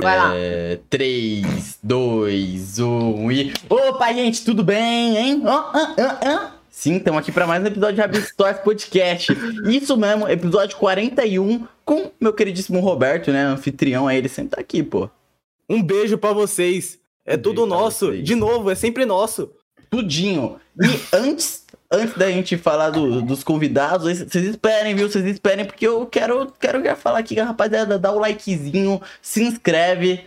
Vai lá. É, 3, 2, 1 e. Opa, gente, tudo bem, hein? Ó. Sim, estamos aqui para mais um episódio de Rabbit Stories Podcast. Isso mesmo, episódio 41 com meu queridíssimo Roberto, né? Anfitrião aí, ele sempre tá aqui, pô. Um beijo pra vocês. É Um tudo nosso. De novo, é sempre nosso. Tudinho. E antes, antes da gente falar do- dos convidados, vocês esperem, viu? Vocês esperem, porque eu quero, quero já falar aqui, rapaziada, dá o likezinho, se inscreve.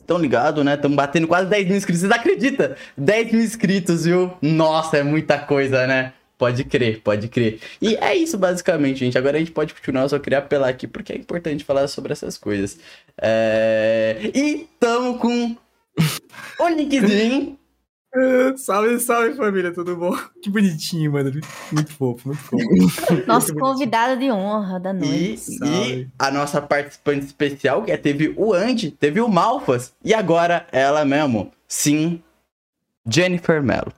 Estão ligados, né? Estamos batendo quase 10 mil inscritos. Vocês acreditam? 10 mil inscritos, viu? Nossa, é muita coisa, né? Pode crer, pode crer. E é isso, basicamente, gente. Agora a gente pode continuar, eu só queria apelar aqui, porque é importante falar sobre essas coisas. É... E tamo com o linkzinho. Salve, salve família, tudo bom? Que bonitinho, mano. Muito fofo, muito fofo. Nosso Muito convidado de honra da E, noite. e Salve. a nossa participante especial, que é, teve o Andy, teve o Malfas, e agora ela mesmo, sim, Jennifer Mello.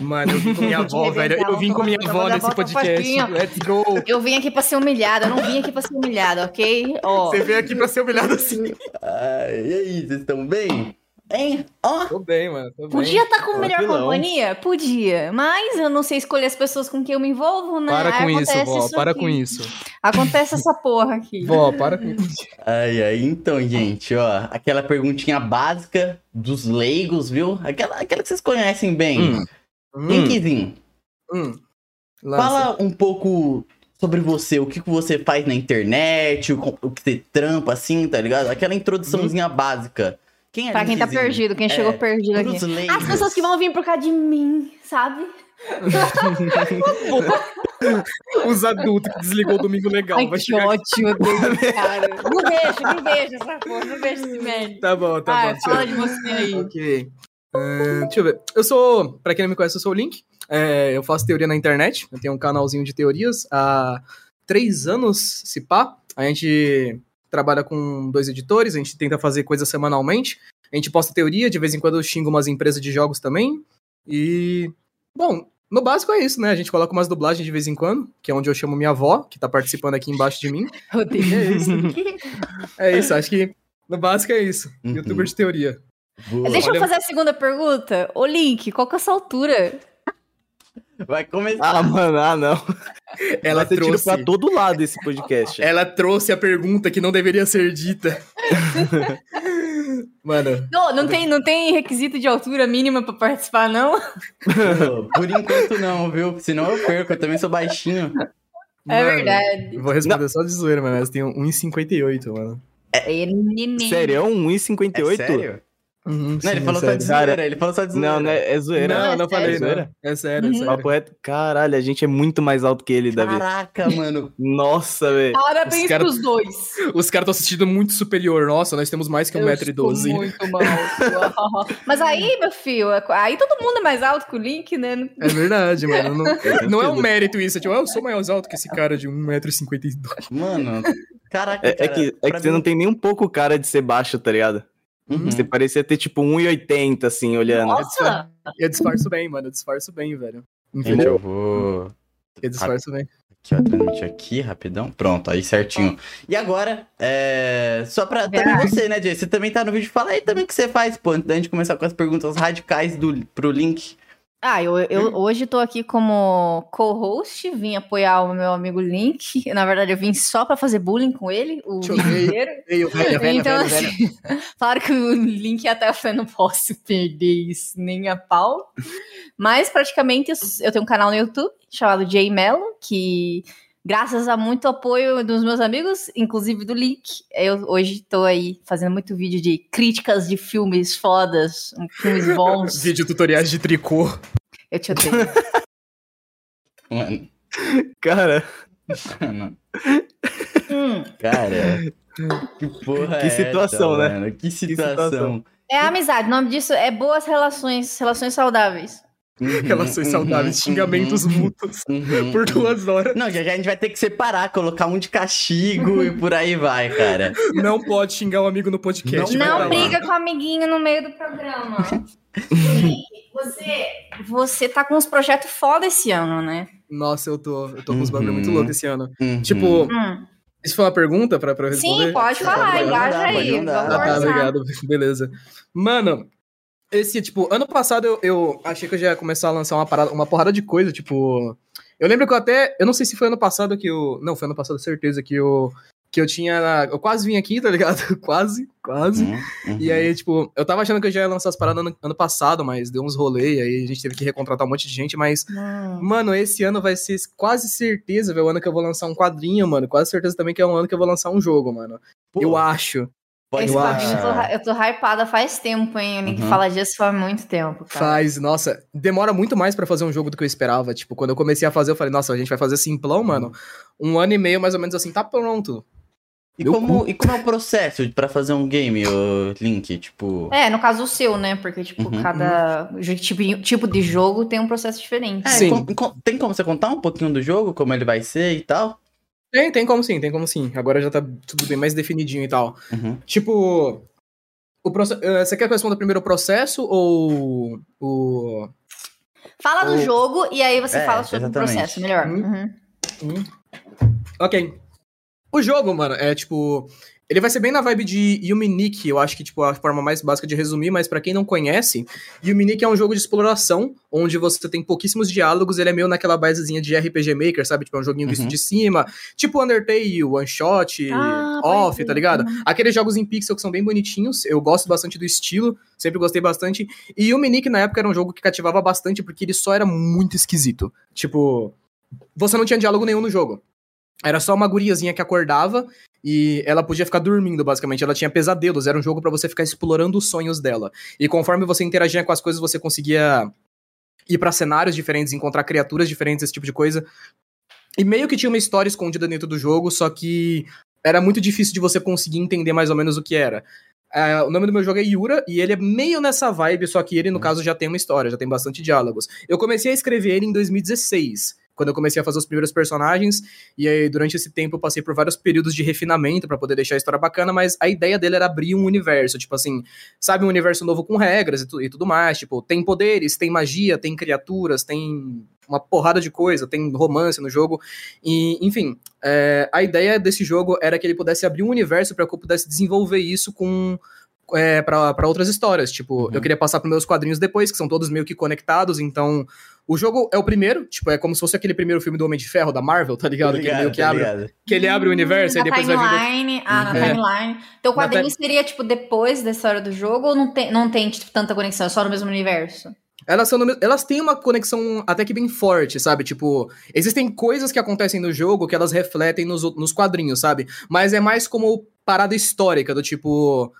Mano, eu vim com minha avó, velho. Eu vim com minha avó nesse podcast. fofinha. Let's go. Eu vim aqui pra ser humilhada, eu não vim aqui pra ser humilhada, ok? Ó, Você veio aqui pra ser humilhado assim. Ai, e aí, vocês estão bem? Hein? Ó, Tô bem, mano. Tô bem. podia estar com melhor Tranquilão. companhia? Podia, mas eu não sei escolher as pessoas com quem eu me envolvo, né? Para com isso, acontece vó. Para aqui. com isso. Acontece essa porra aqui. Vó, para com isso. ai, ai, então, gente, ó, aquela perguntinha básica dos leigos, viu? Aquela, aquela que vocês conhecem bem. Hum. Linkzinho, Hum. Lança. fala um pouco sobre você, o que que você faz na internet, o, o que você trampa, assim, tá ligado? Aquela introduçãozinha básica. Quem é Pra quem tá perdido, quem É, chegou perdido aqui. As pessoas que vão vir por causa de mim, sabe? Os adultos que desligou o domingo legal. Ai, vai que chegar... ótimo, Deus, cara. Não deixa, não deixa essa porra, não deixa esse merda. Tá bom, tá Vai, bom. fala de você aí. Ok. Ahn, deixa eu ver. Eu sou, pra quem não me conhece, eu sou o Link. É, eu faço teoria na internet. Eu tenho um canalzinho de teorias há três anos, se pá. A gente trabalha com dois editores, a gente tenta fazer coisas semanalmente. A gente posta teoria, de vez em quando eu xingo umas empresas de jogos também. E, bom, no básico é isso, né? A gente coloca umas dublagens de vez em quando, que é onde eu chamo minha avó, que tá participando aqui embaixo de mim. É isso. É isso, acho que no básico é isso. Uhum. Youtuber de teoria. Boa. Deixa Olha- eu fazer a segunda pergunta. Ô, Link, qual que é a sua altura? Vai começar. Ah, mano, ah, não. Ela Vai trouxe... pra todo lado esse podcast. Ela trouxe a pergunta que não deveria ser dita. Mano, Não, não tem, não tem requisito de altura mínima pra participar, não? Por enquanto não, viu? Senão eu perco, eu também sou baixinho. É mano, verdade. eu Vou responder só de zoeira, mano. Elas têm 1,58, mano. É neném. Sério, é um É 1,58? sério? Uhum, Não, ele falou só sério. de Cara, zoeira, ele falou só de zoeira. Não, não é, é zoeira. Não, é não falei, sério. não. É sério, é Uhum. sério. Papo reto. Caralho, a gente é muito mais alto que ele, Davi. Caraca, mano. Nossa, velho. Parabéns Os cara- pros dois. Os caras estão assistindo muito superior. Nossa, nós temos mais que Eu 1,12m. sou muito mal. Mas aí, meu filho, aí todo mundo é mais alto que o Link, né? É verdade, mano. Não, não é um mérito isso. É tipo, ah, eu sou mais alto que esse cara de 1,52m. Mano, caraca. É, é cara, que, é que você mim- não tem nem um pouco cara de ser baixo, tá ligado? Uhum. Você parecia ter tipo 1,80 assim, olhando. Nossa! Eu disfarço bem, mano. Eu disfarço bem, velho. Gente, eu vou. Eu disfarço bem. Aqui, ó, transmitir aqui, rapidão. Pronto, aí certinho. E agora, é. Só pra. Também Verdade. você, né, Jay? Você também tá no vídeo. Fala aí também o que você faz, pô. Antes da gente começar com as perguntas radicais do, pro link. Ah, eu, eu hoje tô aqui como co-host, vim apoiar o meu amigo Link. Na verdade, eu vim só pra fazer bullying com ele, o inteiro. Velho, velho, então, velho, velho. assim, claro que o Link até eu falei, não posso perder isso nem a pau. Mas praticamente eu, eu tenho um canal no YouTube chamado J Mello, que graças a muito apoio dos meus amigos, inclusive do Link, eu hoje tô aí fazendo muito vídeo de críticas de filmes fodas, filmes bons. Vídeo tutoriais de tricô. Eu te odeio. Mano, Cara, mano, Hum, cara. Que porra Que é situação, essa, né? mano? Que situação. situação. é amizade, o nome disso é boas relações, relações saudáveis. Uhum, Relações uhum, saudáveis, xingamentos uhum, mútuos uhum, por uhum. duas horas. Não, já, já a gente vai ter que separar, colocar um de castigo e por aí vai, cara. Não pode xingar um amigo no podcast. vai Não pra lá. briga com o amiguinho no meio do programa. Você, você tá com uns projetos foda esse ano, né? Nossa, eu tô, eu tô com uns bagulho muito louco esse ano. Uhum. Tipo, Hum. Isso foi uma pergunta pra, pra eu responder? Sim, pode Você falar, pode engaja aí. pode Ah, tá, obrigado. Beleza. Mano, esse, tipo, ano passado eu, eu achei que eu já ia começar a lançar uma, parada, uma porrada de coisa, tipo. Eu lembro que eu até. Eu não sei se foi ano passado que eu. Não, foi ano passado, certeza, que eu. Que eu tinha. Eu quase vim aqui, tá ligado? quase, quase. Uhum, uhum. E aí, tipo, eu tava achando que eu já ia lançar as paradas ano, ano passado, mas deu uns rolê, aí a gente teve que recontratar um monte de gente, mas. Mano, esse ano vai ser quase certeza, velho, o ano que eu vou lançar um quadrinho, mano. Quase certeza também que é um ano que eu vou lançar um jogo, mano. Pô, eu acho. Pode Esse eu quadrinho eu tô, eu tô hypada faz tempo, hein? O Nick Uhum. fala disso faz muito tempo, cara. Faz, nossa, demora muito mais pra fazer um jogo do que eu esperava. Tipo, quando eu comecei a fazer, eu falei, nossa, a gente vai fazer simplão, mano. Um ano e meio, mais ou menos assim, tá pronto. E Meu como, e como é o processo pra fazer um game, o Link? Tipo. É, no caso o seu, né? Porque, tipo, Uhum. cada tipo, tipo de jogo tem um processo diferente. É, Sim. com- com- tem como você contar um pouquinho do jogo, como ele vai ser e tal? Tem, tem como sim, tem como sim. Agora já tá tudo bem mais definidinho e tal. Uhum. Tipo, o proce- eh, você quer que eu responda primeiro o processo ou o... Fala do jogo e aí você É, fala sobre exatamente. o processo, melhor. Hum. Uhum. Ok. O jogo, mano, é tipo. Ele vai ser bem na vibe de Yuminik, eu acho que, tipo, a forma mais básica de resumir, mas pra quem não conhece, Yuminik é um jogo de exploração, onde você tem pouquíssimos diálogos, ele é meio naquela basezinha de RPG Maker, sabe? Tipo, é um joguinho visto Uhum. de cima, tipo Undertale, One Shot, Ah, Off, tá ligado? Uhum. Aqueles jogos em pixel que são bem bonitinhos, eu gosto bastante do estilo, sempre gostei bastante. E Yuminik, na época, era um jogo que cativava bastante, porque ele só era muito esquisito. Tipo, você não tinha diálogo nenhum no jogo. Era só uma guriazinha que acordava e ela podia ficar dormindo, basicamente. Ela tinha pesadelos, era um jogo pra você ficar explorando os sonhos dela. E conforme você interagia com as coisas, você conseguia ir pra cenários diferentes, encontrar criaturas diferentes, esse tipo de coisa. E meio que tinha uma história escondida dentro do jogo, só que era muito difícil de você conseguir entender mais ou menos o que era. É, o nome do meu jogo é Yura, e ele é meio nessa vibe, só que ele, no caso, já tem uma história, já tem bastante diálogos. Eu comecei a escrever ele em 2016, quando eu comecei a fazer os primeiros personagens, e aí durante esse tempo eu passei por vários períodos de refinamento pra poder deixar a história bacana, mas a ideia dele era abrir um universo, tipo assim, sabe, um universo novo com regras e, tu- e tudo mais, tipo, tem poderes, tem magia, tem criaturas, tem uma porrada de coisa, tem romance no jogo, e enfim, é, a ideia desse jogo era que ele pudesse abrir um universo para que eu pudesse desenvolver isso com é, para outras histórias. Tipo, Uhum. eu queria passar para meus quadrinhos depois, que são todos meio que conectados. Então, o jogo é o primeiro, tipo, é como se fosse aquele primeiro filme do Homem de Ferro da Marvel, tá ligado? que, ele meio que tá abre, ligado. que ele abre o universo e na depois vai vindo. timeline. Ah, na É. timeline. Então o quadrinho seria, tipo, depois da história do jogo ou não tem, não tem tipo, tanta conexão? É só no mesmo universo? Elas, são no elas têm uma conexão até que bem forte, sabe? Tipo, existem coisas que acontecem no jogo que elas refletem nos, nos quadrinhos, sabe? Mas é mais como parada histórica, do tipo.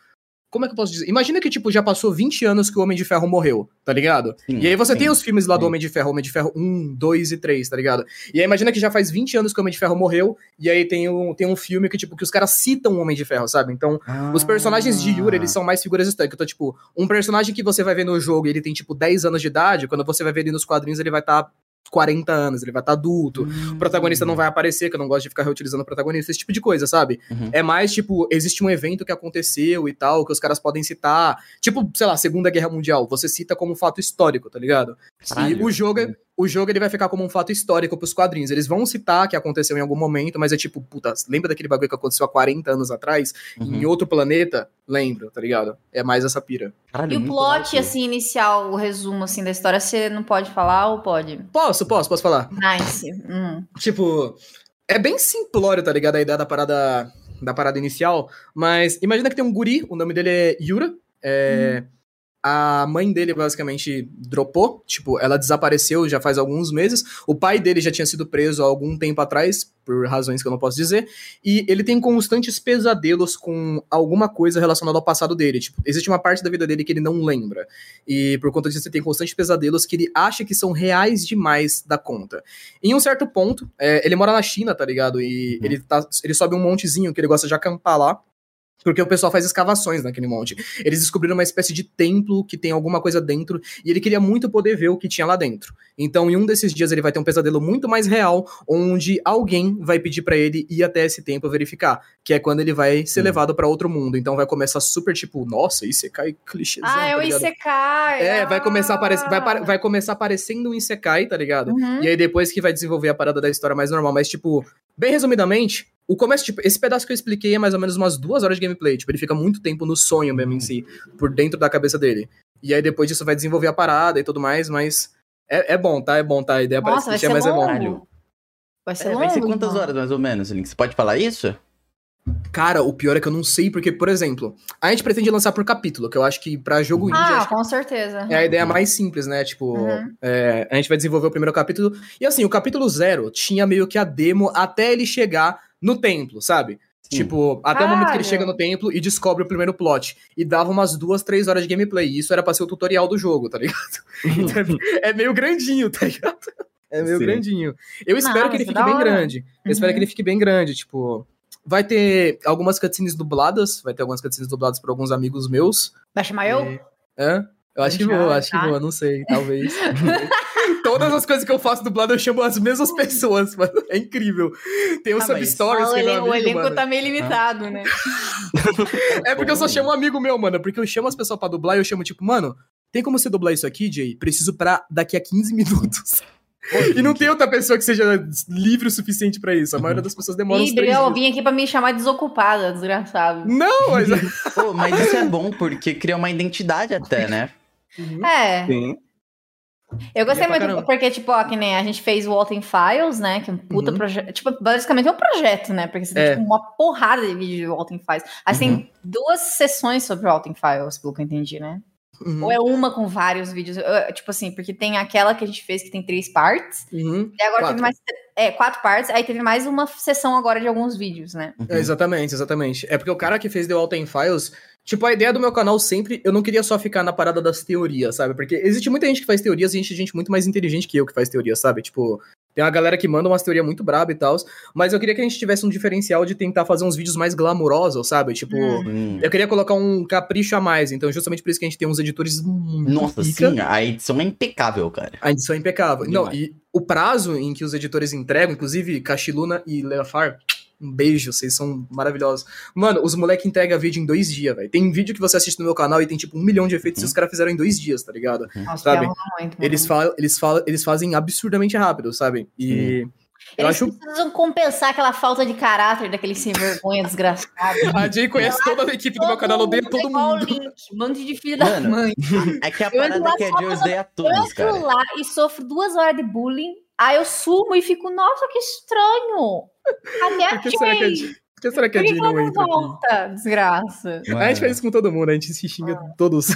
Como é que eu posso dizer? Imagina que, tipo, já passou 20 anos que o Homem de Ferro morreu, tá ligado? Sim, E aí você sim. tem os filmes lá do sim. Homem de Ferro, Homem de Ferro 1, 2 e 3, tá ligado? E aí imagina que já faz 20 anos que o Homem de Ferro morreu, e aí tem um, tem um filme que, tipo, que os caras citam o Homem de Ferro, sabe? Então, os personagens de Yura, Ah. eles são mais figuras históricas. Então, tipo, um personagem que você vai ver no jogo, ele tem, tipo, 10 anos de idade, quando você vai ver ele nos quadrinhos, ele vai estar 40 anos, ele vai estar adulto. Hum. O protagonista não vai aparecer, que eu não gosto de ficar reutilizando o protagonista, esse tipo de coisa, sabe? Uhum. É mais, tipo, existe um evento que aconteceu e tal, que os caras podem citar. Tipo, sei lá, Segunda Guerra Mundial. Você cita como fato histórico, tá ligado? Caralho. E o jogo, é- o jogo ele vai ficar como um fato histórico pros quadrinhos. Eles vão citar que aconteceu em algum momento, mas é tipo, puta, lembra daquele bagulho que aconteceu há 40 anos atrás? Uhum. Em outro planeta? Lembro, tá ligado? É mais essa pira. Caralho, E o muito plot, assim, inicial, o resumo, assim, da história, você não pode falar ou pode? Posso, posso, posso falar. Nice. Hum. Tipo, é bem simplório, tá ligado? A ideia da parada, da parada inicial. Mas imagina que tem um guri, o nome dele é Yura. É, A mãe dele basicamente dropou, tipo, ela desapareceu já faz alguns meses. O pai dele já tinha sido preso há algum tempo atrás, por razões que eu não posso dizer. E ele tem constantes pesadelos com alguma coisa relacionada ao passado dele. Tipo, existe uma parte da vida dele que ele não lembra. E por conta disso, ele tem constantes pesadelos que ele acha que são reais demais da conta. Em um certo ponto, é, ele mora na China, tá ligado? E Uhum. ele, tá, ele sobe um montezinho que ele gosta de acampar lá. Porque o pessoal faz escavações naquele monte. Eles descobriram uma espécie de templo que tem alguma coisa dentro e ele queria muito poder ver o que tinha lá dentro. Então, em um desses dias, ele vai ter um pesadelo muito mais real, onde alguém vai pedir pra ele ir até esse templo verificar, que é quando ele vai ser Hum. levado pra outro mundo. Então, vai começar super tipo, nossa, isso cai clichêzão. Ah, é tá o ligado? Isekai. É, vai começar, apare... vai, ah. vai começar aparecendo um Isekai, tá ligado? Uhum. E aí depois que vai desenvolver a parada da história mais normal. Mas, tipo, bem resumidamente, O começo, tipo, esse pedaço que eu expliquei é mais ou menos umas duas horas de gameplay. Tipo, ele fica muito tempo no sonho mesmo em si, por dentro da cabeça dele. E aí depois disso vai desenvolver a parada e tudo mais, mas é, é bom, tá? É bom, tá? A ideia Nossa, parece clichê, ser mas é bom. longo. Vai ser É, longo. vai ser quantas então. horas mais ou menos, Link? Você pode falar isso? Cara, o pior é que eu não sei, porque, por exemplo, a gente pretende lançar por capítulo, que eu acho que pra jogo indie Ah, com certeza. é a ideia mais simples, né? Tipo, Uhum. é, a gente vai desenvolver o primeiro capítulo. E assim, o capítulo zero tinha meio que a demo até ele chegar no templo, sabe? Sim. Tipo, até o momento que ele Caralho. chega no templo e descobre o primeiro plot. E dava umas duas, três horas de gameplay. E isso era pra ser o tutorial do jogo, tá ligado? Então é, é meio grandinho, tá ligado? É meio Sim. grandinho. Eu espero Não, que ele é fique da bem grande. Eu espero Uhum. que ele fique bem grande, tipo. Vai ter algumas cutscenes dubladas, vai ter algumas cutscenes dubladas por alguns amigos meus. Vai chamar eu? E- Hã? Eu acho que vou, acho que tá. vou, não sei, talvez. Todas as coisas que eu faço dublado eu chamo as mesmas pessoas, mano. É incrível. Tem o Ah, Sub-Stories, o que é meu elenco, o amigo, elenco mano. tá meio limitado, né? É porque eu só chamo um amigo meu, mano. Porque eu chamo as pessoas pra dublar e eu chamo, tipo, mano, tem como você dublar isso aqui, Jay? Preciso pra daqui a 15 minutos. E não tem outra pessoa que seja livre o suficiente pra isso. A maioria das pessoas demora uns Ih, três dias. vim aqui pra me chamar desocupada, desgraçado. Não, mas... Pô, mas isso é bom, porque cria uma identidade até, né? É, Sim. eu gostei É muito, caramba. porque, tipo, ó, que nem a gente fez o Walton Files, né? Que é um puta Uhum. projeto. Tipo, basicamente é um projeto, né? Porque você tem, É. tipo, uma porrada de vídeo de Walton Files. Aí você Uhum. tem duas sessões sobre Walton Files, pelo que eu entendi, né? Uhum, Ou é uma com vários vídeos. Tipo assim, porque tem aquela que a gente fez que tem três partes. uhum. E agora Quatro. teve mais. É, quatro partes. Aí teve mais uma sessão agora de alguns vídeos, né? É, exatamente, exatamente. É porque o cara que fez The Walten Files, tipo, a ideia do meu canal sempre, eu não queria só ficar na parada das teorias, sabe? Porque existe muita gente que faz teorias e existe gente muito mais inteligente que eu que faz teorias, sabe? Tipo, tem uma galera que manda umas teorias muito braba e tal, mas eu queria que a gente tivesse um diferencial de tentar fazer uns vídeos mais glamurosos, sabe? Tipo, Hum. Eu queria colocar um capricho a mais, então justamente por isso que a gente tem uns editores Nossa, pica. sim, a edição é impecável, cara. A edição é impecável. Não, Demais. e o prazo em que os editores entregam, inclusive Cachiluna e Leafar, um beijo, vocês são maravilhosos. Mano, os moleque entregam vídeo em dois dias, velho. Tem vídeo que você assiste no meu canal e tem tipo um milhão de efeitos e Uhum. os caras fizeram em dois dias, tá ligado? Nossa, Sabe? muito. Eles, falam, eles, falam, eles fazem absurdamente rápido, sabe? E eu Eles acho. precisam compensar aquela falta de caráter daquele sem vergonha desgraçado. A Jay conhece toda a equipe do meu canal, odeia todo mundo. Link, um monte de filho da Mano, mãe. É que a Eu parada é que a pra- odeia Eu todos, entro cara. lá e sofro duas horas de bullying. Aí eu sumo e fico, nossa, que estranho. Cadê a Por que será que a ela não entra aqui? volta? Desgraça. A gente faz isso com todo mundo, a gente se xinga todos.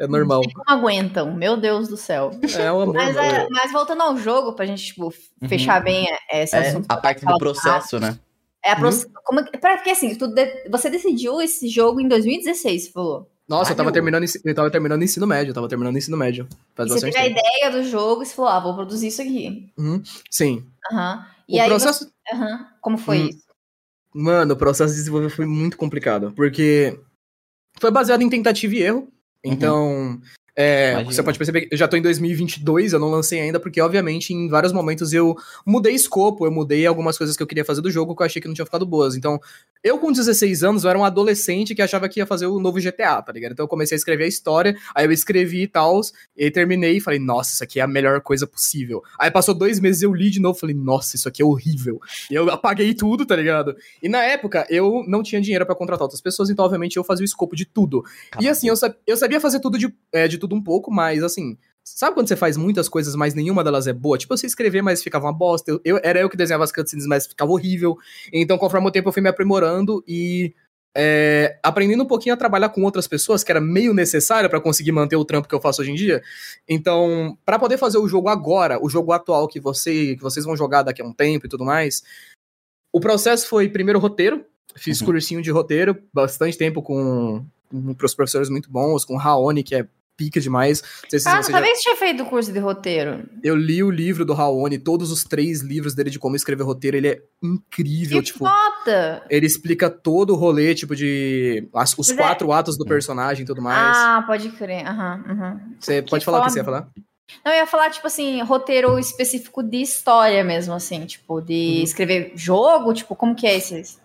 É normal. Não aguentam, meu Deus do céu. É um amor. Mas, é, mas voltando ao jogo, pra gente, tipo, Uhum. fechar bem é, esse É, assunto. a parte do processo, né? É a pro... Uhum. como é que- Porque assim, tu de- você decidiu esse jogo em 2016, você falou. Nossa, eu tava, terminando, eu tava terminando o ensino médio, eu tava terminando o ensino médio. Faz você teve a ideia do jogo e você falou, ah, vou produzir isso aqui. Sim. Aham. E o aí, processo. você... Aham. como foi Hum. isso? Mano, o processo de desenvolvimento foi muito complicado. Porque foi baseado em tentativa e erro. Então, é, você pode perceber que eu já tô em 2022, eu não lancei ainda, porque, obviamente, em vários momentos eu mudei escopo, eu mudei algumas coisas que eu queria fazer do jogo que eu achei que não tinha ficado boas. Então, eu com 16 anos, eu era um adolescente que achava que ia fazer o novo GTA, tá ligado? Então eu comecei a escrever a história, aí eu escrevi e tal, e aí terminei e falei, nossa, isso aqui é a melhor coisa possível. Aí passou dois meses, eu li de novo, falei, nossa, isso aqui é horrível. E eu apaguei tudo, tá ligado? E na época, eu não tinha dinheiro pra contratar outras pessoas, então, obviamente, eu fazia o escopo de tudo. E assim, eu, eu sabia fazer tudo de, é, de tudo um pouco, mas assim. Sabe quando você faz muitas coisas, mas nenhuma delas é boa? Tipo, você escrever, mas ficava uma bosta. Eu, eu- era eu que desenhava as cutscenes, mas ficava horrível. Então, conforme o tempo, eu fui me aprimorando e é, aprendendo um pouquinho a trabalhar com outras pessoas, que era meio necessário pra conseguir manter o trampo que eu faço hoje em dia. Então, pra poder fazer o jogo agora, o jogo atual que, você, que vocês vão jogar daqui a um tempo e tudo mais, o processo foi primeiro roteiro. Fiz Uhum. cursinho de roteiro, bastante tempo com, com pros professores muito bons, com o Raoni, que é pica demais. Se Ah, você já- que você tinha feito curso de roteiro. Eu li o livro do Raoni, todos os três livros dele de como escrever roteiro, ele é incrível, Que tipo... foda! Ele explica todo o rolê, tipo, de. as- os Mas é- quatro atos do personagem e tudo mais. Ah, pode crer. Aham, aham. Você que pode falar o que você ia falar? Não, eu ia falar, tipo assim, roteiro específico de história mesmo, assim, tipo, de Uhum. escrever jogo, tipo, como que é esse?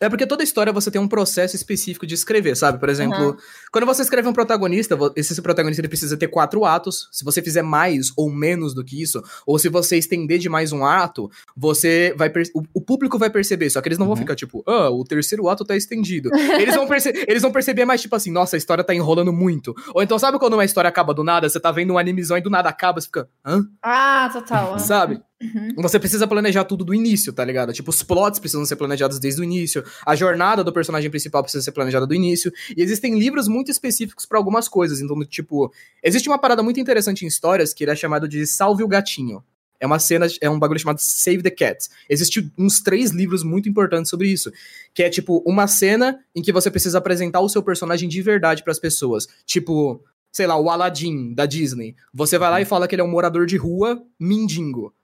É porque toda história você tem um processo específico de escrever, sabe? Por exemplo, Uhum. quando você escreve um protagonista, esse protagonista ele precisa ter quatro atos. Se você fizer mais ou menos do que isso, ou se você estender demais um ato, você vai o, o público vai perceber. Só que eles não vão Uhum. ficar tipo, ah, o terceiro ato tá estendido. Eles vão, eles vão perceber mais tipo assim, nossa, a história tá enrolando muito. Ou então sabe quando uma história acaba do nada, você tá vendo um animezão e do nada acaba, você fica, hã? Ah, total. Sabe? Uhum. Você precisa planejar tudo do início, tá ligado? Tipo, os plots precisam ser planejados desde o início, a jornada do personagem principal precisa ser planejada do início, e existem livros muito específicos pra algumas coisas. Então, tipo, existe uma parada muito interessante em histórias que ele é chamado de Salve o Gatinho. É uma cena, é um bagulho chamado Save the Cat. Existem uns três livros muito importantes sobre isso. Que é, tipo, uma cena em que você precisa apresentar o seu personagem de verdade pras pessoas. Tipo, sei lá, o Aladdin da Disney. Você vai lá e fala que ele é um morador de rua mendigo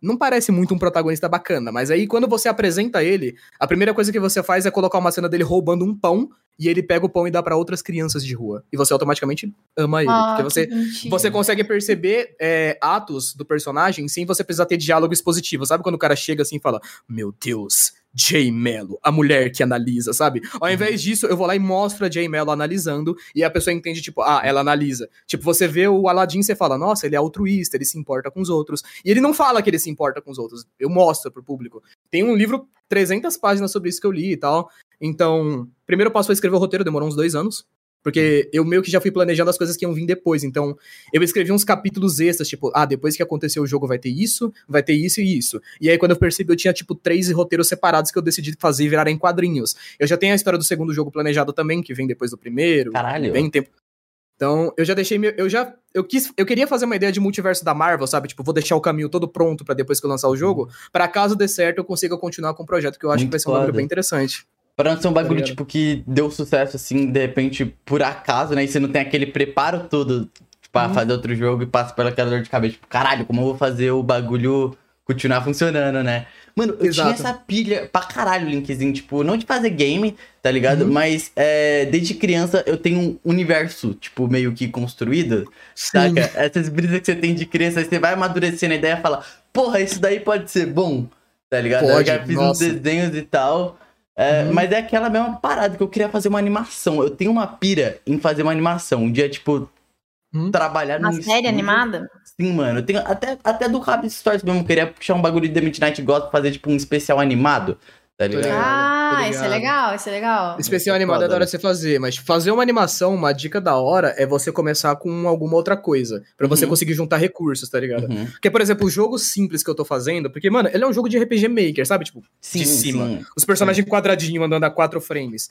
não parece muito um protagonista bacana, mas aí quando você apresenta ele, a primeira coisa que você faz é colocar uma cena dele roubando um pão e ele pega o pão e dá pra outras crianças de rua. E você automaticamente ama ele, Ah, porque você você consegue perceber é, atos do personagem sem você precisar ter diálogo expositivo. Sabe quando o cara chega assim e fala: Meu Deus, Jay Mello, a mulher que analisa, sabe? Ao invés disso, eu vou lá e mostro a Jay Mello analisando e a pessoa entende, tipo, ah, ela analisa. Tipo, você vê o Aladdin e você fala: Nossa, ele é altruísta, ele se importa com os outros. E ele não fala que ele se importa com os outros. Eu mostro pro público. Tem um livro, 300 páginas sobre isso que eu li e tal. Então, primeiro passo foi escrever o roteiro, demorou uns dois anos. Porque eu meio que já fui planejando as coisas que iam vir depois. Então, eu escrevi uns capítulos extras, tipo, ah, depois que acontecer o jogo vai ter isso, vai ter isso e isso. E aí, quando eu percebi, eu tinha, tipo, três roteiros separados que eu decidi fazer e virar em quadrinhos. Eu já tenho a história do segundo jogo planejado também, que vem depois do primeiro. Caralho. Bem tempo. Então, eu já deixei meu. Eu já. Eu quis. Eu queria fazer uma ideia de multiverso da Marvel, sabe? Tipo, vou deixar o caminho todo pronto pra depois que eu lançar o jogo. Pra caso dê certo, eu consiga continuar com o projeto, que eu acho Muito que vai ser um bagulho bem interessante. Pra não ser um bagulho, ligado? tipo, que deu sucesso, assim, de repente, por acaso, né? E você não tem aquele preparo todo pra Uhum. fazer outro jogo e passa pela aquela dor de cabeça. Tipo, caralho, como eu vou fazer o bagulho continuar funcionando, né? Mano, eu tinha Exato. essa pilha pra caralho, Linkzinho, tipo, não de fazer game, tá ligado? Uhum. Mas é, desde criança eu tenho um universo, tipo, meio que construído, saca? Essas brisas que você tem de criança, aí você vai amadurecendo a ideia e fala, porra, isso daí pode ser bom, tá ligado? eu Pode, já fiz nossa. uns desenhos e tal. É, Uhum. Mas é aquela mesma parada que eu queria fazer uma animação. Eu tenho uma pira em fazer uma animação. Um dia, tipo, Uhum. trabalhar Uma num série estúdio. animada? Sim, mano. Eu tenho até, até do Rabbit Stories mesmo. Eu queria puxar um bagulho de The Midnight God pra fazer, tipo, um especial animado. Tá ligado? ligado. Ah, tô isso é ligado. legal, isso é legal. Especial animado é da hora você fazer, mas fazer uma animação, uma dica da hora é você começar com alguma outra coisa. Pra você Uhum. conseguir juntar recursos, tá ligado? Uhum. Porque, por exemplo, o jogo simples que eu tô fazendo, porque, mano, ele é um jogo de RPG Maker, sabe? Tipo, Sim, de cima. sim. Os personagens quadradinho andando a quatro frames.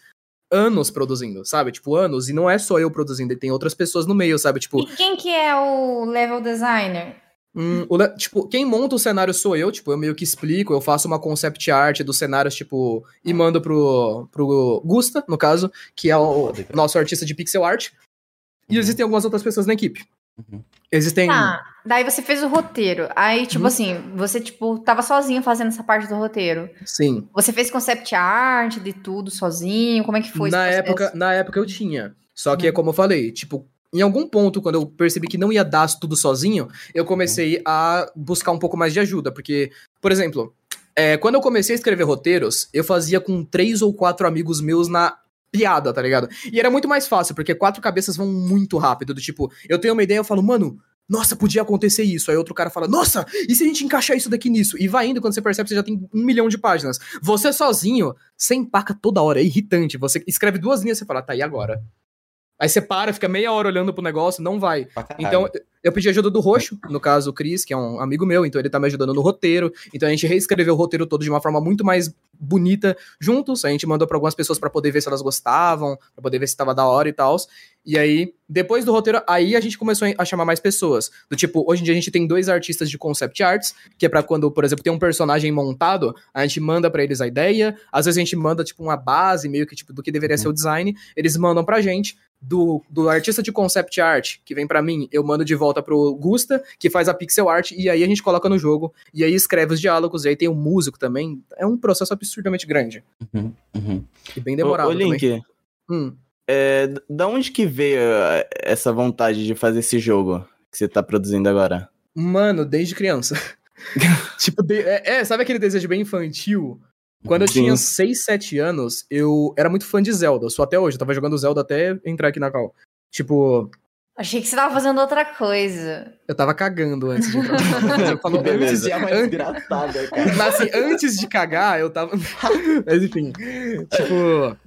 Anos produzindo, sabe? Tipo, anos. E não é só eu produzindo, e tem outras pessoas no meio, sabe? Tipo, E quem que é o level designer? Hum, o tipo, quem monta o cenário sou eu, tipo, eu meio que explico, eu faço uma concept art dos cenários, tipo, e mando pro, pro Gusta, no caso, que é o nosso artista de pixel art. E Uhum. existem algumas outras pessoas na equipe. Uhum. Existem. Tá, daí você fez o roteiro. Aí, tipo Uhum. assim, você, tipo, tava sozinho fazendo essa parte do roteiro. Sim. Você fez concept art de tudo sozinho? Como é que foi Na esse época, processo? na época eu tinha. Só que é como eu falei, tipo, em algum ponto, quando eu percebi que não ia dar tudo sozinho, eu comecei a buscar um pouco mais de ajuda. Porque, por exemplo, é, quando eu comecei a escrever roteiros, eu fazia com três ou quatro amigos meus na piada, tá ligado? E era muito mais fácil, porque quatro cabeças vão muito rápido. Do tipo, eu tenho uma ideia, eu falo, mano. Nossa, podia acontecer isso. Aí outro cara fala, nossa, e se a gente encaixar isso daqui nisso? E vai indo, quando você percebe, você já tem um milhão de páginas. Você sozinho, você empaca toda hora, é irritante. Você escreve duas linhas e você fala, tá, e agora? Aí você para, fica meia hora olhando pro negócio, não vai. Então, eu pedi ajuda do Roxo, no caso o Cris, que é um amigo meu, então ele tá me ajudando no roteiro. Então a gente reescreveu o roteiro todo de uma forma muito mais bonita juntos. A gente mandou pra algumas pessoas pra poder ver se elas gostavam, pra poder ver se tava da hora e tal. E aí, depois do roteiro, aí a gente começou a chamar mais pessoas. Do tipo, hoje em dia a gente tem dois artistas de concept arts, que é pra quando, por exemplo, tem um personagem montado, a gente manda pra eles a ideia. Às vezes a gente manda, tipo, uma base meio que, tipo, do que deveria ser o design. Eles mandam pra gente do, do artista de concept art, que vem pra mim, eu mando de volta pro Gusta, que faz a pixel art, e aí a gente coloca no jogo, e aí escreve os diálogos, e aí tem o músico também. É um processo absurdamente grande. Uhum, uhum. E bem demorado Ô, ô, Link. Hum. é, da onde que veio eh, essa vontade de fazer esse jogo que você tá produzindo agora? Mano, desde criança. tipo, de- é, é, sabe aquele desejo bem infantil? Quando eu Sim. tinha 6, 7 anos, eu era muito fã de Zelda. Eu sou até hoje. Eu tava jogando Zelda até entrar aqui na call. Tipo, Achei que você tava fazendo outra coisa. eu tava cagando antes de entrar. eu falo, beleza. antes, an- desgraçada, cara. Mas assim, antes de cagar, eu tava. Mas enfim. Tipo.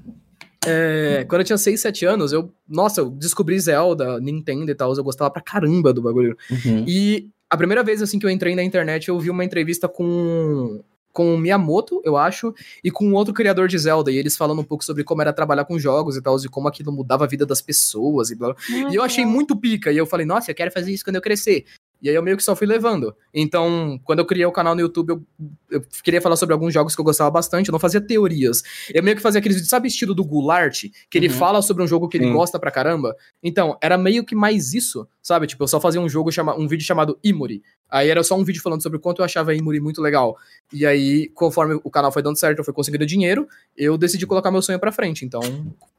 é, quando eu tinha 6, 7 anos, eu. Nossa, eu descobri Zelda, Nintendo e tal. Eu gostava pra caramba do bagulho. Uhum. E a primeira vez assim que eu entrei na internet, eu vi uma entrevista com. Com o Miyamoto, eu acho, e com um outro criador de Zelda, e eles falando um pouco sobre como era trabalhar com jogos e tal, e como aquilo mudava a vida das pessoas e blá blá. E eu achei muito pica. E eu falei, nossa, eu quero fazer isso quando eu crescer. E aí eu meio que só fui levando. Então, quando eu criei o canal no YouTube, eu, eu queria falar sobre alguns jogos que eu gostava bastante. Eu não fazia teorias. Eu meio que fazia aqueles, sabe, estilo do Goulart, que ele Uhum. fala sobre um jogo que ele Sim. gosta pra caramba. Então, era meio que mais isso, sabe? Tipo, eu só fazia um jogo, chama, um vídeo chamado Imuri. Aí era só um vídeo falando sobre o quanto eu achava Imuri muito legal. E aí, conforme o canal foi dando certo, eu fui conseguindo dinheiro, eu decidi colocar meu sonho pra frente. Então,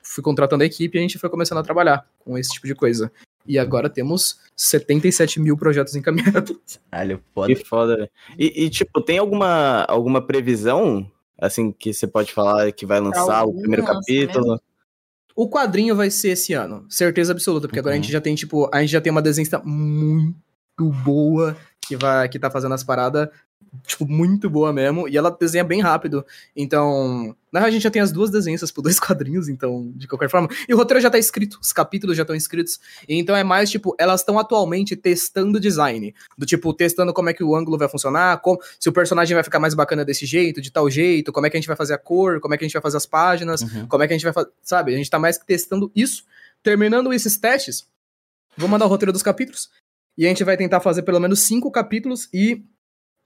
fui contratando a equipe e a gente foi começando a trabalhar com esse tipo de coisa. E agora temos 77 mil projetos encaminhados. Caralho, foda. Que foda, velho. E, e, tipo, tem alguma, alguma previsão, assim, que você pode falar que vai lançar o primeiro capítulo? O quadrinho vai ser esse ano, certeza absoluta, porque agora a Uhum. gente já tem, tipo, a gente já tem uma desenhista muito boa que vai que tá fazendo as paradas, tipo, muito boa mesmo, e ela desenha bem rápido. Então, na real, a gente já tem as duas desenhistas por dois quadrinhos, então, de qualquer forma. E o roteiro já tá escrito, os capítulos já estão escritos. Então é mais, tipo, elas estão atualmente testando design. Do tipo, testando como é que o ângulo vai funcionar, como, se o personagem vai ficar mais bacana desse jeito, de tal jeito, como é que a gente vai fazer a cor, como é que a gente vai fazer as páginas, Uhum. como é que a gente vai fazer, sabe? A gente tá mais que testando isso. Terminando esses testes, vou mandar o roteiro dos capítulos. E a gente vai tentar fazer pelo menos cinco capítulos e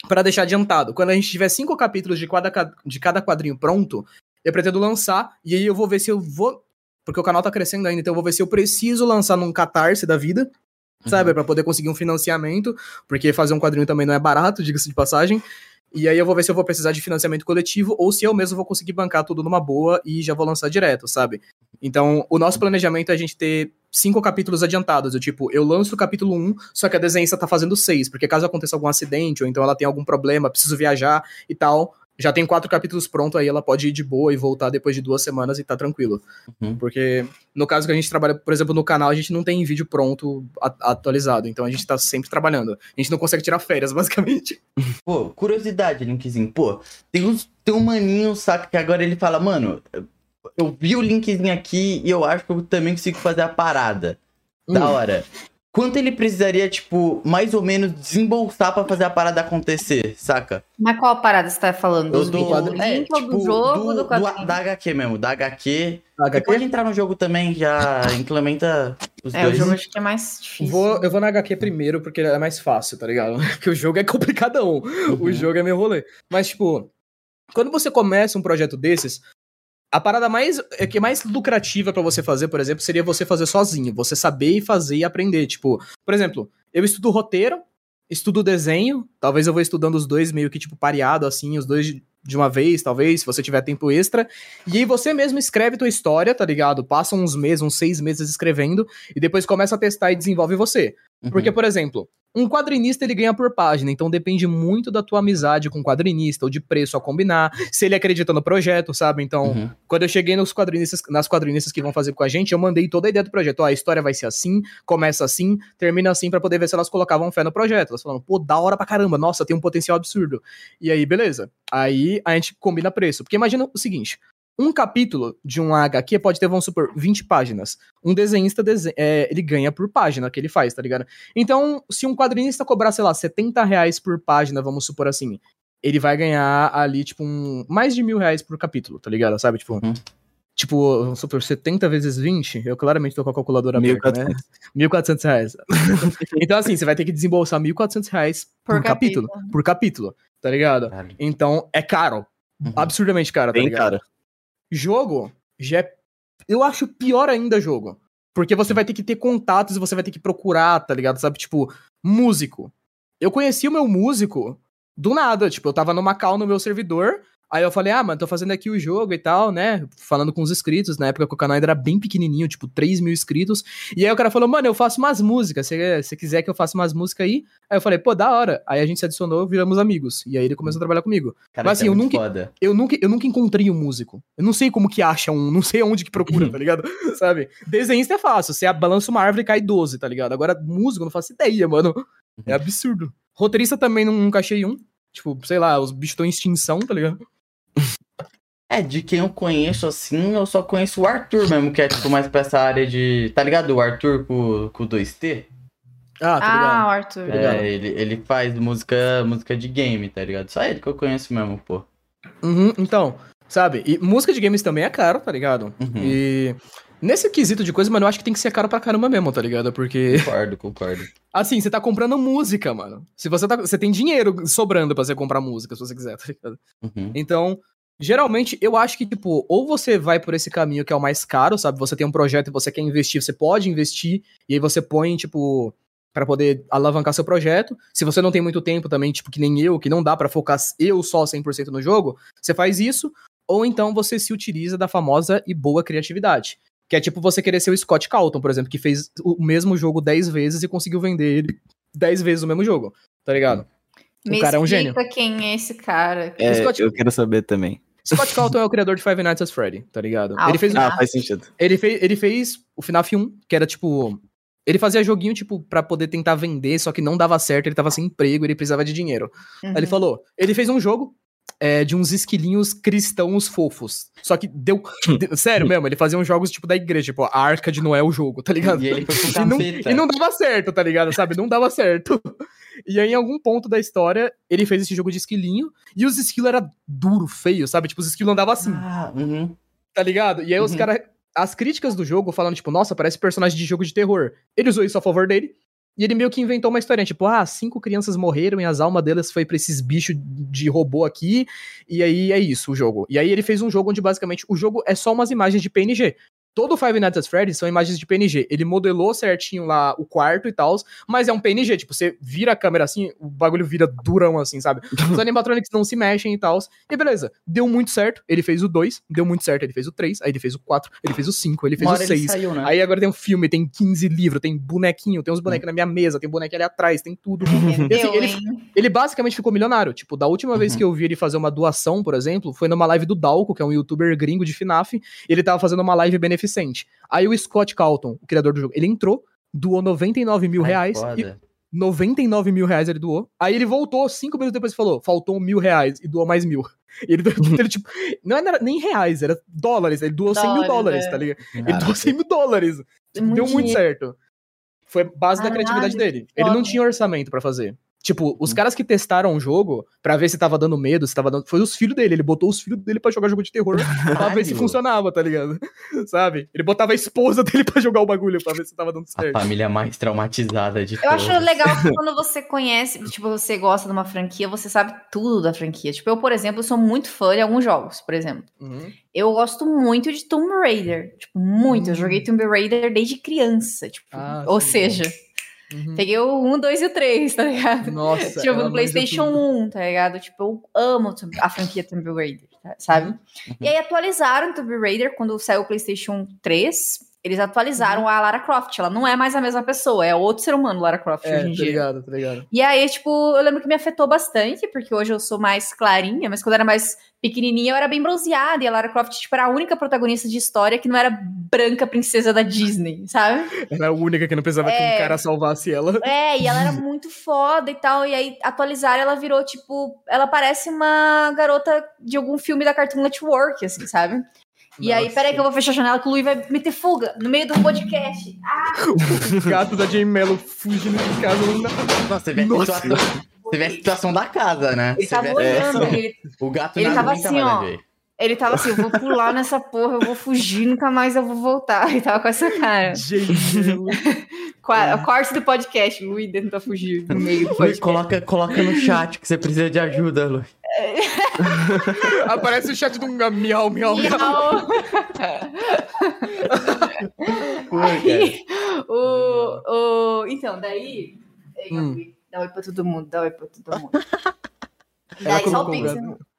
para deixar adiantado. Quando a gente tiver cinco capítulos de cada, ca- de cada quadrinho pronto, eu pretendo lançar e aí eu vou ver se eu vou. Porque o canal tá crescendo ainda, então eu vou ver se eu preciso lançar num catarse da vida. Sabe, Pra poder conseguir um financiamento, porque fazer um quadrinho também não é barato, diga-se de passagem. E aí eu vou ver se eu vou precisar de financiamento coletivo ou se eu mesmo vou conseguir bancar tudo numa boa e já vou lançar direto, sabe? Então, o nosso planejamento é a gente ter cinco capítulos adiantados. Eu, tipo, eu lanço o capítulo 1, só que a desenhista tá fazendo seis, porque caso aconteça algum acidente, ou então ela tem algum problema, preciso viajar e tal, já tem quatro capítulos prontos, aí ela pode ir de boa e voltar depois de duas semanas e tá tranquilo. Uhum. Porque no caso que a gente trabalha, por exemplo, no canal, a gente não tem vídeo pronto, atualizado, então a gente tá sempre trabalhando. A gente não consegue tirar férias, basicamente. Pô, curiosidade, Linkzinho. Pô, tem, uns, tem um maninho, saca, que agora ele fala, mano, eu vi o linkzinho aqui e eu acho que eu também consigo fazer a parada. Da Hum. hora. Quanto ele precisaria, tipo, mais ou menos desembolsar pra fazer a parada acontecer, saca? Mas qual a parada você tá falando? Dos dou- vídeos? Do é, tipo, do jogo, do, do, quadrinho? da HQ mesmo, da HQ. HQ? Você pode entrar no jogo também, já implementa os É, o dois. jogo acho que é mais difícil. Vou, eu vou na HQ primeiro, porque é mais fácil, tá ligado? Porque o jogo é complicadão. O Uhum. jogo é meio rolê. Mas, tipo, quando você começa um projeto desses, a parada mais é que mais lucrativa pra você fazer, por exemplo, seria você fazer sozinho. Você saber e fazer e aprender. Tipo, por exemplo, eu estudo roteiro, estudo desenho, talvez eu vou estudando os dois meio que, tipo, pareado, assim, os dois de uma vez, talvez, se você tiver tempo extra. E aí você mesmo escreve tua história, tá ligado? Passa uns meses, uns seis meses escrevendo, e depois começa a testar e desenvolve você. Uhum. Porque, por exemplo, um quadrinista ele ganha por página, então depende muito da tua amizade com o quadrinista, ou de preço a combinar, se ele acredita no projeto, sabe? Então, Uhum. quando eu cheguei nos quadrinistas, nas quadrinistas que vão fazer com a gente, eu mandei toda a ideia do projeto. Ó, a história vai ser assim, começa assim, termina assim, pra poder ver se elas colocavam fé no projeto. Elas falaram, pô, da hora pra caramba, nossa, tem um potencial absurdo. E aí, beleza. Aí a gente combina preço. Porque imagina o seguinte. Um capítulo de um HQ pode ter, vamos supor, 20 páginas. Um desenhista, dese- é, ele ganha por página que ele faz, tá ligado? Então, se um quadrinista cobrar, sei lá, 70 reais por página, vamos supor assim, ele vai ganhar ali, tipo, um, mais de mil reais por capítulo, tá ligado? Sabe? Tipo, Uhum. tipo, vamos supor, 70 vezes 20, eu claramente tô com a calculadora aberta, né? 1.400 reais. então, assim, você vai ter que desembolsar 1.400 reais por, Por capítulo. capítulo. Por capítulo, tá ligado? Caralho. Então, é caro. Uhum. Absurdamente caro, tá Bem, ligado? cara. Jogo já é. Eu acho pior ainda jogo. Porque você vai ter que ter contatos e você vai ter que procurar, tá ligado? Sabe, tipo, músico. Eu conheci o meu músico do nada. Tipo, eu tava numa call no meu servidor. Aí eu falei, ah, mano, tô fazendo aqui o jogo e tal, né? Falando com os inscritos. Na época que o canal ainda era bem pequenininho, tipo 3 mil inscritos. E aí o cara falou, mano, eu faço umas músicas. Se você quiser que eu faça umas músicas aí. Aí eu falei, pô, da hora. Aí a gente se adicionou, viramos amigos. E aí ele começou a trabalhar comigo. Cara, Mas isso é assim, eu nunca- foda. Eu nunca, eu nunca encontrei um músico. Eu não sei como que acha um, não sei aonde que procura, tá ligado? Sabe? Desenhista é fácil. Você balança uma árvore e cai 12, tá ligado? Agora, músico, eu não faço ideia, mano. É absurdo. Roteirista também não, nunca achei um. Tipo, sei lá, os bichos estão em extinção, tá ligado? É, de quem eu conheço assim, eu só conheço o Arthur mesmo, que é tipo mais pra essa área de. Tá ligado? O Arthur com, com 2T? Ah, tá Ah, ligado. o Arthur. ligado. É, ele, ele faz música, música de game, tá ligado? Só ele que eu conheço mesmo, pô. Uhum, então, sabe? E música de games também é caro, tá ligado? Uhum. E nesse quesito de coisa, mano, eu acho que tem que ser caro pra caramba mesmo, tá ligado? Porque, Concordo, concordo. assim, você tá comprando música, mano. Se você tá. Você tem dinheiro sobrando pra você comprar música, se você quiser, tá ligado? Uhum. Então, geralmente, eu acho que, tipo, ou você vai por esse caminho que é o mais caro, sabe? Você tem um projeto e você quer investir, você pode investir, e aí você põe, tipo, pra poder alavancar seu projeto. Se você não tem muito tempo também, tipo, que nem eu, que não dá pra focar eu só 100% no jogo, você faz isso, ou então você se utiliza da famosa e boa criatividade. Que é tipo você querer ser o Scott Calton, por exemplo, que fez o mesmo jogo 10 vezes e conseguiu vender ele 10 vezes o mesmo jogo, tá ligado? Me o cara é um gênio. explica quem é esse cara. É, Scott- eu quero saber também. Scott Calton é o criador de Five Nights at Freddy, tá ligado? Ah, ele o fez, final. Ah, faz sentido. ele, fez, ele fez o FNAF 1, que era tipo. Ele fazia joguinho, tipo, pra poder tentar vender, só que não dava certo, ele tava sem emprego, ele precisava de dinheiro. Aí ele Uhum. falou: ele fez um jogo é, de uns esquilinhos cristãos fofos. Só que deu. de- sério mesmo, ele fazia uns jogos tipo da igreja, tipo, a Arca de Noé, o jogo, tá ligado? E ele foi pro E não, e não dava certo, tá ligado? Sabe? Não dava certo. E aí, em algum ponto da história, ele fez esse jogo de esquilinho, e os esquilos eram duro, feio, sabe? Tipo, os esquilos andavam assim Ah, uhum. tá ligado? E aí os Uhum. caras. As críticas do jogo falando, tipo, nossa, parece personagem de jogo de terror. Ele usou isso a favor dele. E ele meio que inventou uma história, tipo, ah, cinco crianças morreram e as almas delas foi pra esses bichos de robô aqui. E aí é isso, o jogo. E aí ele fez um jogo onde basicamente o jogo é só umas imagens de PNG. Todo o Five Nights at Freddy's são imagens de PNG. Ele modelou certinho lá o quarto e tal, mas é um PNG. Tipo, você vira a câmera assim, o bagulho vira durão assim, sabe? Os animatronics não se mexem e tal. E beleza, deu muito certo. Ele fez o 2, deu muito certo. Ele fez o 3, aí ele fez o 4, ele fez o 5, ele fez Uma o hora ele 6. saiu, né? Aí agora tem um filme, tem 15 livros, tem bonequinho, tem uns bonecos na minha mesa, tem boneco ali atrás, tem tudo. Entendeu, assim, ele-? Ele basicamente ficou milionário. Tipo, da última vez Uhum. que eu vi ele fazer uma doação, por exemplo, foi numa live do Dalco, que é um youtuber gringo de FNAF, ele tava fazendo uma live beneficente. Aí o Scott Calton, o criador do jogo, ele entrou, doou 99 mil Ai, reais, e foda. 99 mil reais ele doou. Aí ele voltou cinco minutos depois e falou: faltou mil reais e doou mais mil. E ele, ele, tipo, não era nem reais, era dólares. Ele doou 100 mil Dólares, é. tá ligado? Ele Caraca. doou 100 mil dólares. Deu muito dinheiro. certo. Foi base da criatividade dele. Ele não tinha orçamento pra fazer. Tipo, os caras que testaram o jogo pra ver se tava dando medo, se tava dando. Foi os filhos dele. Ele botou os filhos dele pra jogar jogo de terror pra ver se funcionava, tá ligado? Sabe? Ele botava a esposa dele pra jogar o bagulho pra ver se tava dando A certo. família mais traumatizada de Eu acho todas. legal que quando você conhece, tipo, você gosta de uma franquia, você sabe tudo da franquia. Tipo, eu, por exemplo, sou muito fã de alguns jogos, por exemplo. Uhum. Eu gosto muito de Tomb Raider. Tipo, muito. Eu Hum. joguei Tomb Raider desde criança. Tipo, Ah, ou sim. seja, Uhum. peguei o 1, 2 e o 3, tá ligado? Nossa. Tipo, no PlayStation tudo. 1, tá ligado? Tipo, eu amo a franquia Tomb Raider, tá- sabe? Uhum. E aí atualizaram Tomb Raider quando saiu o PlayStation 3. Eles atualizaram Uhum. a Lara Croft. Ela não é mais a mesma pessoa, é outro ser humano, Lara Croft, É, hoje em tá dia. ligado, tá ligado. E aí, tipo, eu lembro que me afetou bastante, porque hoje eu sou mais clarinha, mas quando eu era mais pequenininha eu era bem bronzeada, e a Lara Croft, tipo, era a única protagonista de história que não era branca princesa da Disney, sabe? Era a única que não precisava que É. um cara salvasse ela. É, e ela era muito foda e tal, e aí atualizaram, ela virou, tipo, ela parece uma garota de algum filme da Cartoon Network, assim, sabe? E aí, peraí que eu vou fechar a janela que o Luiz vai meter fuga no meio do podcast. O gato da Jane Mello fugindo de casa. Nossa, você vê a Nossa. situação. Você vê a situação da casa, né? Ele Você tava olhando, situação. ele, O gato Ele tava aguenta assim, ó. ele tava assim, eu vou pular nessa porra, eu vou fugir, nunca mais eu vou voltar. Ele tava com essa cara. Corte do podcast, Luiz tentar fugir no meio do Luiz, podcast. coloca, coloca no chat que você precisa de ajuda, Lu. Aparece o chat do miau, miau, miau. Miau. Aí, o, o, então, daí. Hum. Dá oi pra todo mundo, dá oi pra todo mundo. Daí, só o Pix.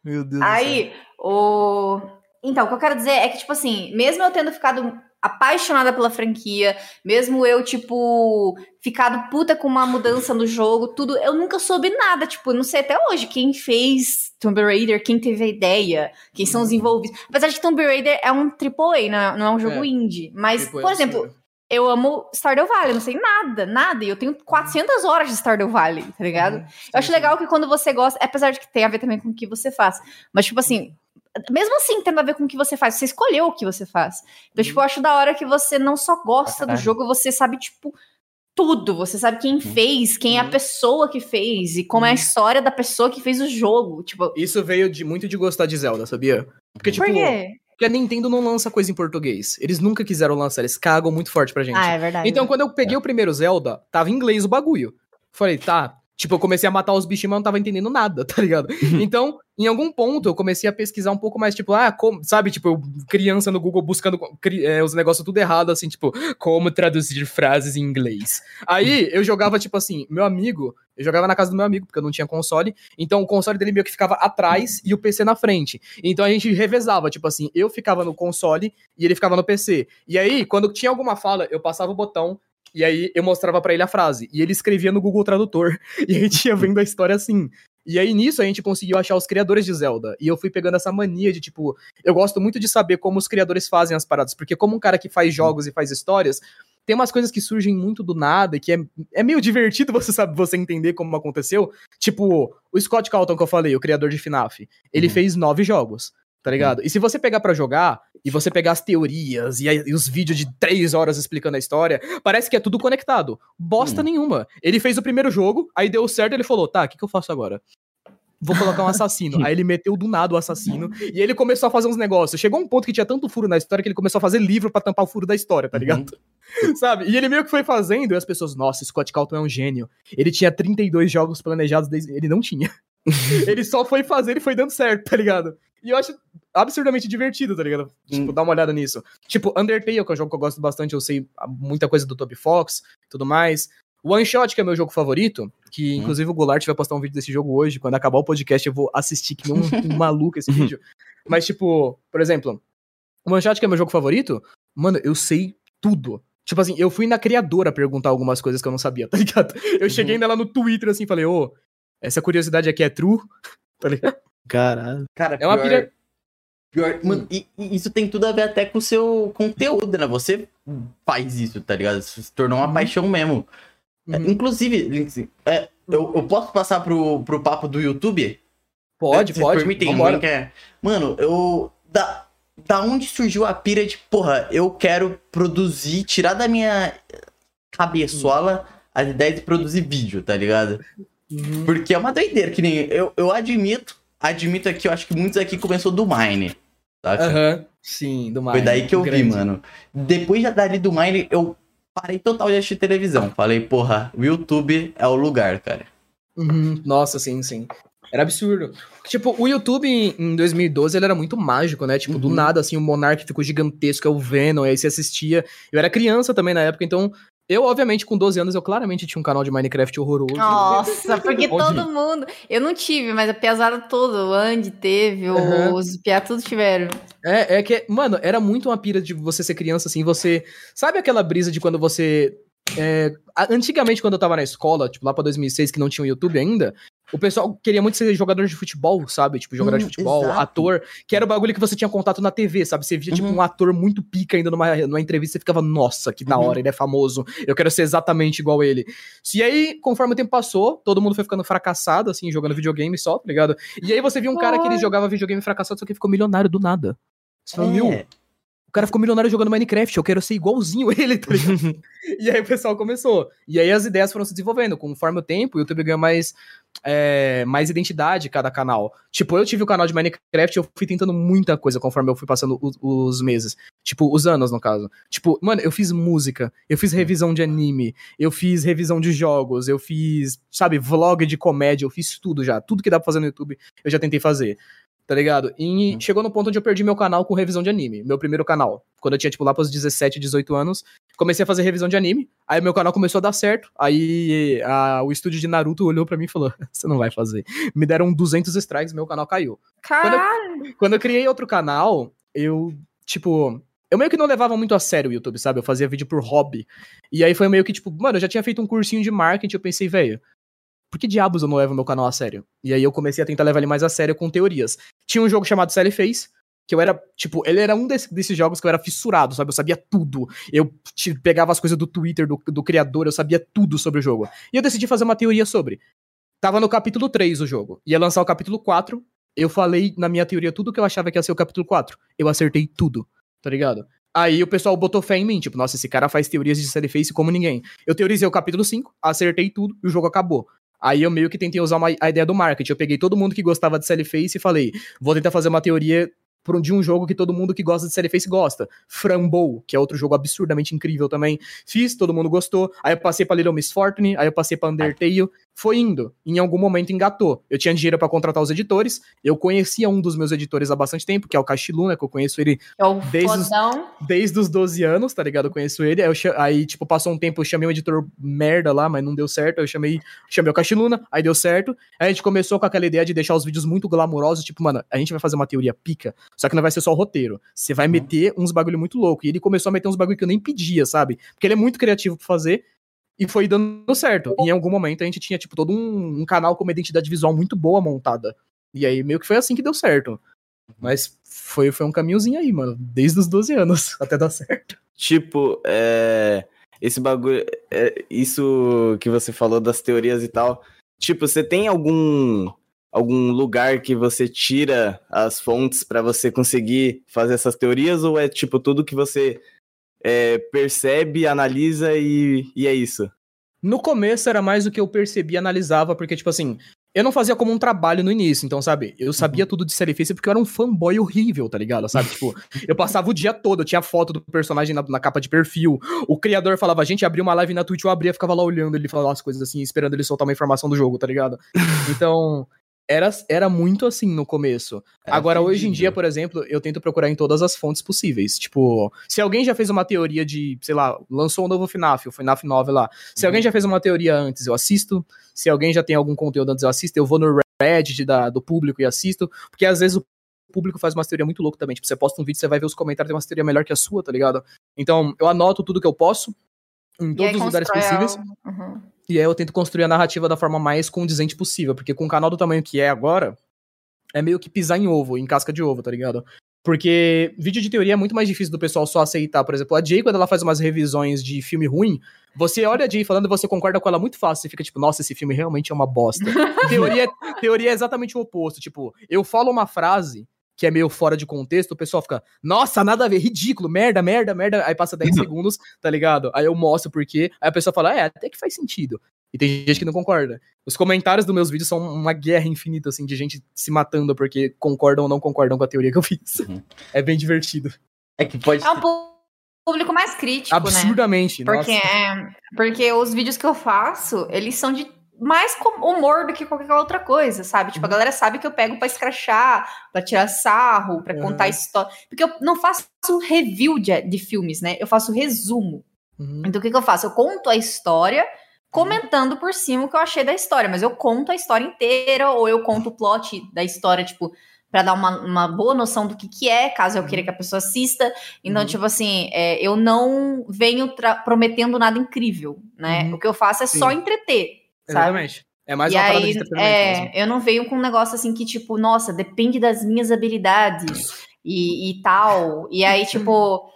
Meu Deus do Aí, O... Então, o que eu quero dizer é que, tipo assim, mesmo eu tendo ficado apaixonada pela franquia, mesmo eu, tipo, ficado puta com uma mudança no jogo, tudo, eu nunca soube nada, tipo, não sei até hoje quem fez Tomb Raider, quem teve a ideia, quem são os envolvidos. Apesar de que Tomb Raider é um AAA, não é, não é um jogo É. indie. Mas, por é exemplo, eu amo Stardew Valley, não sei nada, nada, e eu tenho 400 horas de Stardew Valley, tá ligado? Uhum, Eu acho sim, legal que quando você gosta, apesar de que tem a ver também com o que você faz, mas tipo assim, mesmo assim tendo a ver com o que você faz, você escolheu o que você faz. Então, tipo, eu acho da hora que você não só gosta do Caralho. jogo, você sabe, tipo, tudo. Você sabe quem fez, quem é a Uhum. pessoa que fez, e como é a Uhum. história da pessoa que fez o jogo. Tipo, Isso veio de muito de gostar de Zelda, sabia? Porque, tipo, por quê? porque a Nintendo não lança coisa em português. Eles nunca quiseram lançar, eles cagam muito forte pra gente. Ah, é verdade. Então, quando eu peguei o primeiro Zelda, tava em inglês o bagulho. Falei, tá. Tipo, eu comecei a matar os bichinhos, mas não tava entendendo nada, tá ligado? então, em algum ponto, eu comecei a pesquisar um pouco mais, tipo, ah, como, sabe? Tipo, eu, criança no Google buscando é, os negócios tudo errado, assim, tipo, como traduzir frases em inglês. Aí, eu jogava, tipo assim, meu amigo, eu jogava na casa do meu amigo, porque eu não tinha console, então o console dele meio que ficava atrás e o PC na frente. Então a gente revezava, tipo assim, eu ficava no console e ele ficava no PC. E aí, quando tinha alguma fala, eu passava o botão e aí eu mostrava pra ele a frase. E ele escrevia no Google Tradutor. E a gente ia vendo a história assim. E aí nisso a gente conseguiu achar os criadores de Zelda. E eu fui pegando essa mania de tipo, eu gosto muito de saber como os criadores fazem as paradas, porque como um cara que faz jogos e faz histórias, tem umas coisas que surgem muito do nada e que é, é meio divertido você sabe você entender como aconteceu. Tipo, o Scott Calton que eu falei, o criador de FNAF, ele Uhum. fez nove jogos. Tá ligado? E se você pegar pra jogar e você pegar as teorias e, e os vídeos de três horas explicando a história, parece que é tudo conectado. Bosta Hum. nenhuma. Ele fez o primeiro jogo, aí deu certo, ele falou: tá, o que, que eu faço agora? Vou colocar um assassino. aí ele meteu do nada o assassino e ele começou a fazer uns negócios. Chegou um ponto que tinha tanto furo na história que ele começou a fazer livro pra tampar o furo da história, tá ligado? Sabe? E ele meio que foi fazendo e as pessoas, nossa, Scott Calton é um gênio. Ele tinha 32 jogos planejados desde. Ele não tinha. ele só foi fazer e foi dando certo, tá ligado? E eu acho absurdamente divertido, tá ligado? Tipo, Hum. dá uma olhada nisso. Tipo, Undertale, que é um jogo que eu gosto bastante, eu sei muita coisa do Toby Fox e tudo mais. One Shot, que é meu jogo favorito, que Hum. inclusive o Goulart vai postar um vídeo desse jogo hoje. Quando acabar o podcast, eu vou assistir que nem um, um maluco esse vídeo. Mas, tipo, por exemplo, One Shot, que é meu jogo favorito, mano, eu sei tudo. Tipo assim, eu fui na criadora perguntar algumas coisas que eu não sabia, tá ligado? Eu cheguei nela no Twitter assim e falei, ô, essa curiosidade aqui é true? Tá ligado? Caralho. Cara, É uma pior- pilha- Pior, mano, e, e isso tem tudo a ver até com o seu conteúdo, né? Você faz isso, tá ligado? Isso se tornou uma Uhum. paixão mesmo. É, Uhum. inclusive, Lindsay, é, eu, eu posso passar pro, pro papo do YouTube? Pode, Vocês pode. Permitem, Vambora. mãe, que é- Mano, eu. Da, da onde surgiu a pira de, porra, eu quero produzir, tirar da minha cabeçola as ideias de produzir vídeo, tá ligado? Uhum. Porque é uma doideira, que nem eu, eu admito, admito aqui, eu acho que muitos aqui começou do Mine. Aham. Sim, do Foi Mine. daí que eu grande. vi, mano. Depois já dali do Mine, eu parei total de assistir televisão. Falei, porra, o YouTube é o lugar, cara. Uhum. Nossa, sim, sim. Era absurdo. Tipo, o YouTube em em 2012 ele era muito mágico, né? Tipo, do Uhum. nada, assim, o Monark ficou gigantesco, é o Venom, aí você assistia. Eu era criança também na época, então eu, obviamente, com 12 anos, eu claramente tinha um canal de Minecraft horroroso. Nossa, porque todo mundo. Eu não tive, mas a piazada toda, o Andy teve, Aham. os piá todos tiveram. É, é que, mano, era muito uma pira de você ser criança, assim, você. Sabe aquela brisa de quando você. É, antigamente, quando eu tava na escola, tipo, lá pra 2006, que não tinha o YouTube ainda, o pessoal queria muito ser jogador de futebol, sabe? Tipo, jogador de Hum, futebol, exato. ator, que era o bagulho que você tinha contato na TV, sabe? Você via, tipo, Uhum. um ator muito pica ainda numa, numa entrevista, você ficava, nossa, que da Uhum. hora, ele é famoso, eu quero ser exatamente igual ele. E aí, conforme o tempo passou, todo mundo foi ficando fracassado, assim, jogando videogame só, tá ligado? E aí você viu um cara que ele jogava videogame fracassado, só que ficou milionário do nada. Você fala, meu, É. o cara ficou milionário jogando Minecraft, eu quero ser igualzinho ele, tá ligado? e aí o pessoal começou. E aí as ideias foram se desenvolvendo. Conforme o tempo, o YouTube ganhou mais, é, mais identidade cada canal. Tipo, eu tive o canal de Minecraft, eu fui tentando muita coisa conforme eu fui passando os, os meses. Tipo, os anos, no caso. Tipo, mano, eu fiz música, eu fiz revisão de anime, eu fiz revisão de jogos, eu fiz, sabe, vlog de comédia, eu fiz tudo já. Tudo que dá pra fazer no YouTube, eu já tentei fazer. Tá ligado? E Hum. chegou no ponto onde eu perdi meu canal com revisão de anime, meu primeiro canal. Quando eu tinha, tipo, lá pros 17, 18 anos, comecei a fazer revisão de anime, aí meu canal começou a dar certo, aí a- o estúdio de Naruto olhou pra mim e falou, você não vai fazer. Me deram 200 strikes, meu canal caiu. Caralho. Quando eu criei outro canal, eu, tipo, eu meio que não levava muito a sério o YouTube, sabe? Eu fazia vídeo por hobby. E aí foi meio que, tipo, mano, eu já tinha feito um cursinho de marketing, eu pensei, velho, por que diabos eu não levo meu canal a sério? E aí eu comecei a tentar levar ele mais a sério com teorias. Tinha um jogo chamado Sally Face, que eu era, tipo, ele era um desse- desses jogos que eu era fissurado, sabe? Eu sabia tudo. Eu pegava as coisas do Twitter, do, do criador, eu sabia tudo sobre o jogo. E eu decidi fazer uma teoria sobre. Tava no capítulo 3 o jogo. Ia lançar o capítulo 4. Eu falei na minha teoria tudo que eu achava que ia ser o capítulo 4. Eu acertei tudo, tá ligado? Aí o pessoal botou fé em mim, tipo, nossa, esse cara faz teorias de Sally Face como ninguém. Eu teorizei o capítulo 5, acertei tudo e o jogo acabou. Aí eu meio que tentei usar uma- a ideia do marketing. Eu peguei todo mundo que gostava de Sally Face e falei, vou tentar fazer uma teoria de um jogo que todo mundo que gosta de Sally Face gosta. Frambow, que é outro jogo absurdamente incrível também. Fiz, todo mundo gostou. Aí eu passei pra Little Miss Fortune, aí eu passei pra Undertale. Foi indo. Em algum momento engatou. Eu tinha dinheiro pra contratar os editores. Eu conhecia um dos meus editores há bastante tempo, que é o Cachiluna, que eu conheço ele É o Desde os- desde os 12 anos, tá ligado? Eu conheço ele. Aí, eu aí, tipo, passou um tempo, eu chamei um editor merda lá, mas não deu certo. Aí eu chamei, chamei o Cachiluna, aí deu certo. Aí a gente começou com aquela ideia de deixar os vídeos muito glamurosos, tipo, mano, a gente vai fazer uma teoria pica, só que não vai ser só o roteiro. Você vai meter uns bagulho muito louco. E ele começou a meter uns bagulho que eu nem pedia, sabe? Porque ele é muito criativo pra fazer. E foi dando certo. E em algum momento a gente tinha, tipo, todo um, um canal com uma identidade visual muito boa montada. E aí meio que foi assim que deu certo. Mas foi, foi um caminhozinho aí, mano. Desde os 12 anos até dar certo. Tipo, é. Esse bagulho. é, isso que você falou das teorias e tal. Tipo, você tem algum. Algum lugar que você tira as fontes pra você conseguir fazer essas teorias? Ou é tipo tudo que você é, percebe, analisa e, e é isso? No começo era mais o que eu percebi e analisava, porque, tipo assim, eu não fazia como um trabalho no início, então, sabe? Eu sabia tudo de série face porque eu era um fanboy horrível, tá ligado? Sabe? Tipo, eu passava o dia todo, eu tinha foto do personagem na, na capa de perfil. O criador falava, gente, abriu uma live na Twitch, eu abria, ficava lá olhando ele falar as coisas assim, esperando ele soltar uma informação do jogo, tá ligado? Então. Era, era muito assim no começo. Era Agora, hoje em dia, por exemplo, eu tento procurar em todas as fontes possíveis. Tipo, se alguém já fez uma teoria de, sei lá, lançou um novo FNAF, o FNAF 9 lá. Se alguém já fez uma teoria antes, eu assisto. Se alguém já tem algum conteúdo antes, eu assisto. Eu vou no Reddit da, do público e assisto. Porque às vezes o público faz uma teoria muito louca também. Tipo, você posta um vídeo, você vai ver os comentários, tem uma teoria melhor que a sua, tá ligado? Então, eu anoto tudo que eu posso. Em todos os lugares possíveis. Uhum. E aí eu tento construir a narrativa da forma mais condizente possível, porque com o canal do tamanho que é agora, é meio que pisar em ovo, em casca de ovo, tá ligado? Porque vídeo de teoria é muito mais difícil do pessoal só aceitar. Por exemplo, a Jay, quando ela faz umas revisões de filme ruim, você olha a Jay falando e você concorda com ela muito fácil. Você fica tipo, nossa, esse filme realmente é uma bosta. teoria, teoria é exatamente o oposto. Tipo, eu falo uma frase que é meio fora de contexto, o pessoal fica, nossa, nada a ver, ridículo, merda, merda, merda. Aí passa 10 segundos, tá ligado? Aí eu mostro por quê. Aí a pessoa fala, é, até que faz sentido. E tem gente que não concorda. Os comentários dos meus vídeos são uma guerra infinita, assim, de gente se matando porque concordam ou não concordam com a teoria que eu fiz. Uhum. É bem divertido. É que pode. É um público mais crítico, né? Absurdamente. Porque, nossa. é, porque os vídeos que eu faço, eles são de mais com humor do que qualquer outra coisa, sabe? Tipo, a Uhum. galera sabe que eu pego pra escrachar, pra tirar sarro, pra Uhum. contar história. Porque eu não faço review de, de filmes, né? Eu faço resumo. Uhum. Então o que, que eu faço? Eu conto a história comentando por cima o que eu achei da história, mas eu conto a história inteira ou eu conto o plot da história, tipo, pra dar uma, uma boa noção do que que é, caso eu queira que a pessoa assista. Então, Uhum. tipo assim, é, eu não venho prometendo nada incrível, né? Uhum. O que eu faço é só Sim. entreter, sabe? Exatamente. É mais e uma parada de aí, mesmo. é, eu não venho com um negócio assim que, tipo, nossa, depende das minhas habilidades e, e tal. E aí, tipo,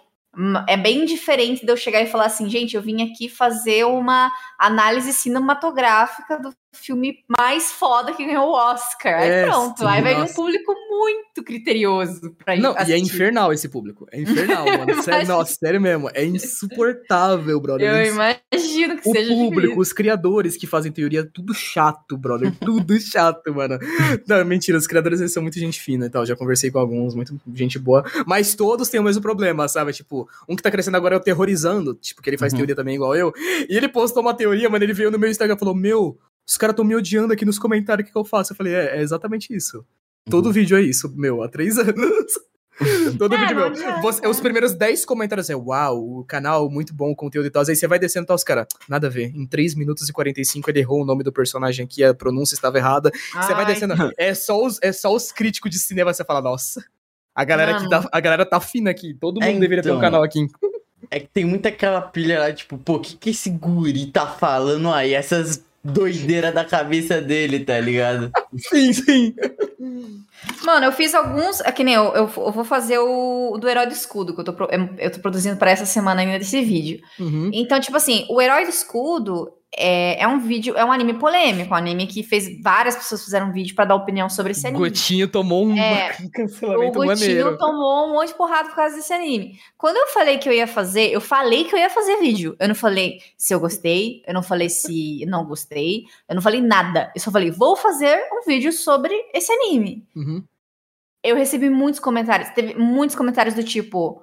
é bem diferente de eu chegar e falar assim, gente, eu vim aqui fazer uma análise cinematográfica do filme mais foda que ganhou o Oscar. Aí É, pronto, sim, aí vai um público muito criterioso pra Não, e é assistir. infernal esse público. É infernal, mano. Sério, nossa, sério mesmo. É insuportável, brother. Eu É imagino que O seja público, difícil. os criadores que fazem teoria, tudo chato, brother. Tudo chato, mano. Não, mentira, os criadores eles são muito gente fina e tal. Já conversei com alguns, muito gente boa. Mas todos têm o mesmo problema, sabe? Tipo, um que tá crescendo agora é o Terrorizando, tipo, que ele faz Uhum. teoria também igual eu. E ele postou uma teoria, mano. Ele veio no meu Instagram e falou: Meu, os caras tão me odiando aqui nos comentários, o que, que eu faço? Eu falei: É, é exatamente isso. Todo vídeo é isso, meu, há três anos. Todo É, vídeo meu. Você- os primeiros 10 comentários é: Uau, o canal, muito bom o conteúdo e tal. Aí você vai descendo e tal, os caras, nada a ver. Em 3 minutos e 45 ele errou o nome do personagem aqui, a pronúncia estava errada. Você vai Ai, descendo. É só os, é só os críticos de cinema, você fala, nossa. A galera, aqui tá, a galera tá fina aqui. Todo mundo É, deveria ter um então. canal aqui. É que tem muita aquela pilha lá, tipo, pô, o que, que esse guri tá falando aí? Essas doideiras da cabeça dele, tá ligado? Sim, sim. Mano, eu fiz alguns. É que nem eu, eu, eu vou fazer o do Herói do Escudo, que eu tô, pro- eu tô produzindo pra essa semana ainda desse vídeo. Uhum. Então, tipo assim, o Herói do Escudo é, é um vídeo, é um anime polêmico, um anime que fez. Várias pessoas fizeram um vídeo pra dar opinião sobre esse anime. Gotinho tomou um É, cancelamento o maneiro. tomou um monte de porrada por causa desse anime. Quando eu falei que eu ia fazer, eu falei que eu ia fazer vídeo. Eu não falei se eu gostei, eu não falei se não gostei, eu não falei nada. Eu só falei, vou fazer um vídeo sobre esse anime. Uhum. Eu recebi muitos comentários. Teve muitos comentários do tipo.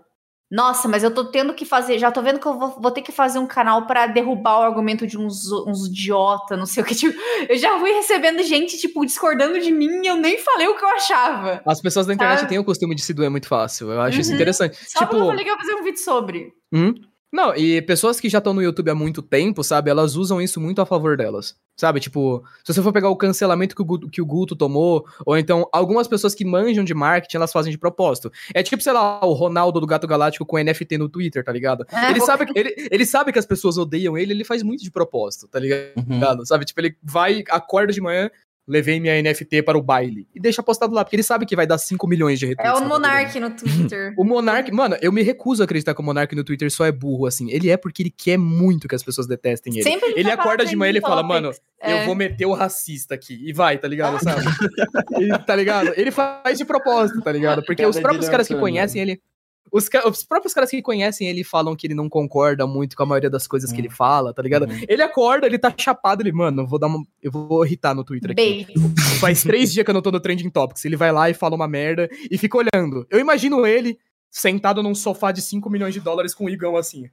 Nossa, mas eu tô tendo que fazer. Já tô vendo que eu vou, vou ter que fazer um canal pra derrubar o argumento de uns, uns idiota, não sei o que. Tipo, eu já fui recebendo gente, tipo, discordando de mim e eu nem falei o que eu achava. As pessoas da internet Sabe? têm o costume de se doer muito fácil. Eu acho isso Uhum. interessante. Só porque eu tipo, falei que eu ia fazer um vídeo sobre. Hum? Não, e pessoas que já estão no YouTube há muito tempo, sabe, elas usam isso muito a favor delas. Sabe, tipo, se você for pegar o cancelamento que o, Guto, que o Guto tomou, ou então algumas pessoas que manjam de marketing, elas fazem de propósito. É tipo, sei lá, o Ronaldo do Gato Galáctico com NFT no Twitter, tá ligado? É, ele, vou- sabe, que- ele, ele sabe que as pessoas odeiam ele, ele faz muito de propósito, tá ligado? Uhum. Sabe, tipo, ele vai, acorda de manhã, levei minha NFT para o baile. E deixa postado lá, porque ele sabe que vai dar 5 milhões de É retweets. o vida dele. Monark no Twitter. O Monark, mano, eu me recuso a acreditar que o Monark no Twitter só é burro, assim. Ele é porque ele quer muito que as pessoas detestem ele. Sempre Ele acorda de manhã e ele fala, mano, topics. eu É. vou meter o racista aqui. E vai, tá ligado? Sabe? Ele- tá ligado? Ele faz de propósito, tá ligado? Porque Cada os próprios caras que lançando. conhecem ele. Os, os próprios caras que conhecem ele falam que ele não concorda muito com a maioria das coisas que ele fala, tá ligado? Uhum. Ele acorda, ele tá chapado, ele, mano, eu vou dar uma. Eu vou irritar no Twitter aqui. Bait. Faz três dias que eu não tô no Trending Topics. Ele vai lá e fala uma merda e fica olhando. Eu imagino ele sentado num sofá de 5 milhões de dólares com o Igão assim.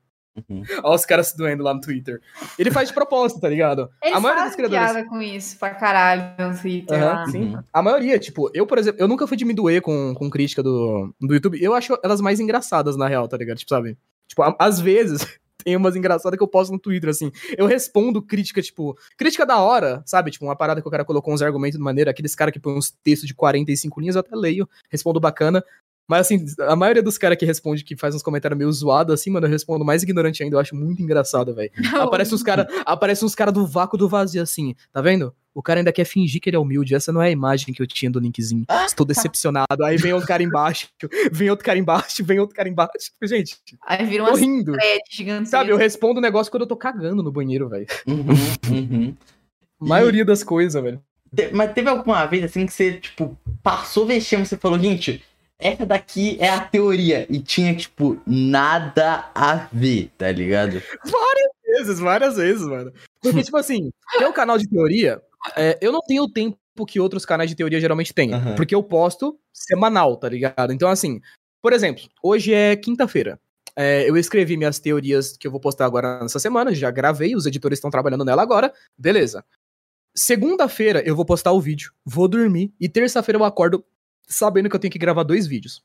Uhum. Olha os caras se doendo lá no Twitter. Ele faz de propósito, tá ligado? Ele a maioria dos criadores. piada com isso pra caralho no Twitter Aham, lá. sim. Uhum. A maioria, tipo, eu, por exemplo, eu nunca fui de me doer com, com crítica do, do YouTube. Eu acho elas mais engraçadas, na real, tá ligado? Tipo, sabe? Tipo, a- às vezes tem umas engraçadas que eu posto no Twitter, assim. Eu respondo crítica, tipo, crítica da hora, sabe? Tipo, uma parada que o cara colocou uns argumentos de maneira, aqueles caras que põem uns textos de 45 linhas, eu até leio, respondo bacana. Mas assim, a maioria dos caras que responde, que faz uns comentários meio zoados, assim, mano, eu respondo mais ignorante ainda, eu acho muito engraçado, velho. Aparece uns caras aparece uns cara do vácuo do vazio, assim, tá vendo? O cara ainda quer fingir que ele é humilde. Essa não é a imagem que eu tinha do linkzinho. Estou decepcionado. Aí vem outro cara embaixo, vem outro cara embaixo, vem outro cara embaixo. Gente, Aí vira uma rindo. Sabe, eu respondo o negócio quando eu tô cagando no banheiro, velho. Uhum, uhum. Maioria das coisas, velho. Mas teve alguma vez assim que você, tipo, passou vexame, você falou, gente, essa daqui é a teoria. E tinha, tipo, nada a ver, tá ligado? Vezes, várias vezes, mano. Porque, tipo assim, um canal de teoria, é, eu não tenho o tempo que outros canais de teoria geralmente têm. Aham. Porque eu posto semanal, tá ligado? Então, assim, por exemplo, hoje é quinta-feira. É, eu escrevi minhas teorias que eu vou postar agora nessa semana, já gravei, os editores estão trabalhando nela agora, beleza. Segunda-feira eu vou postar o vídeo, vou dormir, e terça-feira eu acordo sabendo que eu tenho que gravar dois vídeos.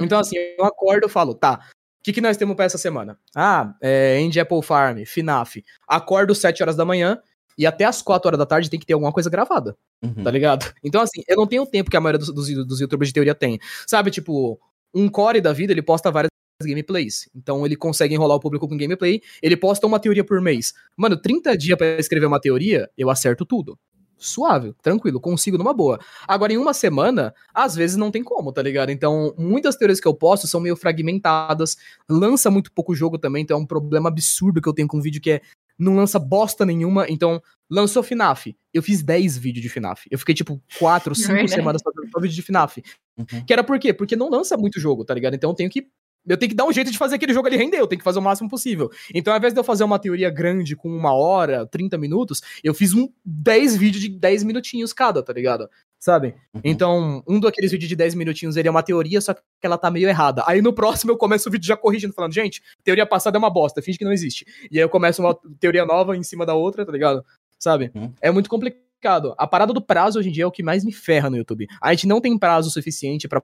Então, assim, eu acordo e falo, tá, o que, que nós temos pra essa semana? Ah, é End Apple Farm, FNAF. Acordo 7 horas da manhã e até as 4 horas da tarde tem que ter alguma coisa gravada, Uhum. tá ligado? Então, assim, eu não tenho o tempo que a maioria dos, dos, dos youtubers de teoria tem. Sabe, tipo, um core da vida, ele posta várias gameplays. Então ele consegue enrolar o público com gameplay, ele posta uma teoria por mês. Mano, 30 dias pra escrever uma teoria, eu acerto tudo. Suave, tranquilo, consigo numa boa. Agora, em uma semana, às vezes não tem como, tá ligado? Então, muitas teorias que eu posto são meio fragmentadas, lança muito pouco jogo também, então é um problema absurdo que eu tenho com um vídeo que é não lança bosta nenhuma, então lançou FNAF. Eu fiz 10 vídeos de FNAF. Eu fiquei tipo 4, 5 Verdade. semanas fazendo só vídeo de FNAF. Uhum. Que era por quê? Porque não lança muito jogo, tá ligado? Então eu tenho que eu tenho que dar um jeito de fazer aquele jogo ali render, eu tenho que fazer o máximo possível. Então, ao invés de eu fazer uma teoria grande com uma hora, 30 minutos, eu fiz um 10 vídeos de 10 minutinhos cada, tá ligado? Sabe? Uhum. Então, um daqueles vídeos de 10 minutinhos ele é uma teoria, só que ela tá meio errada. Aí no próximo eu começo o vídeo já corrigindo, falando, gente, teoria passada é uma bosta, finge que não existe. E aí eu começo uma teoria nova em cima da outra, tá ligado? Sabe? Uhum. É muito complicado. complicado. A parada do prazo hoje em dia é o que mais me ferra no YouTube. A gente não tem prazo suficiente pra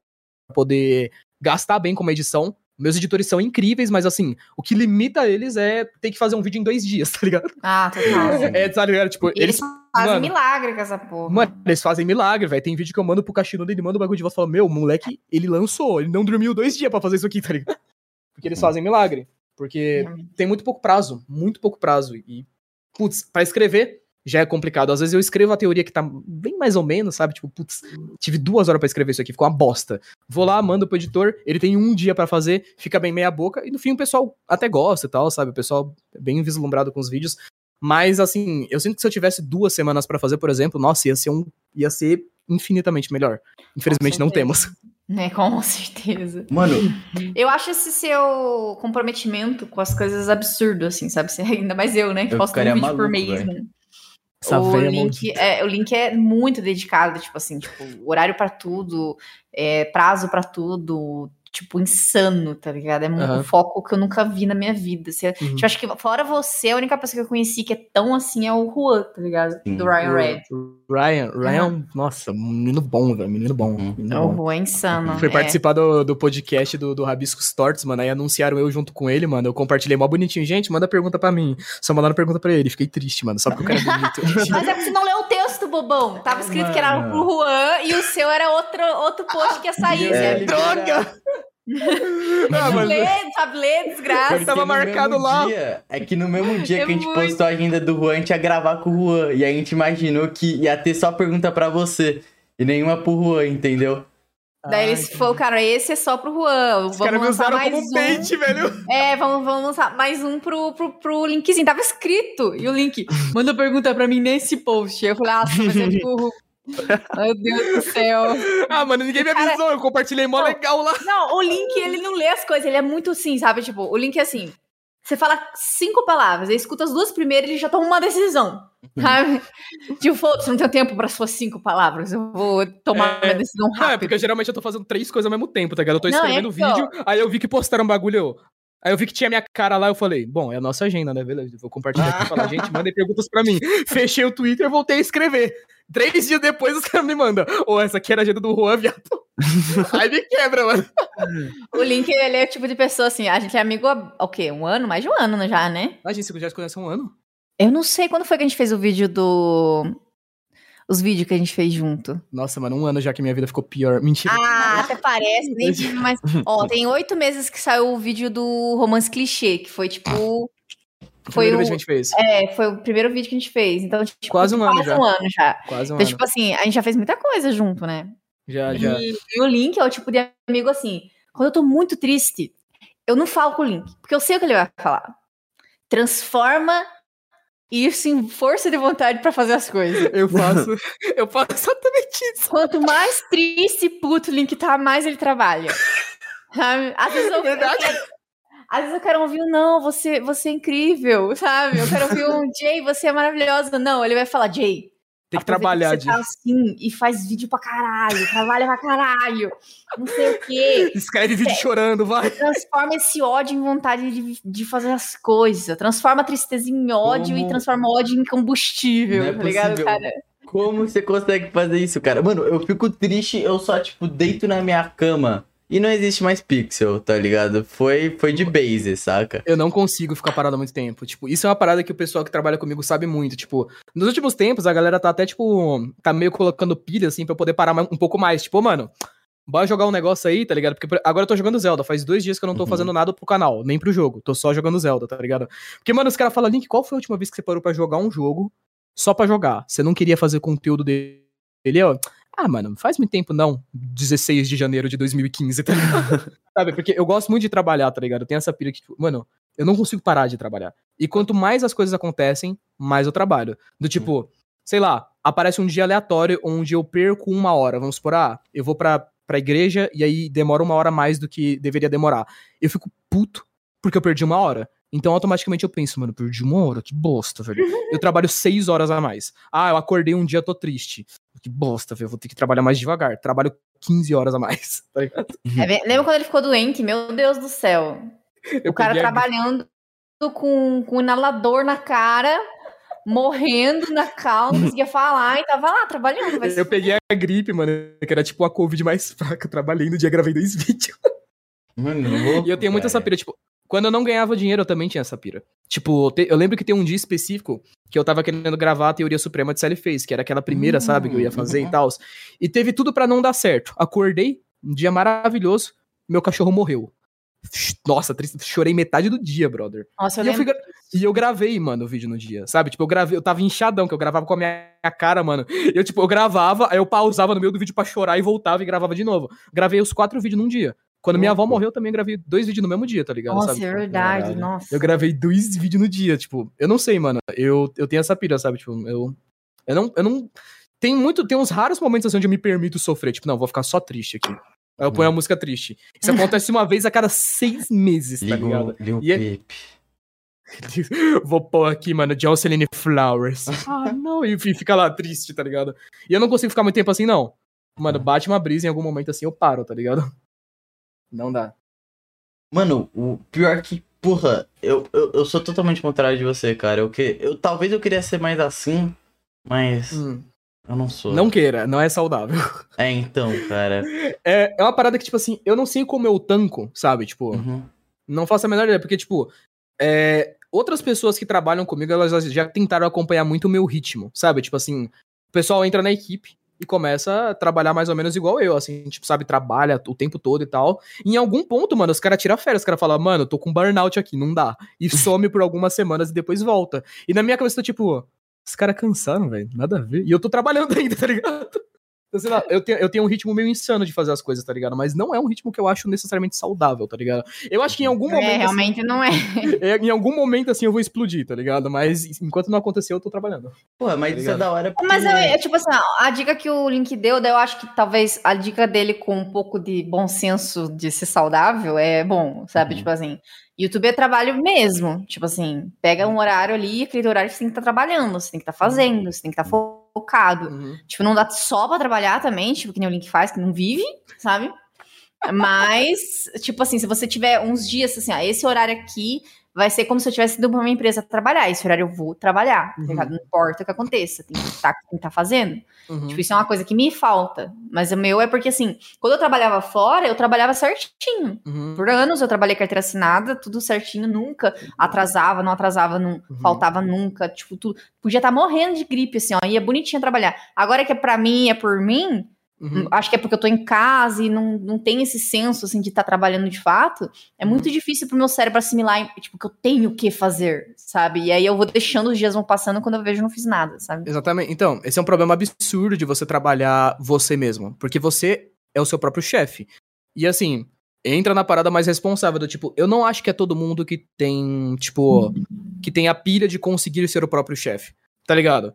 poder gastar bem com uma edição. Meus editores são incríveis, mas assim, o que limita eles é ter que fazer um vídeo em dois dias, tá ligado? Ah, total. É, tá ligado? Tipo, eles eles. fazem mano, milagre com essa porra. Mano, eles fazem milagre, velho. Tem vídeo que eu mando pro Caxinudo, ele manda o bagulho de volta e fala: Meu, moleque, ele lançou, ele não dormiu dois dias pra fazer isso aqui, tá ligado? Porque eles fazem milagre. Porque tem muito pouco prazo, muito pouco prazo. E, putz, pra escrever já é complicado. Às vezes eu escrevo a teoria que tá bem mais ou menos, sabe? Tipo, putz, tive duas horas pra escrever isso aqui, ficou uma bosta. Vou lá, mando pro editor, ele tem um dia pra fazer, fica bem meia boca, e no fim o pessoal até gosta e tal, sabe? O pessoal é bem vislumbrado com os vídeos. Mas, assim, eu sinto que se eu tivesse duas semanas pra fazer, por exemplo, nossa, ia ser um. ia ser infinitamente melhor. Infelizmente não temos. Né, com certeza. Mano, Eu acho esse seu comprometimento com as coisas absurdo, assim, sabe? Ainda mais eu, né? Que Eu posto um vídeo por maluco, mês, velho. né? O link, é, o link é muito dedicado, tipo assim, tipo, horário pra tudo, é, prazo pra tudo, tipo, insano, tá ligado? É um Aham. foco que eu nunca vi na minha vida. Você, Uhum. tipo, acho que fora você, a única pessoa que eu conheci que é tão assim é o Juan, tá ligado? Sim. Do Ryan Red. Ryan, Ryan, nossa, menino bom, velho, menino bom. Uhum. menino O bom. Juan é insano. Foi é. participar do, do podcast do, do Rabiscos Tortos, mano. Aí anunciaram eu junto com ele, mano. Eu compartilhei mó bonitinho. Gente, manda pergunta pra mim. Só mandaram pergunta pra ele. Fiquei triste, mano. Só porque o cara é bonito. Mas é porque você não leu o texto, bobão. Tava escrito que era Mano. pro Juan e o seu era outro, outro post que ia sair. É, Zé. droga! Ah, mano. Lê, sabe ler, desgraça. Porque tava marcado lá. dia- é que no mesmo dia É que a gente muito. postou a agenda do Juan, a gente ia gravar com o Juan. E a gente imaginou que ia ter só pergunta pra você. E nenhuma pro Juan, entendeu? Daí eles focaram, esse é só pro Juan. Os caras Vamos me lançar usaram mais como um. bait, velho. É, vamos, vamos lançar mais um pro, pro, pro linkzinho. Tava escrito. E o link, manda pergunta pra mim nesse post. Eu falei, ah, mas é tipo... Meu Deus do céu. Ah, mano, ninguém me Cara, avisou. Eu compartilhei mó não. legal lá. Não, o link, ele não lê as coisas. Ele é muito assim, sabe? Tipo, o link é assim... Você fala cinco palavras, aí escuta as duas primeiras e ele já toma uma decisão. Sabe? Tipo, foda-se, não tenho tempo para suas cinco palavras. Eu vou tomar É. minha decisão Não, é rápido. porque geralmente eu tô fazendo três coisas ao mesmo tempo, tá ligado? Eu tô Não, é escrevendo o que, ó. vídeo, aí eu vi que postaram um bagulho. eu- Aí eu vi que tinha minha cara lá, eu falei, bom, é a nossa agenda, né? Beleza, vou compartilhar aqui e falar, gente, mandem perguntas pra mim. Fechei o Twitter e voltei a escrever. Três dias depois os caras me mandam. Ô, essa aqui era a agenda do Juan, viado. aí me quebra, mano. O Link, ele é o tipo de pessoa assim, a gente é amigo há o quê? Um ano? Mais de um ano né, já, né? A gente já se conhece há um ano. Eu não sei quando foi que a gente fez o vídeo do... Os vídeos que a gente fez junto. Nossa, mano, um ano já que minha vida ficou pior. Mentira. Ah, até parece, nem tive mais... Ó, tem oito meses que saiu o vídeo do Romance Clichê, que foi tipo... Foi Primeira o... vez que a gente fez. É, foi o primeiro vídeo que a gente fez. Então, tipo, Quase um ano quase já. um ano já. Quase um Então, ano. tipo assim, a gente já fez muita coisa junto, né? Já, já. E, e o Link é o tipo de amigo assim, quando eu tô muito triste, eu não falo com o Link, porque eu sei o que ele vai falar. Transforma isso em força de vontade pra fazer as coisas. Eu faço. eu faço exatamente isso. Quanto mais triste e puto o Link tá, mais ele trabalha. Sabe? Às vezes eu, Verdade. eu quero, às vezes eu quero ouvir um não, você, você é incrível, sabe? Eu quero ouvir um Jay, você é maravilhosa. Não, ele vai falar, Jay, Tem que trabalhar, que você tá assim e faz vídeo pra caralho, trabalha pra caralho, não sei o quê. Escreve vídeo chorando, vai. Transforma esse ódio em vontade de, de fazer as coisas. Transforma a tristeza em ódio Como? e transforma o ódio em combustível, Não é tá ligado, cara? Como você consegue fazer isso, cara? Mano, eu fico triste, eu só, tipo, deito na minha cama e não existe mais pixel, tá ligado? Foi, foi de base, saca? Eu não consigo ficar parado há muito tempo. Tipo, isso é uma parada que o pessoal que trabalha comigo sabe muito. Tipo, nos últimos tempos a galera tá até, tipo, tá meio colocando pilha, assim, pra poder parar um pouco mais. Tipo, mano, bora jogar um negócio aí, tá ligado? Porque por- agora eu tô jogando Zelda. Faz dois dias que eu não tô Uhum. fazendo nada pro canal, nem pro jogo. Tô só jogando Zelda, tá ligado? Porque, mano, os caras falam, Link, qual foi a última vez que você parou pra jogar um jogo só pra jogar? Você não queria fazer conteúdo dele, ó? Ah, mano, faz muito tempo não. 16 de janeiro de 2015, tá ligado? Sabe? Porque eu gosto muito de trabalhar, tá ligado? Eu tenho essa pilha que, tipo, mano, eu não consigo parar de trabalhar. E quanto mais as coisas acontecem, mais eu trabalho. Do tipo, sei lá, aparece um dia aleatório onde eu perco uma hora. Vamos supor, ah, eu vou pra, pra igreja e aí demora uma hora mais do que deveria demorar. Eu fico puto porque eu perdi uma hora. Então, automaticamente eu penso, mano, perdi uma hora, que bosta, velho. Eu trabalho seis horas a mais. Ah, eu acordei um dia, tô triste. Que bosta, velho, vou ter que trabalhar mais devagar. Trabalho 15 horas a mais, tá ligado? É lembra quando ele ficou doente? Meu Deus do céu. Eu o cara peguei a- trabalhando com, com um inalador na cara morrendo na cal, não conseguia falar e tava lá trabalhando. Se Eu peguei a gripe, mano, que era tipo a Covid mais fraca. Eu trabalhei no dia, gravei dois vídeos. Mano, louco, E eu tenho muito essa pira, tipo, quando eu não ganhava dinheiro, eu também tinha essa pira. Tipo, eu lembro que tem um dia específico que eu tava querendo gravar a teoria suprema de Sally Face, que era aquela primeira, Hum, sabe, que eu ia fazer uhum. e tal. E teve tudo pra não dar certo. Acordei, um dia maravilhoso, meu cachorro morreu. Nossa, triste, chorei metade do dia, brother. Nossa, eu E eu, fui e eu gravei, mano, o vídeo no dia, sabe? Tipo, eu gravei, eu tava inchadão, que eu gravava com a minha cara, mano. Eu, tipo, eu gravava, aí eu pausava no meio do vídeo pra chorar e voltava e gravava de novo. Gravei os quatro vídeos num dia. Quando minha avó morreu, eu também gravei dois vídeos no mesmo dia, tá ligado? Nossa, sabe? é verdade, caralho. nossa. Eu gravei dois vídeos no dia, tipo, eu não sei, mano. Eu, eu tenho essa pira, sabe? Tipo, eu. Eu não. Eu não tem muito. Tem uns raros momentos assim onde eu me permito sofrer. Tipo, não, vou ficar só triste aqui. Aí eu ponho a música triste. Isso acontece uma vez a cada seis meses, tá Liga ligado? o Lil E é- Pepe. Vou pôr aqui, mano, Jocelyn Flowers. Ah, não. E fi- fica lá triste, tá ligado? E eu não consigo ficar muito tempo assim, não. Mano, bate uma brisa em algum momento assim, eu paro, tá ligado? Não dá. Mano, o pior que, porra, eu, eu, eu sou totalmente contrário de você, cara. Eu, que, eu Talvez eu queria ser mais assim, mas Hum. eu não sou. Não queira, não é saudável. É, então, cara. É, é uma parada que, tipo assim, eu não sei como eu tanco, sabe? Tipo, Uhum. Não faço a menor ideia, porque, tipo, é, outras pessoas que trabalham comigo, elas já- já tentaram acompanhar muito o meu ritmo, sabe? Tipo assim, o pessoal entra na equipe e começa a trabalhar mais ou menos igual eu, assim, tipo, sabe, trabalha o tempo todo e tal. E em algum ponto, mano, os caras tiram férias, os caras falam, mano, tô com burnout aqui, não dá. E some por algumas semanas e depois volta. E na minha cabeça, tô tipo, os caras cansaram, velho, nada a ver. E eu tô trabalhando ainda, tá ligado? Então, sei lá, eu tenho, eu tenho um ritmo meio insano de fazer as coisas, tá ligado? Mas não é um ritmo que eu acho necessariamente saudável, tá ligado? Eu acho que em algum momento. É, assim, realmente não é. é, em algum momento, assim, eu vou explodir, tá ligado? Mas enquanto não aconteceu, eu tô trabalhando. Pô, mas isso é da hora porque... Mas é, é tipo assim, a dica que o Link deu, daí eu acho que talvez a dica dele com um pouco de bom senso de ser saudável é bom, sabe? Uhum. Tipo assim, YouTube é trabalho mesmo. Tipo assim, pega um horário ali, aquele horário que você tem que estar trabalhando, você tem que estar fazendo, você tem que estar focado. Tipo, não dá só pra trabalhar também, tipo, que nem o Link faz, que não vive, sabe? Mas, tipo assim, se você tiver uns dias assim, ó, esse horário aqui vai ser como se eu tivesse ido pra uma empresa trabalhar. Esse horário eu vou trabalhar, tá Uhum. Não importa o que aconteça, tem que estar tá fazendo. Uhum. Tipo, isso é uma coisa que me falta. Mas o meu é porque, assim, quando eu trabalhava fora, eu trabalhava certinho. Uhum. Por anos eu trabalhei carteira assinada, tudo certinho, nunca atrasava, não atrasava, não Uhum. faltava nunca, tipo, tudo. Podia estar morrendo de gripe, assim, ó, ia bonitinho trabalhar. Agora que é pra mim, é por mim, Uhum. acho que é porque eu tô em casa e não, não tem esse senso, assim, de estar trabalhando de fato, é muito difícil pro meu cérebro assimilar, tipo, que eu tenho o que fazer, sabe? E aí eu vou deixando, os dias vão passando, quando eu vejo não fiz nada, sabe? Exatamente. Então, esse é um problema absurdo de você trabalhar você mesmo. Porque você é o seu próprio chefe. E assim, entra na parada mais responsável do tipo, eu não acho que é todo mundo que tem, tipo, que tem a pilha de conseguir ser o próprio chefe. Tá ligado?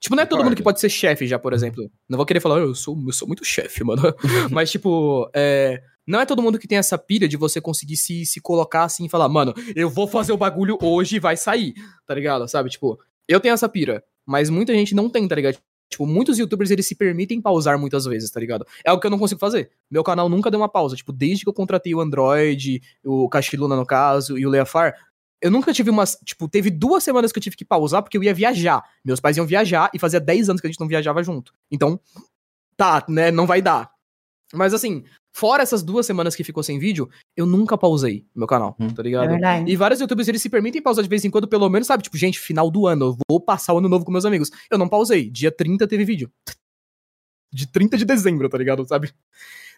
Tipo, não é todo mundo que pode ser chefe já, por exemplo. Não vou querer falar, "Ah, eu sou, eu sou muito chefe, mano. Mas, tipo, é, não é todo mundo que tem essa pilha de você conseguir se, se colocar assim e falar, mano, eu vou fazer o bagulho hoje e vai sair, tá ligado? Sabe? Tipo, eu tenho essa pira, mas muita gente não tem, tá ligado? Tipo, muitos youtubers, eles se permitem pausar muitas vezes, tá ligado? É algo que eu não consigo fazer. Meu canal nunca deu uma pausa. Tipo, desde que eu contratei o Android, o Cachiluna, no caso, e o Leafar, eu nunca tive umas. Tipo, teve duas semanas que eu tive que pausar porque eu ia viajar. Meus pais iam viajar e fazia 10 anos que a gente não viajava junto. Então, tá, né? Não vai dar. Mas assim, fora essas duas semanas que ficou sem vídeo, eu nunca pausei meu canal, Hum. tá É ligado? verdade. E vários youtubers, eles se permitem pausar de vez em quando, pelo menos, sabe? Tipo, gente, final do ano, eu vou passar o ano novo com meus amigos. Eu não pausei. Dia 30 teve vídeo. De 30 de dezembro, tá ligado? Sabe?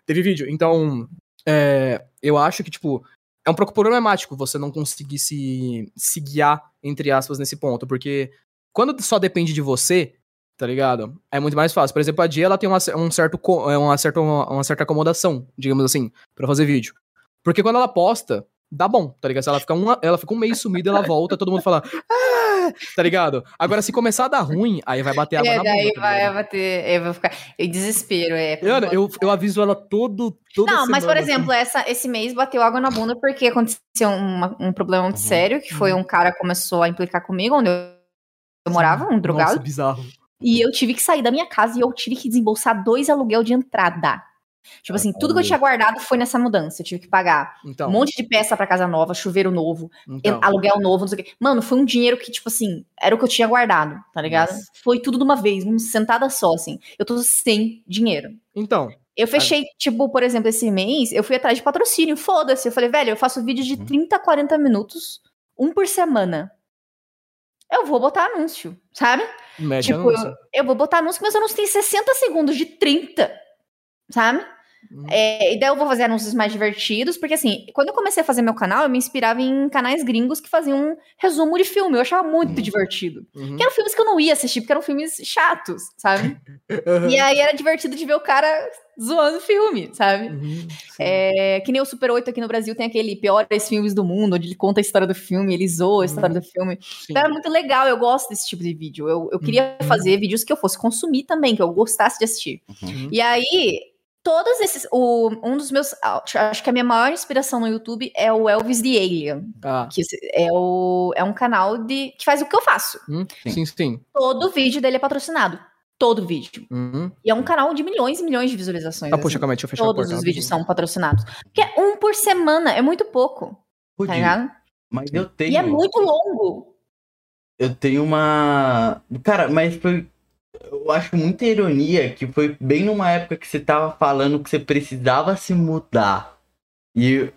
Teve vídeo. Então, é, eu acho que, tipo, é um pouco problemático você não conseguir se, se guiar, entre aspas, nesse ponto. Porque quando só depende de você, tá ligado? É muito mais fácil. Por exemplo, a Dia, ela tem uma, um certo, é, uma, certa, uma, certa acomodação, digamos assim, pra fazer vídeo. Porque quando ela posta, dá bom, tá ligado? Se ela fica, uma, ela fica um mês sumida, ela volta, todo mundo fala, ah! tá ligado? Agora, se começar a dar ruim, aí vai bater água É, na daí bunda. vai ligado? bater. Eu vou ficar. Eu desespero, é. Eu, eu aviso ela todo, toda Não, mas por semana, assim. exemplo, essa, esse mês bateu água na bunda porque aconteceu uma- um problema muito Uhum. sério, que foi um cara começou a implicar comigo, onde eu, eu morava, um drogado. Nossa, bizarro. E eu tive que sair da minha casa e eu tive que desembolsar dois aluguel de entrada. Tipo assim, tudo que eu tinha guardado foi nessa mudança. Eu tive que pagar Então, um monte de peça pra casa nova, chuveiro novo, então. aluguel novo, não sei o quê. Mano, foi um dinheiro que, tipo assim, era o que eu tinha guardado, tá ligado? Nossa. Foi tudo de uma vez, uma sentada só, assim. Eu tô sem dinheiro. Então, Eu fechei, tipo, por exemplo, esse mês, eu fui atrás de patrocínio, foda-se. Eu falei, velho, eu faço vídeo de Uhum. 30, 40 minutos, um por semana. Eu vou botar anúncio, sabe? mete tipo, anúncio. eu, eu vou botar anúncio, mas eu não tenho 60 segundos de 30, sabe? Hum. É, e daí eu vou fazer anúncios mais divertidos, porque assim, quando eu comecei a fazer meu canal, eu me inspirava em canais gringos que faziam um resumo de filme. Eu achava muito divertido. Uhum. Que eram filmes que eu não ia assistir, porque eram filmes chatos, sabe? E aí era divertido de ver o cara zoando o filme, sabe? Uhum. É, que nem o Super 8 aqui no Brasil tem aquele piores filmes do mundo, onde ele conta a história do filme, ele zoa a história do filme. Sim. Então era muito legal, eu gosto desse tipo de vídeo. Eu, eu queria Uhum. fazer vídeos que eu fosse consumir também, que eu gostasse de assistir. Uhum. E aí, todos esses. O, um dos meus. Acho que a minha maior inspiração no YouTube é o Elvis the Alien. Ah, Que é, o, é um canal de, que faz o que eu faço. hum, Sim. sim, sim. Todo vídeo dele é patrocinado. Todo vídeo. Uhum. E é um canal de milhões e milhões de visualizações. Ah, assim. puxa, calma aí, deixa eu fechar a Todos porta. os vídeos são patrocinados. Porque é um por semana, é muito pouco, tá Pudim, ligado? mas eu tenho. E é muito longo. Eu tenho uma. Cara, mas foi. Eu acho muita ironia que foi bem numa época que você tava falando que você precisava se mudar. E.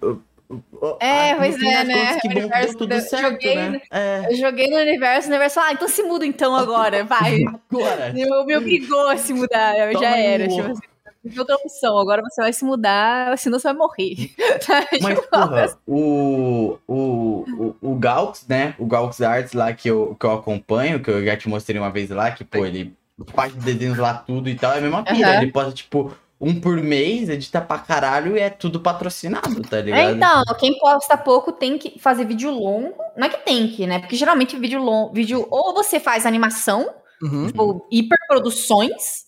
É, no pois é, né? que universo tudo certo, joguei, né? É. Eu joguei no universo, o universo falou, ah, então se muda então agora, vai. Agora. Eu me obrigou a se mudar, eu já era. Tipo assim, não outra opção, agora você vai se mudar, senão você vai morrer. Tá? Mas, Tipo, porra, o, o, o, o Gaux, né? O Gaux Arts lá que eu, que eu acompanho, que eu já te mostrei uma vez lá, que, pô, ele faz desenhos lá tudo e tal, é a mesma pira. Aham. Ele posta, tipo, um por mês, edita pra caralho e é tudo patrocinado, tá É, ligado? então, quem posta pouco tem que fazer vídeo longo. Não é que tem que, né? Porque geralmente vídeo longo, vídeo ou você faz animação, Uhum. tipo, hiperproduções,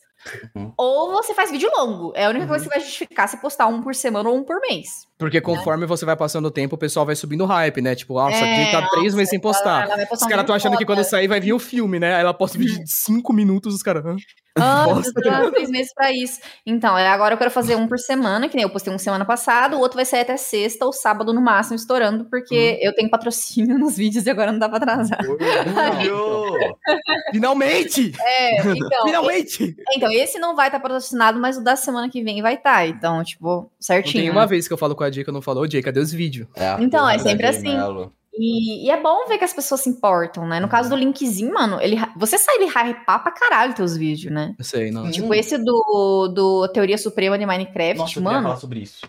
Uhum. ou você faz vídeo longo. É a única Uhum. coisa que vai justificar você postar um por semana ou um por mês. Porque conforme você vai passando o tempo, o pessoal vai subindo o hype, né? Tipo, nossa, É, aqui tá três nossa, meses sem postar. Ela postar Os caras estão achando que foda. quando sair vai vir o filme, né? Aí ela posta um vídeo de cinco minutos, os caras. Ah, três meses pra isso. Então, é, agora eu quero fazer um por semana, que nem eu postei um semana passada, o outro vai sair até sexta ou sábado no máximo, estourando, porque eu tenho patrocínio nos vídeos e agora não dá pra atrasar. Finalmente! É, então, Finalmente! então, esse não vai estar patrocinado, mas o da semana que vem vai estar. Então, tipo, certinho. tem uma vez que eu falo com a Dica, não falou, ô Dica, cadê os vídeos? É a Então, é sempre Jay assim. E, e é bom ver que as pessoas se importam, né? No caso do linkzinho, mano, ele, você sai de hypar pra caralho teus vídeos, né? Eu sei, não. Tipo, esse do, do Teoria Suprema de Minecraft, Nossa, eu mano, falar sobre isso.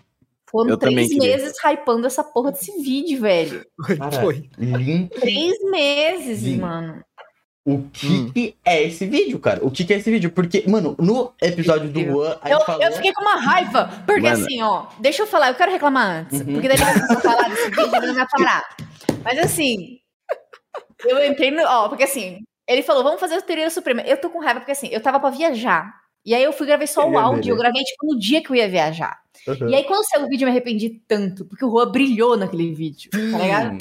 foram Eu três meses hypando essa porra desse vídeo, velho. Cara, Foi. Link. Três meses, Sim. mano. O que, Hum. que é esse vídeo, cara? O que, que é esse vídeo? Porque, mano, no episódio do Juan, aí Eu, falou... eu fiquei com uma raiva, porque Mano. assim, ó, deixa eu falar, eu quero reclamar antes, Uhum. porque daí ele começou a falar desse vídeo, ele não vai parar. Mas assim, eu entrei no, ó, porque assim, ele falou, vamos fazer o Teoria Suprema. Eu tô com raiva, porque assim, eu tava pra viajar, e aí eu fui gravei só o áudio, eu né? gravei tipo no dia que eu ia viajar. Uhum. E aí quando saiu o vídeo eu me arrependi tanto, porque o Juan brilhou naquele vídeo, tá ligado?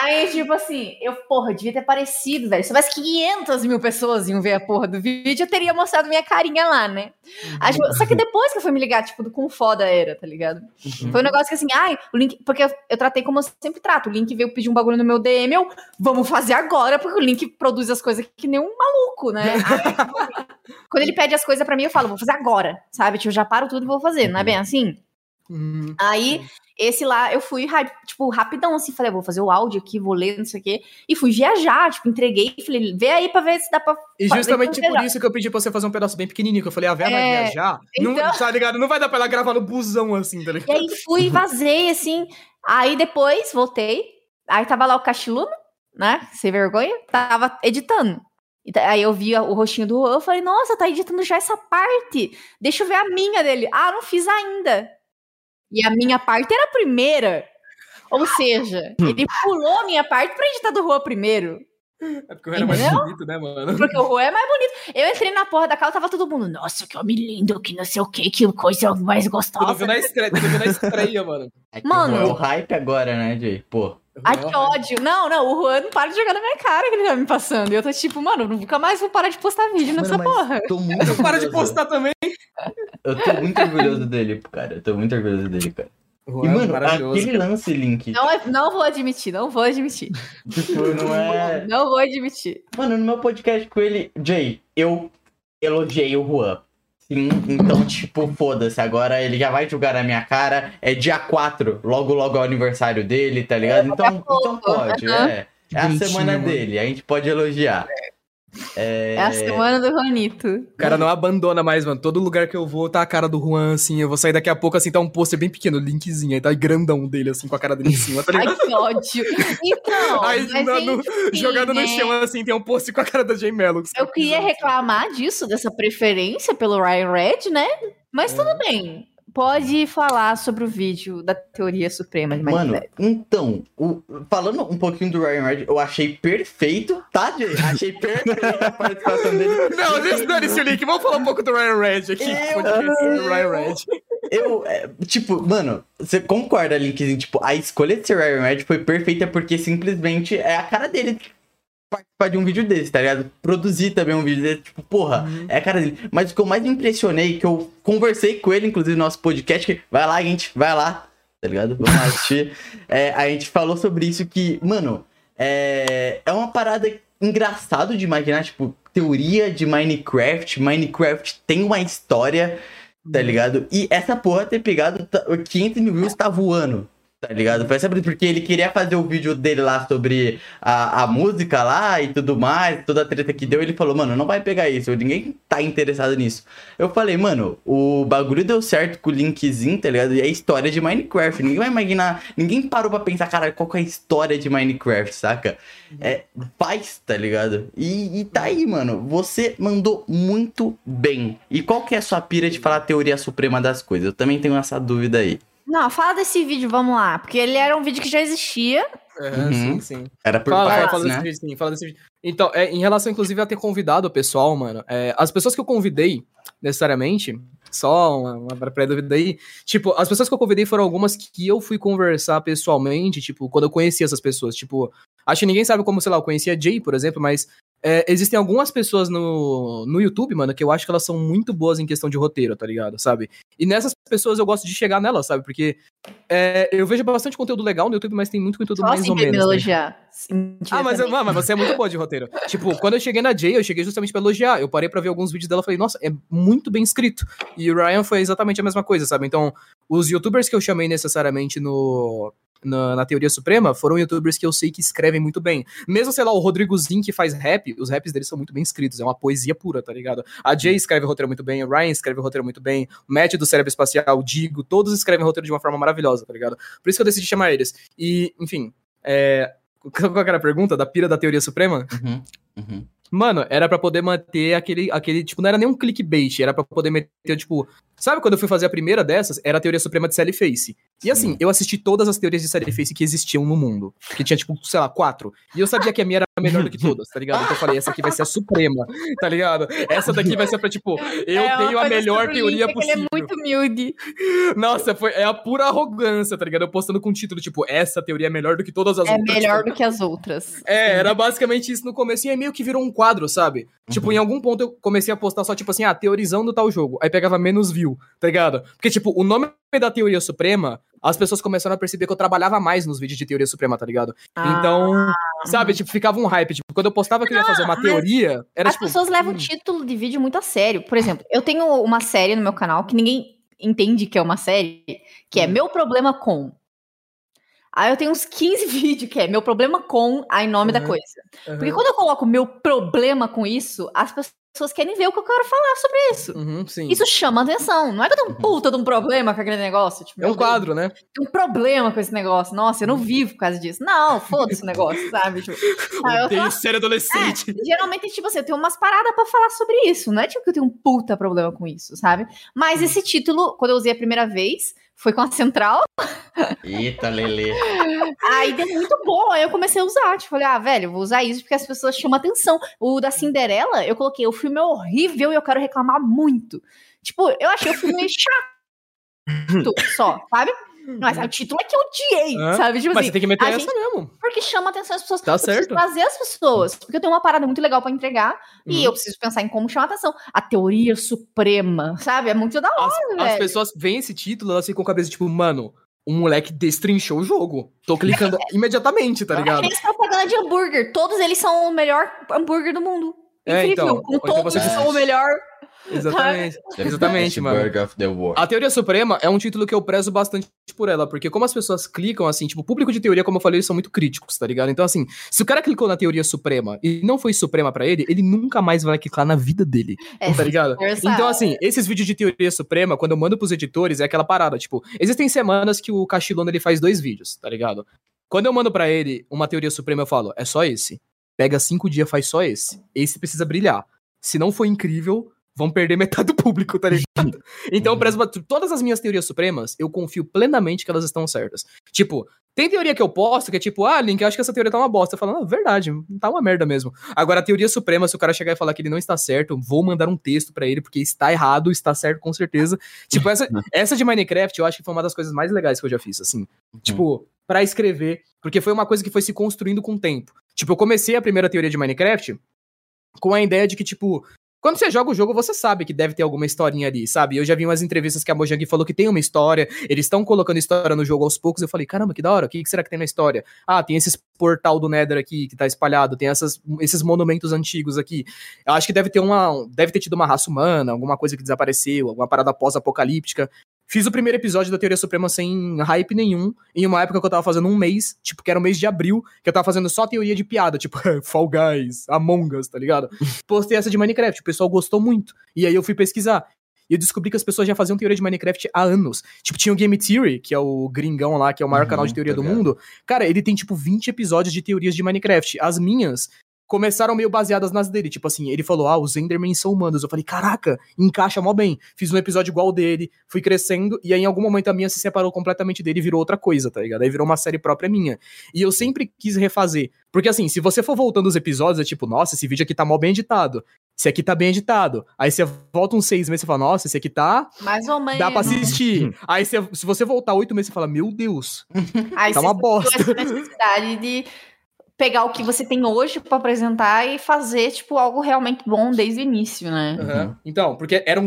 Aí, tipo assim, eu, porra, devia ter aparecido, velho. Se tivesse 500 mil pessoas iam ver a porra do vídeo, eu teria mostrado minha carinha lá, né? Aí, tipo, só que depois que eu fui me ligar, tipo, do quão foda era, tá ligado? Foi um negócio que assim, ai, o link. Porque eu, eu tratei como eu sempre trato. O link veio pedir um bagulho no meu DM, eu, vamos fazer agora, porque o link produz as coisas que nem um maluco, né? Aí, quando ele pede as coisas pra mim, eu falo, vou fazer agora, sabe? Tipo, eu já paro tudo e vou fazer, não é bem assim? Uhum. Aí, esse lá, eu fui, tipo, rapidão, assim, falei, vou fazer o áudio aqui, vou ler, não sei o quê. E fui viajar, tipo, entreguei, falei, vê aí pra ver se dá pra. E justamente pra por viajar. isso que eu pedi pra você fazer um pedaço bem pequenininho, que eu falei, a Vera vai É, viajar. Não, então- tá ligado? Não vai dar pra ela gravar no busão assim, tá E ligado? aí fui, vazei, assim. Aí depois, voltei. Aí tava lá o Cachiluno, né? Sem vergonha, tava editando. Aí eu vi o rostinho do Juan, eu falei, nossa, tá editando já essa parte. Deixa eu ver a minha dele. Ah, não fiz ainda. E a minha parte era a primeira. Ou seja, ele pulou a minha parte pra editar do Juan primeiro. É porque o era mais bonito, né, mano? Porque o Juan é mais bonito. Eu entrei na porra da casa, tava todo mundo, nossa, que homem lindo, que não sei o que, que coisa mais Tu gostosa. viu na estreia, tu viu na estreia, mano. É que Mano. É o hype agora, né, Jay? Pô. Ai, que ódio. Não, não, o Juan não para de jogar na minha cara que ele tá me passando. E eu tô tipo, mano, nunca mais vou parar de postar vídeo nessa Mano, porra. Tô muito Para de postar também. Eu tô muito orgulhoso dele, cara. Eu tô muito orgulhoso dele, cara. Juan E, é mano, maravilhoso. aquele lance, Link, Não, é- não vou admitir, não vou admitir. tipo, não é... Não vou admitir. Mano, no meu podcast com ele, Jay, eu elogiei o Juan. Sim, então, tipo, foda-se. Agora ele já vai julgar na minha cara. É dia 4, logo, logo é o aniversário dele, tá ligado? Então, daqui a pouco, então pode, aham. é. É a semana mano. dele, a gente pode elogiar. É, É a semana do Juanito. O cara não abandona mais, mano. Todo lugar que eu vou tá a cara do Juan, assim. Eu vou sair daqui a pouco, assim, tá um pôster bem pequeno, linkzinho. Aí tá grandão dele, assim, com a cara dele em cima, tá Ai, que ódio. Então, Aí, mas no- enfim, jogado né? no chão, assim, tem um pôster com a cara da Jay Mello. Eu queria reclamar disso, dessa preferência pelo Ryan Red, né? Mas É. tudo bem. Pode falar sobre o vídeo da teoria suprema de Mano, então, o- falando um pouquinho do Ryan Red, eu achei perfeito, tá, Jay? Achei perfeito a participação dele. Não, deixa dane-se o link. Vamos falar um pouco do Ryan Red aqui. Eu- podcast do Ryan Red. Eu, é, tipo, mano, você concorda, Linkzinho? Tipo, a escolha de ser Ryan Red foi perfeita porque simplesmente é a cara dele participar de um vídeo desse, tá ligado? Produzir também um vídeo desse, tipo, porra, é a cara dele. Mas o que eu mais me impressionei, que eu conversei com ele, inclusive, no nosso podcast, que vai lá, gente, vai lá, tá ligado? Vamos assistir. É, a gente falou sobre isso que, mano, é, é uma parada engraçado de imaginar, tipo, teoria de Minecraft. Minecraft tem uma história, tá ligado? E essa porra ter pegado tá- 500 mil views tá voando. Tá ligado? Foi sempre porque ele queria fazer o vídeo dele lá sobre a, a música lá e tudo mais, toda a treta que deu. Ele falou, mano, não vai pegar isso, ninguém tá interessado nisso. Eu falei, mano, o bagulho deu certo com o linkzinho, tá ligado? E é a história de Minecraft. Ninguém vai imaginar, ninguém parou pra pensar, cara, qual que é a história de Minecraft, saca? É paz, tá ligado? E, e tá aí, mano. Você mandou muito bem. E qual que é a sua pira de falar a teoria suprema das coisas? Eu também tenho essa dúvida aí. Não, fala desse vídeo, vamos lá. Porque ele era um vídeo que já existia. É, Uhum. sim, sim. Era por Fala, fala, partes, fala né? desse vídeo, sim, fala desse vídeo. Então, é, em relação, inclusive, a ter convidado o pessoal, mano, é, as pessoas que eu convidei, necessariamente, só uma, uma pré-dúvida aí, tipo, as pessoas que eu convidei foram algumas que eu fui conversar pessoalmente, tipo, quando eu conheci essas pessoas, tipo, acho que ninguém sabe como, sei lá, eu conheci a Jay, por exemplo, mas é, existem algumas pessoas no, no YouTube, mano, que eu acho que elas são muito boas em questão de roteiro, tá ligado? Sabe? E nessas pessoas eu gosto de chegar nelas, sabe? Porque é, eu vejo bastante conteúdo legal no YouTube, mas tem muito conteúdo Só mais assim ou pra me menos. né? elogiar. Ah, mas, eu- mas você é muito boa de roteiro. tipo, quando eu cheguei na Jay, eu cheguei justamente pra elogiar. Eu parei pra ver alguns vídeos dela e falei, nossa, é muito bem escrito. E o Ryan foi exatamente a mesma coisa, sabe? Então, os youtubers que eu chamei necessariamente no. Na, na Teoria Suprema foram youtubers que eu sei que escrevem muito bem. Mesmo, sei lá, o Rodrigozinho que faz rap, os raps dele são muito bem escritos, é uma poesia pura, tá ligado? A Jay escreve roteiro muito bem, o Ryan escreve roteiro muito bem, o Matt do Cérebro Espacial, o Digo, todos escrevem roteiro de uma forma maravilhosa, tá ligado? Por isso que eu decidi chamar eles. E, enfim, é, qual era a pergunta? Da pira da teoria suprema? Uhum, uhum. Mano, era pra poder manter aquele, aquele, tipo, não era nem um clickbait, era pra poder meter, tipo, sabe quando eu fui fazer a primeira dessas? Era a teoria suprema de Sally Face. E assim, eu assisti todas as teorias de Sally Face que existiam no mundo, que tinha, tipo, sei lá, quatro. E eu sabia que a minha era a melhor do que todas, tá ligado? Então eu falei, essa aqui vai ser a suprema, tá ligado? Essa daqui vai ser pra, tipo, eu É, tenho a melhor teoria Link é que possível. Ele é muito humilde. Nossa, foi, é a pura arrogância, tá ligado? Eu postando com o título, tipo, essa teoria é melhor do que todas as É outras. melhor tipo, do que as outras. É, era basicamente isso no começo, e aí meio que virou um quadro, sabe? Tipo, em algum ponto eu comecei a postar só, tipo assim, ah, teorizando tal jogo. Aí pegava menos view, tá ligado? Porque, tipo, o nome da teoria suprema, as pessoas começaram a perceber que eu trabalhava mais nos vídeos de teoria suprema, tá ligado? Ah, Então, sabe, tipo, ficava um hype. Tipo, quando eu postava que eu ia fazer uma teoria, era As tipo. pessoas levam hum, o título de vídeo muito a sério. Por exemplo, eu tenho uma série no meu canal que ninguém entende que é uma série, que é Hum. Meu Problema Com. Aí eu tenho uns 15 vídeos que é Meu Problema Com, aí nome da Uhum. coisa. Porque aham. quando eu coloco meu problema com isso, as pessoas querem ver o que eu quero falar sobre isso. Uhum, sim. Isso chama atenção. Não é que eu tenho um puta de um problema com aquele negócio. Tipo, é um Deus, quadro, né? Tem um problema com esse negócio. Nossa, eu não vivo por causa disso. Não, foda-se o negócio, sabe? Tipo, eu Odeio ser adolescente. é, geralmente, tipo assim, eu tenho umas paradas pra falar sobre isso. Não é tipo que eu tenho um puta problema com isso, sabe? Mas esse título, quando eu usei a primeira vez, foi com a central. Eita, Lele. Aí deu muito bom. Aí eu comecei a usar. Tipo, falei, ah, velho, vou usar isso porque as pessoas chamam atenção. O da Cinderela, eu coloquei, o filme é horrível e eu quero reclamar muito. Tipo, eu achei o filme chato só, sabe? Mas o título é que eu odiei, Hã? sabe? Tipo Mas assim, você tem que meter essa gente- mesmo. porque chama atenção as pessoas. Tá eu certo. trazer as pessoas. Porque eu tenho uma parada muito legal pra entregar. E Uhum. eu preciso pensar em como chamar atenção. A teoria suprema, sabe? É muito da hora, As, as velho. pessoas veem esse título, elas ficam com a cabeça tipo, mano, um moleque destrinchou o jogo. Tô clicando imediatamente, tá ligado? nem propaganda de hambúrguer. Todos eles são o melhor hambúrguer do mundo. É, Incrível. então. Como Ou então todos você- são o melhor. Exatamente. Exatamente, mano. A Teoria Suprema é um título que eu prezo bastante por ela, porque como as pessoas clicam, assim, tipo, o público de teoria, como eu falei, eles são muito críticos, tá ligado? Então, assim, se o cara clicou na Teoria Suprema e não foi Suprema pra ele, ele nunca mais vai clicar na vida dele, É, tá ligado? força. Então, assim, esses vídeos de Teoria Suprema, quando eu mando pros editores, é aquela parada, tipo, existem semanas que o Cachilona, ele faz dois vídeos, tá ligado? Quando eu mando pra ele uma Teoria Suprema, eu falo, é só esse. Pega cinco dias, faz só esse. Esse precisa brilhar. Se não for incrível, vão perder metade do público, tá ligado? Então, prezo, todas as minhas teorias supremas, eu confio plenamente que elas estão certas. Tipo, tem teoria que eu posto que é tipo, ah, Link, eu acho que essa teoria tá uma bosta. Eu falo, não, verdade, tá uma merda mesmo. Agora, a teoria suprema, se o cara chegar e falar que ele não está certo, vou mandar um texto pra ele, porque está errado, está certo com certeza. Tipo, essa, essa de Minecraft, eu acho que foi uma das coisas mais legais que eu já fiz, assim. Tipo, pra escrever, porque foi uma coisa que foi se construindo com o tempo. Tipo, eu comecei a primeira teoria de Minecraft com a ideia de que, tipo, quando você joga o jogo, você sabe que deve ter alguma historinha ali, sabe? Eu já vi umas entrevistas que a Mojang falou que tem uma história, eles estão colocando história no jogo aos poucos. Eu falei, caramba, que da hora, o que será que tem na história? Ah, tem esses portal do Nether aqui que tá espalhado, tem essas, esses monumentos antigos aqui. Eu acho que deve ter uma. Deve ter tido uma raça humana, alguma coisa que desapareceu, alguma parada pós-apocalíptica. Fiz o primeiro episódio da Teoria Suprema sem hype nenhum, em uma época que eu tava fazendo um mês, tipo, que era o mês de abril, que eu tava fazendo só teoria de piada, tipo, Fall Guys, Among Us, tá ligado? Postei essa de Minecraft, o pessoal gostou muito. E aí eu fui pesquisar. E eu descobri que as pessoas já faziam teoria de Minecraft há anos. Tipo, tinha o Game Theory, que é o gringão lá, que é o maior Uhum, canal de teoria tá do ligado. mundo. Cara, ele tem, tipo, 20 episódios de teorias de Minecraft. As minhas começaram meio baseadas nas dele. Tipo assim, ele falou, ah, os Endermen são humanos. Eu falei, caraca, encaixa mó bem. Fiz um episódio igual dele, fui crescendo, e aí em algum momento a minha se separou completamente dele e virou outra coisa, tá ligado? Aí virou uma série própria minha. E eu sempre quis refazer. Porque assim, se você for voltando os episódios, é tipo, nossa, esse vídeo aqui tá mó bem editado. Esse aqui tá bem editado. Aí você volta uns seis meses e fala, nossa, esse aqui tá. Mais ou menos. Dá pra assistir. Aí você- se você voltar oito meses, você fala, meu Deus, Aí tá você uma bosta. essa necessidade de pegar o que você tem hoje pra apresentar e fazer, tipo, algo realmente bom desde o início, né? Aham. Então, porque eram,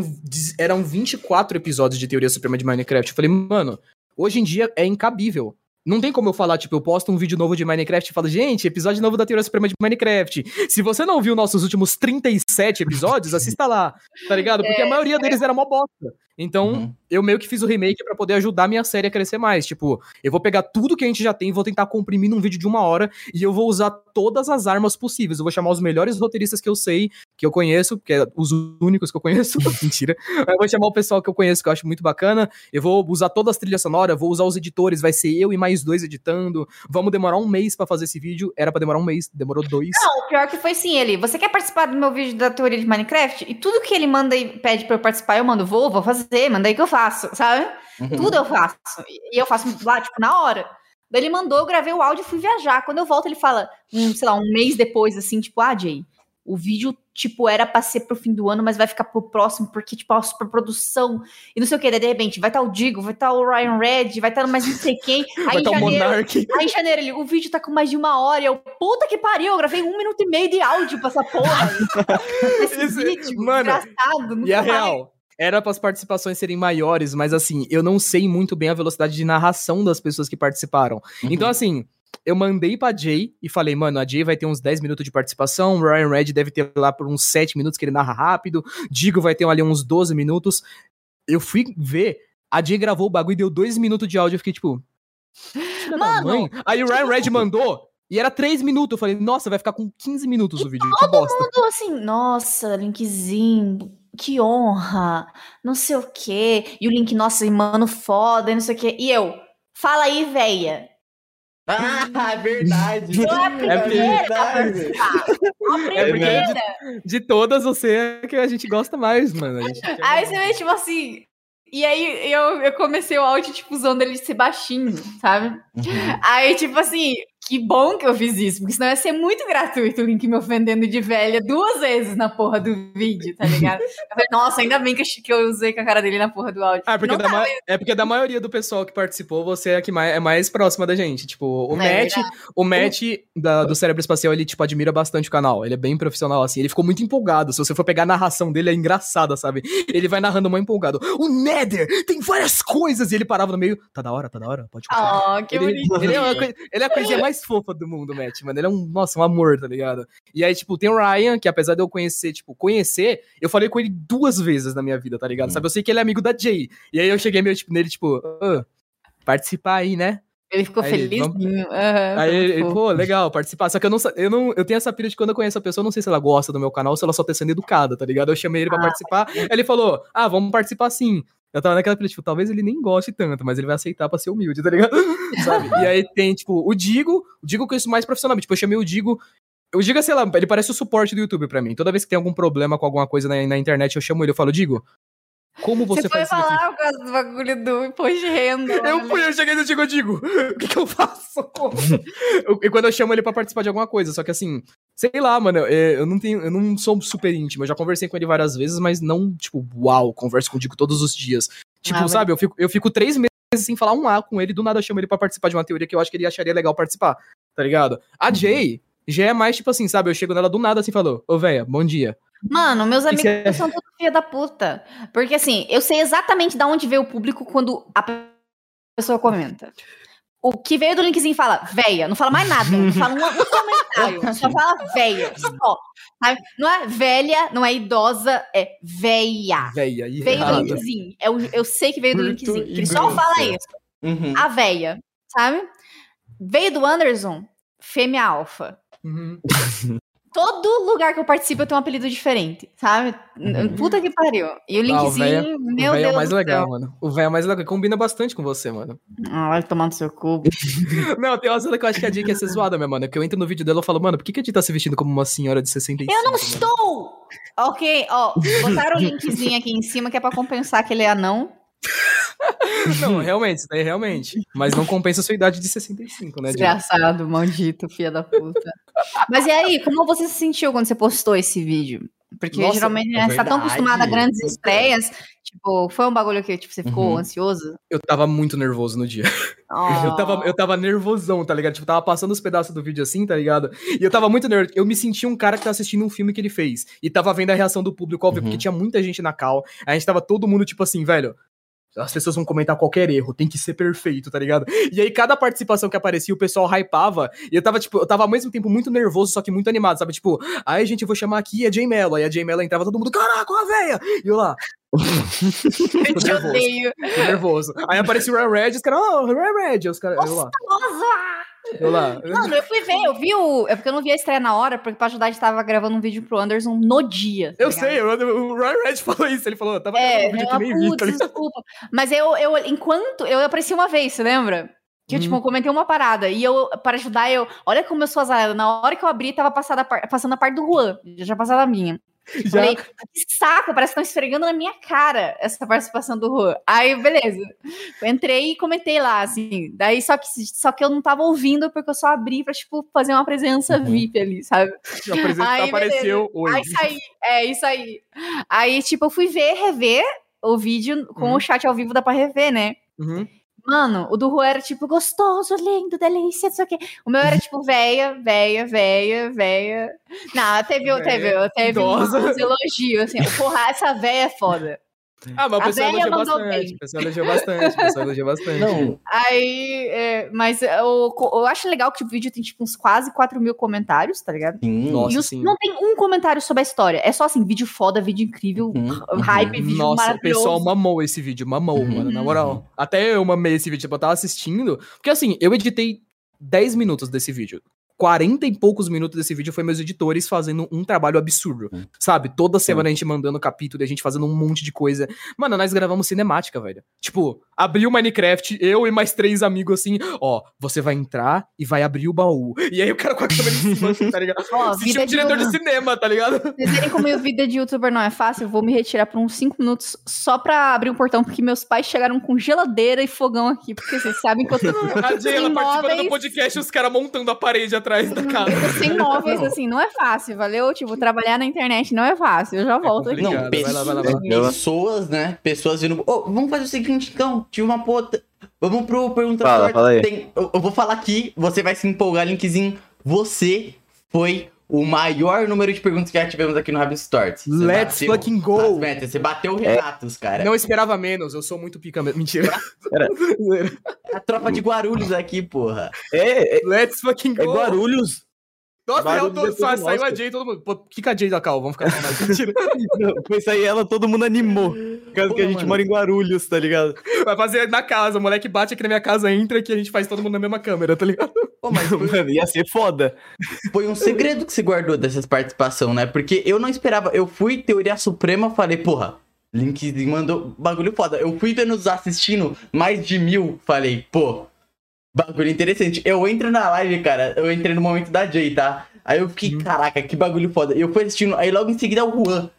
eram 24 episódios de Teoria Suprema de Minecraft. Eu falei, mano, hoje em dia é incabível. Não tem como eu falar, tipo, eu posto um vídeo novo de Minecraft e falo, gente, episódio novo da Teoria Suprema de Minecraft. Se você não viu nossos últimos 37 episódios, assista lá, tá ligado? Porque a maioria deles era mó bosta. Então, Uhum. eu meio que fiz o remake pra poder ajudar a minha série a crescer mais. Tipo, eu vou pegar tudo que a gente já tem, vou tentar comprimir num vídeo de uma hora e eu vou usar todas as armas possíveis. Eu vou chamar os melhores roteiristas que eu sei, que eu conheço, que é os únicos que eu conheço. Mentira. Eu vou chamar o pessoal que eu conheço, que eu acho muito bacana. Eu vou usar todas as trilhas sonoras, vou usar os editores, vai ser eu e mais dois editando. Vamos demorar um mês pra fazer esse vídeo. Era pra demorar um mês, demorou dois. Não, o pior que foi sim, ele. Você quer participar do meu vídeo da teoria de Minecraft? E tudo que ele manda e pede pra eu participar, eu mando, vou, vou fazer, manda aí que eu faço, sabe? Uhum. Tudo eu faço. E eu faço lá, tipo, na hora. Daí ele mandou, eu gravei o áudio e fui viajar. Quando eu volto, ele fala, um, sei lá, um mês depois, assim, tipo, ah, Jay, o vídeo, tipo, era pra ser pro fim do ano, mas vai ficar pro próximo, porque, tipo, a superprodução e não sei o que. Daí, de repente, vai estar o Digo, vai estar o Ryan Red, vai estar mais não sei quem. Aí, vai estar o Monark. Aí em janeiro, ele, o vídeo tá com mais de uma hora. e Eu, puta que pariu, eu gravei um minuto e meio de áudio pra essa porra. Esse Esse- vídeo, mano, desgraçado. nunca E a mais. real, era para as participações serem maiores, mas assim, eu não sei muito bem a velocidade de narração das pessoas que participaram. Uhum. Então, assim, eu mandei pra Jay e falei, mano, a Jay vai ter uns 10 minutos de participação, o Ryan Red deve ter lá por uns 7 minutos que ele narra rápido, Digo vai ter ali uns 12 minutos. Eu fui ver, a Jay gravou o bagulho e deu 2 minutos de áudio, eu fiquei tipo. "Filha da Mano, mãe." Aí o Ryan Red mandou. E era 3 minutos. Eu falei, nossa, vai ficar com 15 minutos o vídeo. Bosta. Tudo assim, nossa, Linkzinho, que honra, não sei o quê. E o Link, nossa, e mano, foda, e não sei o quê. E eu, fala aí, véia. Ah, é verdade. É a verdade. participar. A É primeira. De todas, você é que a gente gosta mais, mano. A gente quer- Aí você vê, tipo assim, E aí eu, eu comecei o áudio, tipo, usando ele de ser baixinho, sabe? Uhum. Aí, tipo assim, que bom que eu fiz isso, porque senão ia ser muito gratuito o Link me ofendendo de velha duas vezes na porra do vídeo, tá ligado? Eu falei, nossa, ainda bem que eu, usei com a cara dele na porra do áudio. Ah, porque da ma- é porque da maioria do pessoal que participou, você é a que mais, é mais próxima da gente. Tipo, o É Matt, o Matt da- do Cérebro Espacial, ele, tipo, admira bastante o canal. Ele é bem profissional, assim. Ele ficou muito empolgado. Se você for pegar a narração dele, é engraçada, sabe? Ele vai narrando muito empolgado. O Nether tem várias coisas! E ele parava no meio. Tá da hora, tá da hora? Pode continuar. Oh, que Ele, bonito. ele, é ele é a coisinha mais fofa do mundo, Matt, mano. Ele é um, nossa, um amor, tá ligado? E aí, tipo, tem o Ryan, que apesar de eu conhecer, tipo, conhecer, eu falei com ele duas vezes na minha vida, tá ligado? Hum. Sabe? Eu sei que ele é amigo da Jay. E aí eu cheguei meio, tipo, nele, tipo, "Ô, participar aí, né? Ele ficou Aí ele, vamos- aham, Aí ele, fofo. pô, legal, participar. Só que eu não, eu não, eu tenho essa pira de quando eu conheço a pessoa, eu não sei se ela gosta do meu canal ou se ela só tá sendo educada, tá ligado? Eu chamei ele pra Ah, participar, aí ele falou, ah, vamos participar sim. Eu tava naquela tipo, talvez ele nem goste tanto, mas ele vai aceitar pra ser humilde, tá ligado? Sabe? E aí tem, tipo, o Digo, o Digo eu conheço mais profissionalmente, tipo, eu chamei o Digo, o Digo, é, sei lá, ele parece o suporte do YouTube pra mim. Toda vez que tem algum problema com alguma coisa na, na internet, eu chamo ele, eu falo, Digo, como você, Você foi faz falar causa do bagulho do imposto de renda. Eu fui, eu cheguei no Digo, eu digo, o que, que eu faço? E quando eu chamo ele pra participar de alguma coisa, só que assim, sei lá, mano, é, eu não tenho, eu não sou super íntimo, eu já conversei com ele várias vezes, mas não, tipo, uau, converso com o Digo todos os dias. Tipo, Ah, sabe, eu fico, eu fico três meses sem falar um A com ele, do nada eu chamo ele pra participar de uma teoria que eu acho que ele acharia legal participar, tá ligado? A Jay, já é mais tipo assim, sabe, eu chego nela do nada assim, e falou, ô véia, bom dia. Mano, meus amigos cê- são tudo filha da puta. Porque assim, eu sei exatamente de onde veio o público quando a pessoa comenta. O que veio do linkzinho fala, véia, não fala mais nada, não fala um, um comentário, só fala véia, só. sabe? Não é velha, não é idosa, é véia. Véia, e Veio do linkzinho. Eu, eu sei que veio do linkzinho. Que ele só fala isso. Uhum. A véia, sabe? Veio do Anderson, fêmea alfa. Uhum. Todo lugar que eu participo eu tenho um apelido diferente, sabe? Uhum. Puta que pariu. E o Ah, o linkzinho, meu o véia é Deus o mais legal, céu. mano. O véia é o mais legal, combina bastante com você, mano. Ah, vai tomar no seu cu. Não, tem uma cena que eu acho que a Jay quer ser zoada, minha mano. Que eu entro no vídeo dela e falo, mano, por que, que a Jay tá se vestindo como uma senhora de 65? Eu não mano? estou! Ok, ó, botaram o linkzinho aqui em cima que é pra compensar que ele é anão. Não, realmente, isso daí é realmente. Mas não compensa a sua idade de 65, né? Desgraçado, maldito, filha da puta. Mas e aí, como você se sentiu quando você postou esse vídeo? Porque Nossa, geralmente é né, você tá tão acostumada a grandes estreias. Tipo, foi um bagulho que tipo, você ficou Uhum. ansioso? Eu tava muito nervoso no dia. Eu, tava, eu tava nervosão, tá ligado? Tipo, tava passando os pedaços do vídeo assim, tá ligado? E eu tava muito nervoso. Eu me senti um cara que tá assistindo um filme que ele fez. E tava vendo a reação do público, óbvio, Uhum. porque tinha muita gente na cal. A gente tava todo mundo, tipo assim, velho. As pessoas vão comentar qualquer erro, tem que ser perfeito, tá ligado? E aí, cada participação que aparecia, o pessoal hypava. E eu tava, tipo, eu tava ao mesmo tempo muito nervoso, só que muito animado, sabe? Tipo, aí, gente, eu vou chamar aqui a Jay Mello. Aí a Jay Mello entrava todo mundo, caraca, a véia! E eu lá. Eu te nervoso. odeio. Tô nervoso. Aí aparecia o Ray Red, os caras, oh, Ray Red. Os caras, eu lá. Eu lá. Mano, eu fui ver, eu vi o. É porque eu não vi a estreia na hora, porque pra ajudar a gente tava gravando um vídeo pro Anderson no dia. tá Eu ligado? sei, eu- o Ryan Red falou isso. Ele falou, eu tava É, gravando um vídeo ela, que nem vi. putz, Tá desculpa. Mas eu, eu, enquanto. Eu apareci uma vez, você lembra? Que eu, Hum. tipo, comentei uma parada. E eu, para ajudar, eu. Olha como eu sou azarada. Na hora que eu abri, tava passada passando a parte do Juan. Já tinha passado a minha. Já, Falei, que saco, parece que estão esfregando na minha cara essa participação do Juan. Aí, beleza. Eu entrei e comentei lá, assim. Daí, só que, só que eu não tava ouvindo, porque eu só abri pra, tipo, fazer uma presença Uhum. VIP ali, sabe? já apresen- Aí, apareceu Aí hoje. saí, é isso aí. Aí, tipo, eu fui ver, rever o vídeo com Uhum. o chat ao vivo, dá pra rever, né? Uhum. Mano, o do Juan era tipo gostoso, lindo, delícia, não sei o quê. O meu era tipo véia, véia, véia, véia. Não, teve, Véia, teve, teve idosa. uns elogios, assim. Porra, essa véia é foda. Ah, mas o pessoal elogiou bastante. bem. O pessoal elogiou bastante. O pessoal elogiou bastante. Não, Aí, é, mas eu, eu acho legal que o vídeo tem tipo uns quase 4 mil comentários, tá ligado? sim. Nossa. e os- sim. não tem um comentário sobre a história. É só assim, vídeo foda, vídeo incrível, Uhum, hype, uhum. vídeo Nossa, o pessoal mamou esse vídeo, mamou, Uhum. mano, na moral. Até eu mamei esse vídeo, tipo, eu tava assistindo. Porque assim, eu editei 10 minutos desse vídeo. 40 e poucos minutos desse vídeo foi meus editores fazendo um trabalho absurdo. Hum. Sabe? Toda semana a gente mandando capítulo e a gente fazendo um monte de coisa. Mano, nós gravamos cinemática, velho. Tipo, abriu o Minecraft, eu e mais três amigos assim, ó, você vai entrar e vai abrir o baú. E aí o cara com a câmera em cima, assim, tá ligado? Ó, vida um de diretor de cinema, tá ligado? Vocês verem como a vida de youtuber não é fácil, eu vou me retirar por uns 5 minutos só pra abrir um portão, porque meus pais chegaram com geladeira e fogão aqui, porque vocês sabem que eu tô A Jay, ela do podcast os caras montando a parede atrás da casa. Eu tô sem móveis, assim, não é fácil, valeu? Tipo, trabalhar na internet não é fácil, eu já volto aqui. Não, Obrigado, vai lá, vai lá, vai lá. pessoas, né? Pessoas vindo. Ô, vamos fazer o seguinte, então. Tive uma puta. Vamos pro pergunta Fala, fala aí. Tem- eu, eu vou falar aqui, você vai se empolgar, linkzinho. Você foi o maior número de perguntas que já tivemos aqui no Rabbit Stories. Você Let's bateu fucking go! as metas, Você bateu o Renatos, cara. Não esperava menos, eu sou muito pica mesmo. Mentira. A tropa de Guarulhos aqui, porra. É, é, Let's fucking go! é Guarulhos. Nossa, é tudo só, saiu a Jay todo mundo. Pô, fica a Jay da Cal, vamos ficar falando. Mentira. Foi sair ela, todo mundo animou. Por causa que a gente mano. mora em Guarulhos, tá ligado? Vai fazer na casa, o moleque bate aqui na minha casa, entra aqui, a gente faz todo mundo na mesma câmera, tá ligado? Pô, mas foi, Mano, ia ser foda. foi um segredo que você guardou dessas participação, né? Porque eu não esperava. Eu fui teoria suprema, falei, porra. Linkzinho mandou bagulho foda. Eu fui vendo os assistindo, mais de mil. Falei, pô, bagulho interessante. Eu entro na live, cara. Eu entrei no momento da Jay, tá? Aí eu fiquei, caraca, que bagulho foda. E eu fui assistindo, aí logo em seguida o Juan.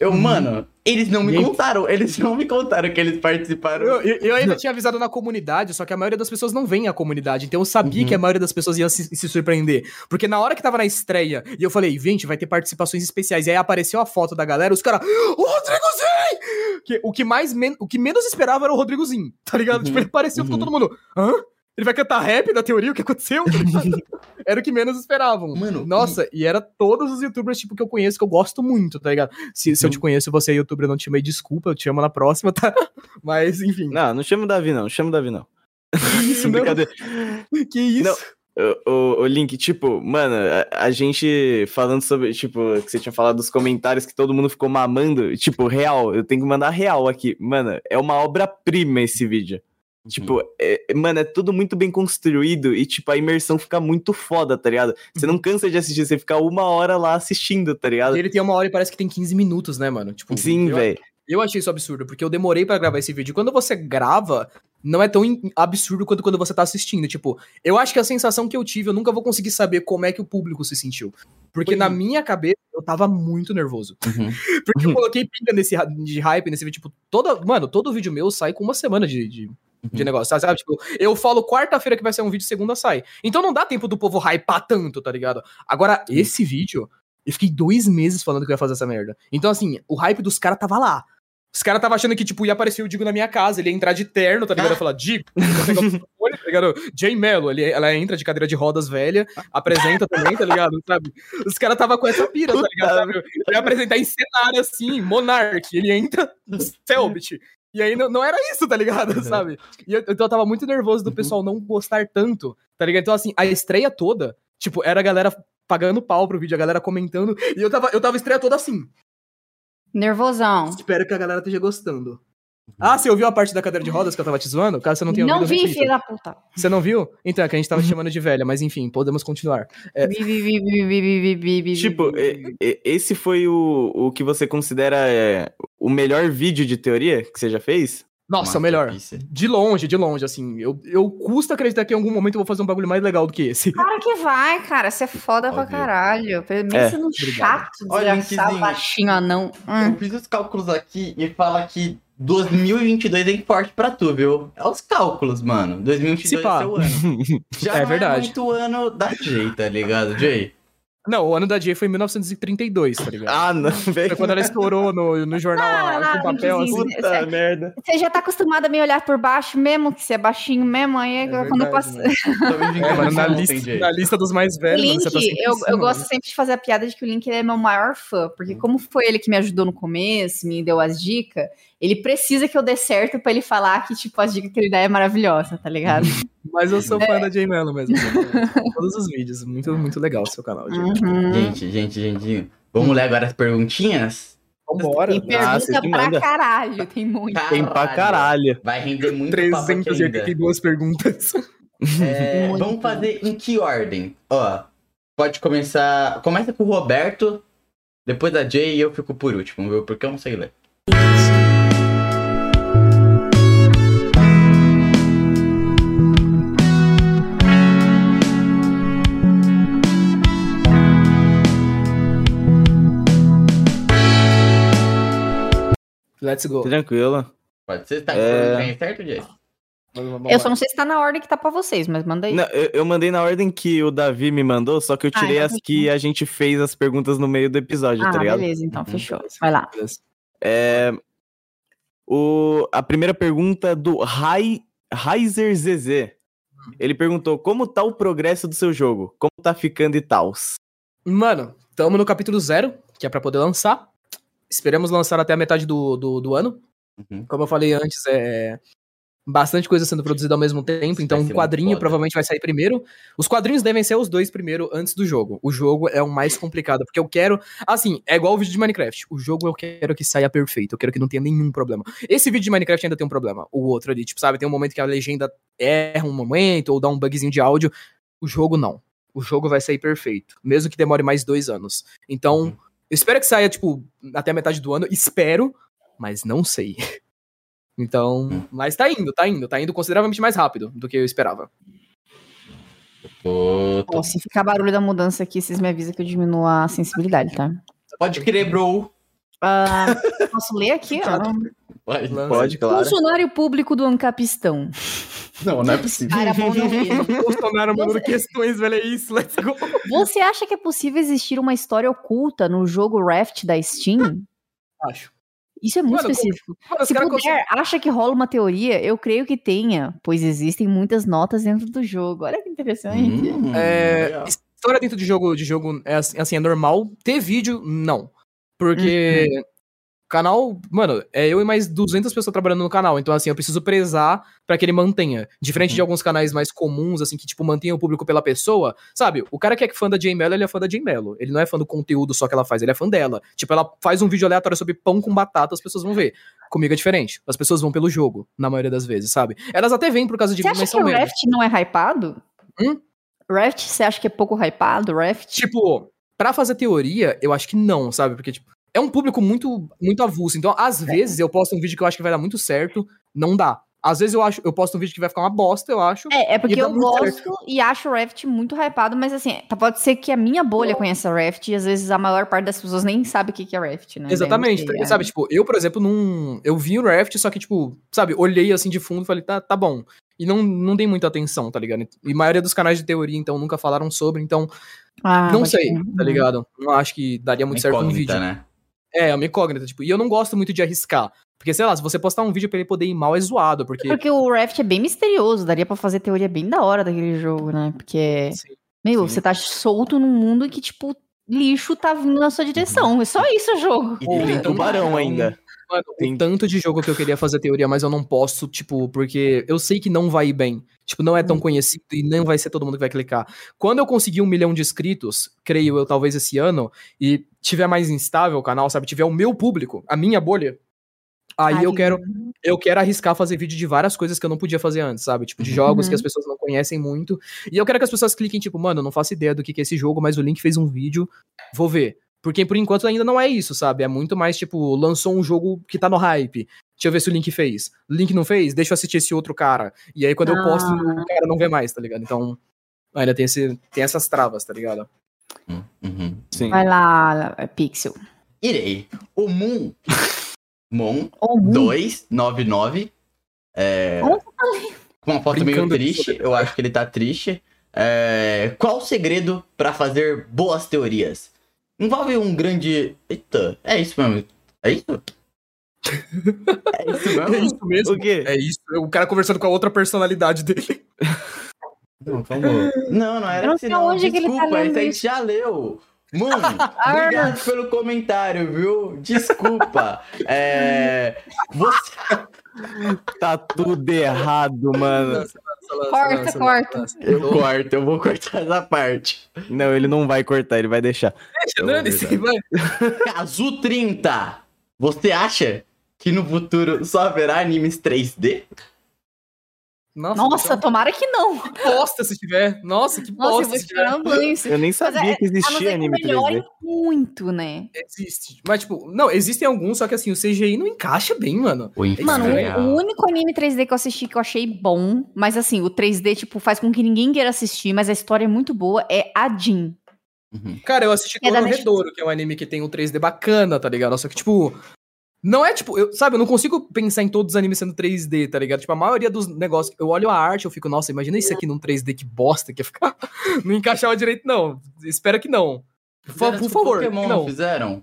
Eu, mano, eles não me contaram. Eles não me contaram que eles participaram. Eu, eu- eu ainda tinha avisado na comunidade, só que a maioria das pessoas não vem à comunidade. Então eu sabia Uhum. que a maioria das pessoas ia se, se surpreender. Porque na hora que tava na estreia, e eu falei, gente, vai ter participações especiais. E aí apareceu a foto da galera, os caras, o Rodrigozinho! Que, o, que mais o que menos esperava era o Rodrigozinho, tá ligado? Uhum, Tipo, ele apareceu, ficou uhum. todo mundo, hã? Ele vai cantar rap na teoria? O que aconteceu? Era o que menos esperavam. Mano, Nossa, e era todos os youtubers, tipo, que eu conheço, que eu gosto muito, tá ligado? Se, se eu te conheço e você é youtuber e não te chamei, desculpa, eu te chamo na próxima, tá? Mas, enfim. Não, não chama o Davi, não. Chama o Davi, não. isso, não. Brincadeira. Que isso? Não. O, o, o Link, tipo, mano, a, a gente falando sobre, tipo, que você tinha falado dos comentários que todo mundo ficou mamando, tipo, real, eu tenho que mandar real aqui. Mano, é uma obra-prima esse vídeo. Tipo, é- é- mano, é tudo muito bem construído e, tipo, a imersão fica muito foda, tá ligado? Você não cansa de assistir, você fica uma hora lá assistindo, tá ligado? E ele tem uma hora e parece que tem 15 minutos, né, mano? Tipo, Sim, velho. eu achei isso absurdo, porque eu demorei pra gravar esse vídeo. Quando você grava, não é tão absurdo quanto quando você tá assistindo. Tipo, eu acho que a sensação que eu tive, eu nunca vou conseguir saber como é que o público se sentiu. Porque Foi. na minha cabeça, eu tava muito nervoso. Uhum. Porque eu coloquei pilha nesse, de hype nesse vídeo. Tipo, toda, mano, todo vídeo meu sai com uma semana de, de, de Uhum. negócio, sabe? Tipo, eu falo quarta-feira que vai sair um vídeo, segunda sai. Então não dá tempo do povo hypar tanto, tá ligado? Agora, esse vídeo, eu fiquei dois meses falando que eu ia fazer essa merda. Então, assim, o hype dos caras tava lá. Os caras tava achando que, tipo, ia aparecer o Digo na minha casa, ele ia entrar de terno, tá ligado? Ia falar, Digo, eu pegar o microfone, tá ligado? Jay Mello, ele, ela entra de cadeira de rodas velha, apresenta também, tá ligado? Sabe? Os caras tava com essa pira, tá ligado? Sabe? Ele ia apresentar em cenário, assim, Monark, ele entra, Selbit. E aí não, não era isso, tá ligado? Sabe? E eu, então eu tava muito nervoso do Uhum. pessoal não gostar tanto, tá ligado? Então, assim, a estreia toda, tipo, era a galera pagando pau pro vídeo, a galera comentando, e eu tava, eu tava a estreia toda assim. Nervosão. Espero que a galera esteja gostando. Uhum. Ah, você ouviu a parte da cadeira de rodas que eu tava te zoando? Caso você não tenha não ouvido... Não vi, filha da puta. Você não viu? Então, é que a gente tava te chamando de velha, mas enfim, podemos continuar. É... tipo, esse foi o, o que você considera é, o melhor vídeo de teoria que você já fez? Nossa, o melhor. De longe, de longe, assim. Eu, eu custo acreditar que em algum momento eu vou fazer um bagulho mais legal do que esse. Claro que vai, cara. Você é foda pra Óbvio. caralho. Pelo menos É, sendo obrigado. chato, desgraçado, linkzinho. baixinho, anão. Hum. Eu fiz os cálculos aqui e fala que 2022 é forte pra tu, viu? É os cálculos, mano. 2022 Se é seu ano. Já É não verdade. é muito ano da Jay, tá ligado, Jay? Não, o ano da Jay foi em 1932, tá ligado? Ah, não, Foi velho. quando ela estourou no, no jornal Ah, lá, com papel assim. Puta merda. Você já tá acostumado a me olhar por baixo mesmo, que você é baixinho mesmo, aí é, quando eu verdade, passo. mano. Talvez É, mano, na lista, na lista dos mais velhos, mano, Link, você tá eu, cima, eu gosto mano. sempre de fazer a piada de que o Link é meu maior fã, porque como foi ele que me ajudou no começo, me deu as dicas, ele precisa que eu dê certo pra ele falar que, tipo, as dicas que ele dá é maravilhosa, tá ligado? Mas eu sou É. fã da Jay Mello mesmo. Todos os vídeos. Muito, muito legal o seu canal, Jay. Uhum. Gente, gente, gente. Vamos ler agora as perguntinhas? Vambora. Tem pergunta você que pra manda. caralho, tem muito. Tem pra caralho. Vai render muito papo aqui ainda. 382 perguntas. É, Muito. vamos fazer em que ordem? Ó, pode começar. Começa com o Roberto, depois a Jay e eu fico por último, viu? Porque eu não sei ler. Let's go. Tranquilo. Pode ser? Tá É. bem certo, Jay? Eu só não sei se tá na ordem que tá pra vocês, mas manda aí. Não, eu, eu mandei na ordem que o Davi me mandou, só que eu Ah, tirei então as que a gente fez as perguntas no meio do episódio, ah, tá ligado? beleza, então, Uhum. fechou. Vai lá. É, o, a primeira pergunta é do Rai, Raizer ZZ. Ele perguntou como tá o progresso do seu jogo? Como tá ficando e tals? Mano, tamo no capítulo zero, que é pra poder lançar. Esperamos lançar até a metade do, do, do ano. Uhum. Como eu falei antes, é bastante coisa sendo produzida ao mesmo tempo, então Vai um quadrinho provavelmente vai sair primeiro. Os quadrinhos devem ser os dois primeiro antes do jogo. O jogo é o mais complicado, porque eu quero, assim, é igual o vídeo de Minecraft. O jogo eu quero que saia perfeito, eu quero que não tenha nenhum problema. Esse vídeo de Minecraft ainda tem um problema. O outro ali, tipo, sabe, tem um momento que a legenda erra um momento ou dá um bugzinho de áudio. O jogo não. O jogo vai sair perfeito, mesmo que demore mais dois anos. Então, Uhum. Eu espero que saia, tipo, até a metade do ano. Espero, mas não sei. Então, Hum. mas tá indo, tá indo, tá indo consideravelmente mais rápido do que eu esperava. Tô- tô- Ó, se ficar barulho da mudança aqui, vocês me avisam que eu diminuo a sensibilidade, tá? Pode crer, bro. Ah, posso ler aqui? ó? Pode. Pode, claro. Funcionário público do Ancapistão. Não, não é possível. Cara, bom não. Bolsonaro mandando Você- questões, velho, é isso, let's go. Você acha que é possível existir uma história oculta no jogo Raft da Steam? Acho. Isso é muito Mano, específico. Mano, Se puder, acha que rola uma teoria? Eu creio que tenha, pois existem muitas notas dentro do jogo. Olha que interessante. Hum, É, história dentro de jogo, de jogo é assim, assim, é normal. Ter vídeo, não. Porque canal, mano, é eu e mais 200 pessoas trabalhando no canal. Então, assim, eu preciso prezar pra que ele mantenha. Diferente de Uhum. alguns canais mais comuns, assim, que, tipo, mantenham o público pela pessoa. Sabe, o cara que é fã da Jay Mello, ele é fã da Jay Mello. Ele não é fã do conteúdo só que ela faz, ele é fã dela. Tipo, ela faz um vídeo aleatório sobre pão com batata, as pessoas vão ver. Comigo é diferente. As pessoas vão pelo jogo, na maioria das vezes, sabe? Elas até vêm por causa de Você mim, acha que o. Raft não é hypado? Hum? Raft, você acha que é pouco hypado? Raft? Tipo, pra fazer teoria, eu acho que não, sabe? Porque, tipo, é um público muito, muito avulso. Então, às vezes, eu posto um vídeo que eu acho que vai dar muito certo, não dá. Às vezes eu acho, eu posto um vídeo que vai ficar uma bosta, eu acho. É, é porque eu gosto e acho o Raft muito hypado, mas assim, tá- pode ser que a minha bolha conheça Raft e às vezes a maior parte das pessoas nem sabe o que que é Raft, né? Exatamente, Daí, tá- sabe? Tipo, eu, por exemplo, não. Eu vi o Raft, só que, tipo, sabe, olhei assim de fundo e falei, tá, tá bom. E não, não dei muita atenção, tá ligado? E a maioria dos canais de teoria, então, nunca falaram sobre, então, Ah, não sei, crer. tá ligado? Não acho que daria muito certo um Incógnita, vídeo. né? É, é uma incógnita, tipo, e eu não gosto muito de arriscar. Porque, sei lá, se você postar um vídeo pra ele poder ir mal, é zoado, porque. Porque o Raft é bem misterioso, daria pra fazer teoria bem da hora daquele jogo, né? Porque, Sim. meu, sim. você tá solto num mundo que, tipo, lixo tá vindo na sua direção. É só isso o jogo. E Pô, tem tem então, tubarão então, ainda. Mano, Tem- o tanto de jogo que eu queria fazer teoria, mas eu não posso, tipo, porque eu sei que não vai ir bem. Tipo, não é tão conhecido e não vai ser todo mundo que vai clicar. Quando eu conseguir um milhão de inscritos, creio eu, talvez esse ano, e tiver mais instável o canal, sabe? Tiver o meu público, a minha bolha, aí eu quero eu quero arriscar fazer vídeo de várias coisas que eu não podia fazer antes, sabe? Tipo, de jogos Uhum. que as pessoas não conhecem muito. E eu quero que as pessoas cliquem, tipo, mano, eu não faço ideia do que que é esse jogo, mas o Link fez um vídeo, vou ver. Porque por enquanto ainda não é isso, sabe? É muito mais, tipo, lançou um jogo que tá no hype. Deixa eu ver se o Link fez. Link não fez? Deixa eu assistir esse outro cara. E aí quando eu posto, Ah. o cara não vê mais, tá ligado? Então, ainda tem, esse, tem essas travas, tá ligado? Uhum. Sim. Vai lá, Pixel. Irei. O Moon. Moon Ou Moon. 299. É, com uma foto meio Brincando triste. Eu acho que ele tá triste. É, qual o segredo pra fazer boas teorias? Envolve um grande. Eita, é isso mesmo. É isso? É isso É mesmo? isso mesmo. O quê? É isso. O cara conversando com a outra personalidade dele. Não, vamos. Não, não era assim, não. onde que ele tá Desculpa, lendo esse aí isso. já leu. Mano, obrigado pelo comentário, viu? Desculpa. É, você, Tá tudo errado, mano. Corta, corta. Eu corto, eu vou cortar essa parte. Não, ele não vai cortar, ele vai deixar. Deixa, dane-se, vai. Cazu 30. Você acha que no futuro só haverá animes 3D? Nossa, Nossa, então, tomara que não. que bosta se tiver. Nossa, que Nossa, eu bosta vou se tiver. Eu nem sabia é- que A não ser existia que anime melhore 3D. muito, né? Existe. Mas, tipo, não, existem alguns, só que assim, o CGI não encaixa bem, mano. O Mano, o, o único anime 3D que eu assisti que eu achei bom, mas assim, o 3D, tipo, faz com que ninguém queira assistir, mas a história é muito boa, é a Jin. Uhum. Cara, eu assisti É Netflix. Redouro, que é um anime que tem um 3D bacana, tá ligado? Só que, tipo, não é tipo, eu, sabe, eu não consigo pensar em todos os animes sendo 3D, tá ligado? Tipo, a maioria dos negócios, eu olho a arte, eu fico, nossa, imagina isso aqui num 3D, que bosta que ia ficar. não encaixava direito, não. Espero que não. Fizeram por com favor, Pokémon, não fizeram?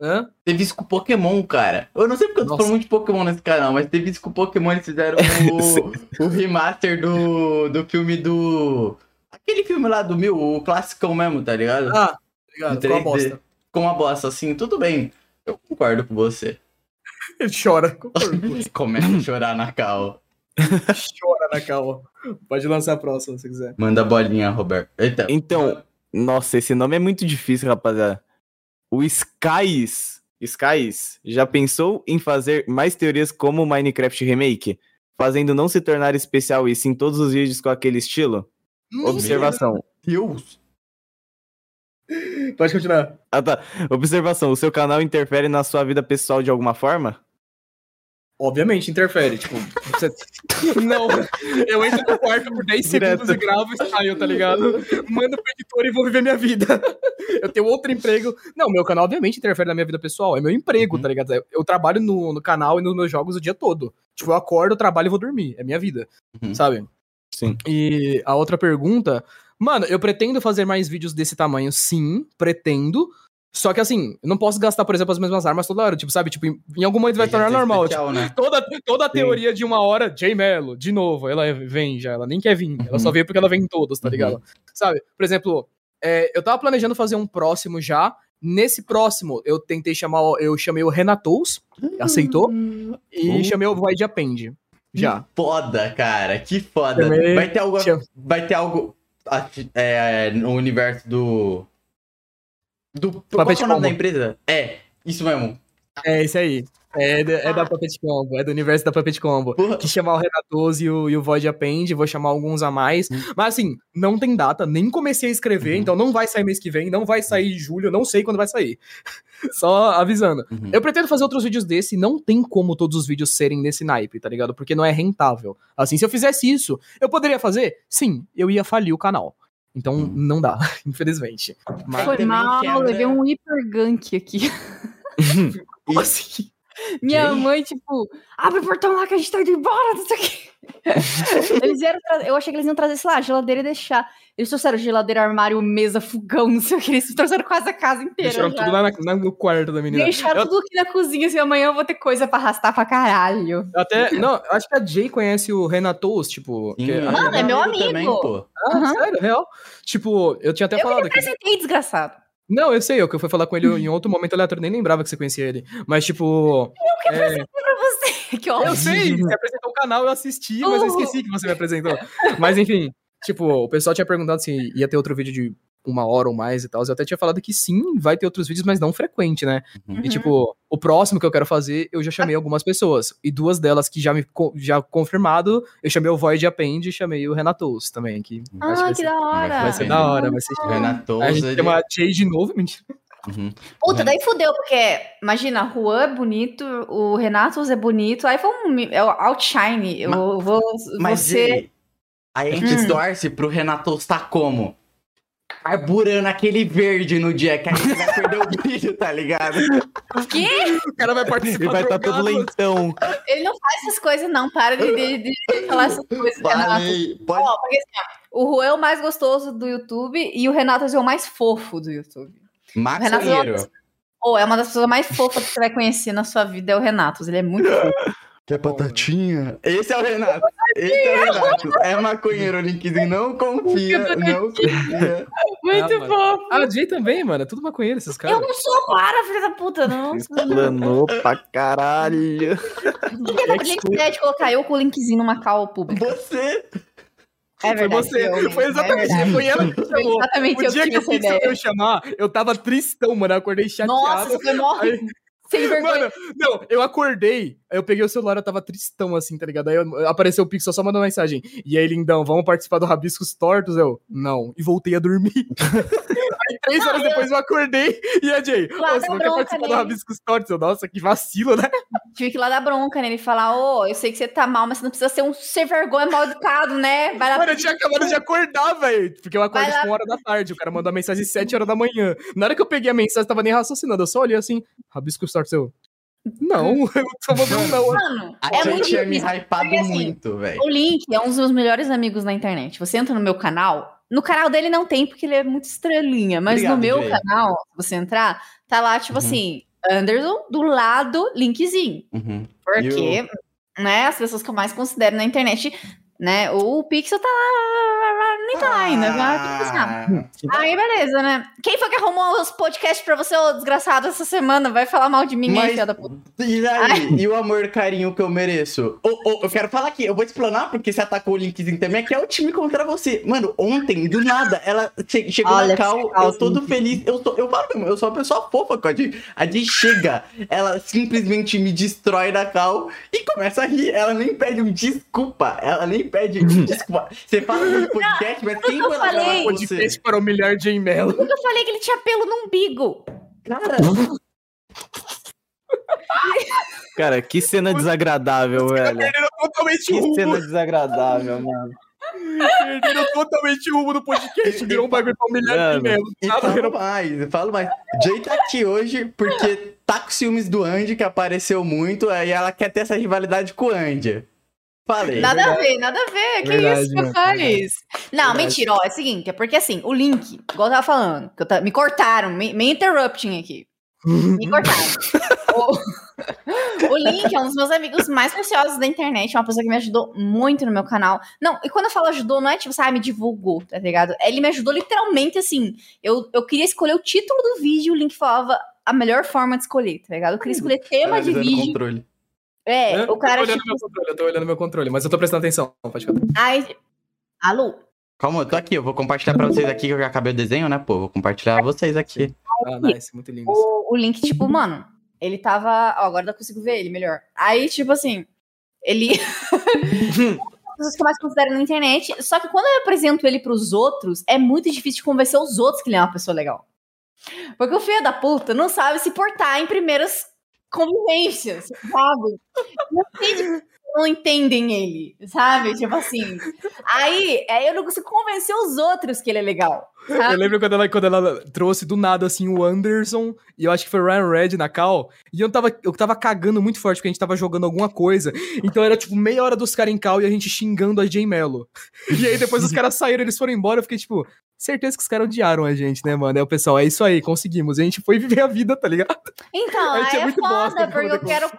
Hã? Teve isso com Pokémon, cara. Eu não sei porque eu tô Nossa. falando muito de Pokémon nesse canal, mas teve isso com Pokémon. Eles fizeram o, o remaster do, do filme do. Aquele filme lá do Mil, o classicão mesmo, tá ligado? Ah, tá ligado? Com a 3D. bosta. Com uma bosta assim, tudo bem. Eu concordo com você. Ele chora. concordo. Começa a chorar na cal. chora na calma. Pode lançar a próxima, se quiser. Manda a bolinha, Roberto. Eita. Então, nossa, esse nome é muito difícil, rapaziada. O Skies, Skies, já pensou em fazer mais teorias como o Minecraft Remake? Fazendo não se tornar especial e sim todos os vídeos com aquele estilo? Observação. Deus. Pode continuar. Ah, tá. Observação. O seu canal interfere na sua vida pessoal de alguma forma? Obviamente, interfere. Tipo, você... não. Eu entro no quarto por 10 Direto. segundos e gravo e saio, tá ligado? Mando pro editor e vou viver minha vida. Eu tenho outro emprego. Não, meu canal, obviamente, interfere na minha vida pessoal. É meu emprego, Uhum. tá ligado? Eu, trabalho no, no canal e nos meus jogos o dia todo. Tipo, eu acordo, trabalho e vou dormir. É minha vida. Uhum. Sabe? Sim. E a outra pergunta. Mano, eu pretendo fazer mais vídeos desse tamanho, sim, pretendo. Só que assim, eu não posso gastar, por exemplo, as mesmas armas toda hora. Tipo, sabe? Tipo, em, em algum momento vai tornar normal. Tipo, Especial, né? toda, toda a teoria de uma hora, Jay Mello, de novo, ela vem já, ela nem quer vir. Ela só veio porque ela vem em todos, tá Uhum. ligado? Sabe? Por exemplo, é, eu tava planejando fazer um próximo já. Nesse próximo, eu tentei chamar, o- eu chamei o Renatous, aceitou, e Uhum. chamei o Void Append. Já. Foda, cara. Que foda. Também Vai ter algo. Vai ter algo é, no universo do. Do. Qual Puppet que é o nome da Combo. empresa? É, isso mesmo. É isso aí. É, da- é da Puppet Combo, é do universo da Puppet Combo. Porra. Que chamar o Renatoso e o, e o Void Append, vou chamar alguns a mais. Mas assim, não tem data, nem comecei a escrever, Uhum. então não vai sair mês que vem, não vai sair em julho, não sei quando vai sair. Só avisando. Uhum. Eu pretendo fazer outros vídeos desse, não tem como todos os vídeos serem nesse naipe, tá ligado? Porque não é rentável. Assim, se eu fizesse isso, eu poderia fazer? Sim, eu ia falir o canal. Então Hum. não dá, infelizmente. Mas Foi mal, quebra- levei um hiper gank aqui. como assim? Minha mãe, tipo, abre o portão lá que a gente tá indo embora, não sei o quê. Eles vieram trazer, eu achei que eles iam trazer, sei lá, geladeira e deixar. Eles trouxeram geladeira, armário, mesa, fogão, não sei o que. Eles trouxeram quase a casa inteira. Deixaram já. tudo lá na- na- no quarto da menina. Deixaram Eu- tudo aqui na cozinha, assim, amanhã eu vou ter coisa pra arrastar pra caralho. Eu Até, não, eu acho que a Jay conhece o Renatos, tipo. Sim, que- Mano, é meu amigo. Também, pô. Ah, Aham. sério, real? Tipo, eu tinha até Eu que falado que. representei, desgraçado. Não, eu sei, eu que eu fui falar com ele em outro momento aleatório, nem lembrava que você conhecia ele. Mas, tipo. é, Pra você, que óbvio. eu sei, você apresentou o canal, eu assisti, mas eu Uh. esqueci que você me apresentou. Mas enfim, tipo, o pessoal tinha perguntado se ia ter outro vídeo de uma hora ou mais e tal. Eu até tinha falado que sim, vai ter outros vídeos, mas não frequente, né? Uhum. E, tipo, o próximo que eu quero fazer, eu já chamei algumas pessoas. E duas delas que já me já confirmado, eu chamei o Void Append e chamei o Renatos também. Que Ah, vai que ser- da hora. Vai ser da hora, vai ser O Renato A gente chama a Jay de novo, mentira. Uhum. Puta, daí fudeu, porque, imagina, Juan é bonito, o Renatos é bonito, aí foi um. É o Outshine. Eu Ma- vou. Mas você. Jay, aí a gente Hum. torce pro Renato estar como? Carburando aquele verde no dia que a gente vai perder o brilho, tá ligado? quê? O cara vai participar Ele vai estar drogado. todo lentão. Ele não faz essas coisas, não. Para de, de- de- falar essas coisas. Renato. Falei, pode... Ó, porque assim, ó, o Juan é o mais gostoso do YouTube e o Renato é o mais fofo do YouTube. Maconheiro. Ou é uma das pessoas mais fofas que você vai conhecer na sua vida, é o Renato. Ele é muito fofo. Quer batatinha? Esse é o Renato. Esse é o Renato. É maconheiro, linkzinho. Não confia, não confia. Muito Ah, fofo. Ah, a Jay também, mano. É tudo maconheiro esses Eu caras. não sou para, filha da puta, não. Explanou pra caralho. Quem que é a gente ideia de colocar eu com o linkzinho numa call pública? Você. É Foi verdade. você. eu, Foi é exatamente. verdade. foi ela que Foi chamou. exatamente O eu dia que eu essa eu chamar, eu tava tristão, mano. Eu acordei chateado. Nossa, você foi mó. Aí, Sem vergonha. Mano, não, eu acordei, aí eu peguei o celular, eu tava tristão assim, tá ligado? Aí eu- apareceu o Pixel, só mandou mensagem. E aí, lindão, vamos participar do Rabiscos Tortos? Eu, não. E voltei a dormir. aí três Não, horas eu- depois eu acordei e a Jay, Lá "Ô, dá você não quer participar do nele. Rabiscos Tortos? Eu, nossa, que vacilo, né? Tive que ir lá dar bronca nele e falar: Ô, eu sei que você tá mal, mas você não precisa ser um ser vergonha mal educado, né? Vai lá. Mano, eu tinha acabado de acordar, velho. Porque eu acordei Vai lá. tipo uma hora da tarde. O cara mandou a mensagem às 7 horas da manhã. Na hora que eu peguei a mensagem, eu tava nem raciocinando. Eu só olhei assim, Rabiscos Tortos, eu. Não, eu só mandei um não. Mano, A é gente muito tinha me hypado Porque, assim, muito, velho. O Link é um dos meus melhores amigos na internet. Você entra no meu canal. No canal dele não tem, porque ele é muito estrelinha. Mas Obrigado, no meu Jay. canal, se você entrar, tá lá, tipo Uhum. assim, Anderson do lado Linkzinho. Uhum. Porque, né, as pessoas que eu mais considero na internet, né? O Pixel tá lá, nem tá lá ainda. vai pensar. Ah, Aí, beleza, né? Quem foi que arrumou os podcasts pra você, ô desgraçado, essa semana? Vai falar mal de mim Mas- filha da puta. E aí? E o amor e carinho que eu mereço? Ô, ô, eu quero falar aqui, eu vou explanar porque você atacou o linkzinho também, que é o time contra você. Mano, ontem, do nada, ela che- chegou Olha na cal, eu todo feliz. Eu, sou, eu falo mesmo, eu sou uma pessoa fofa com a Di chega, ela simplesmente me destrói na cal e começa a rir. Ela nem pede um desculpa. Ela nem pede desculpa. Você fala no podcast, mas quem foi lá gravar falei. com você? Podcast para humilhar Jay Mello. Eu falei que ele tinha pelo no umbigo. Cara, Cara, que cena desagradável, velho. Totalmente Que rumo. cena desagradável, mano. Perderam totalmente o rumo do podcast. Virou um bagulho pra humilhar Mano. Mello. E falo virou mais, eu falo mais. Jay tá aqui hoje porque tá com ciúmes do Andy, que apareceu muito, aí ela quer ter essa rivalidade com o Andy. Falei. Nada a ver, nada a ver. Que Verdade, isso que mano, faz? Não, Verdade. mentira, ó, é o seguinte, é porque assim, o link, igual eu tava falando, que eu me cortaram, me, me interrupting aqui. Me cortaram. o, o Link é um dos meus amigos mais preciosos da internet, é uma pessoa que me ajudou muito no meu canal. Não, e quando eu falo ajudou, não é tipo, sabe, me divulgou, tá ligado? Ele me ajudou literalmente assim. Eu, eu queria escolher o título do vídeo, o Link falava a melhor forma de escolher, tá ligado? Eu queria escolher tema de vídeo. controle. É, Eu o cara, tô olhando tipo, meu controle, eu tô olhando meu controle, mas eu tô prestando atenção. Pode ficar. ai, alô? Calma, eu tô aqui, eu vou compartilhar pra vocês aqui, que eu já acabei o desenho, né, pô? Vou compartilhar vocês aqui. Ah, nice, muito lindo. o, o Link, tipo, mano, ele tava. Ó, agora eu consigo ver ele melhor. Aí, tipo assim, ele. As pessoas que eu mais considero na internet. Só que quando eu apresento ele pros outros, é muito difícil de convencer os outros que ele é uma pessoa legal. Porque o filho da puta não sabe se portar em primeiras convivências, sabe? Não entende não entendem ele, sabe? Tipo assim. Aí, aí eu não consigo convencer os outros que ele é legal. Eu Sabe? lembro quando ela, quando ela trouxe do nada, assim, o Anderson, e eu acho que foi o Ryan Red na cal, e eu tava, eu tava cagando muito forte, porque a gente tava jogando alguma coisa, então era tipo meia hora dos caras em cal e a gente xingando a Jay Mello. E aí depois os caras saíram, eles foram embora, eu fiquei tipo, certeza que os caras odiaram a gente, né, mano? Aí o pessoal, é isso aí, conseguimos. E a gente foi viver a vida, tá ligado? Então, A gente é é muito foda, bosta, porque eu quero.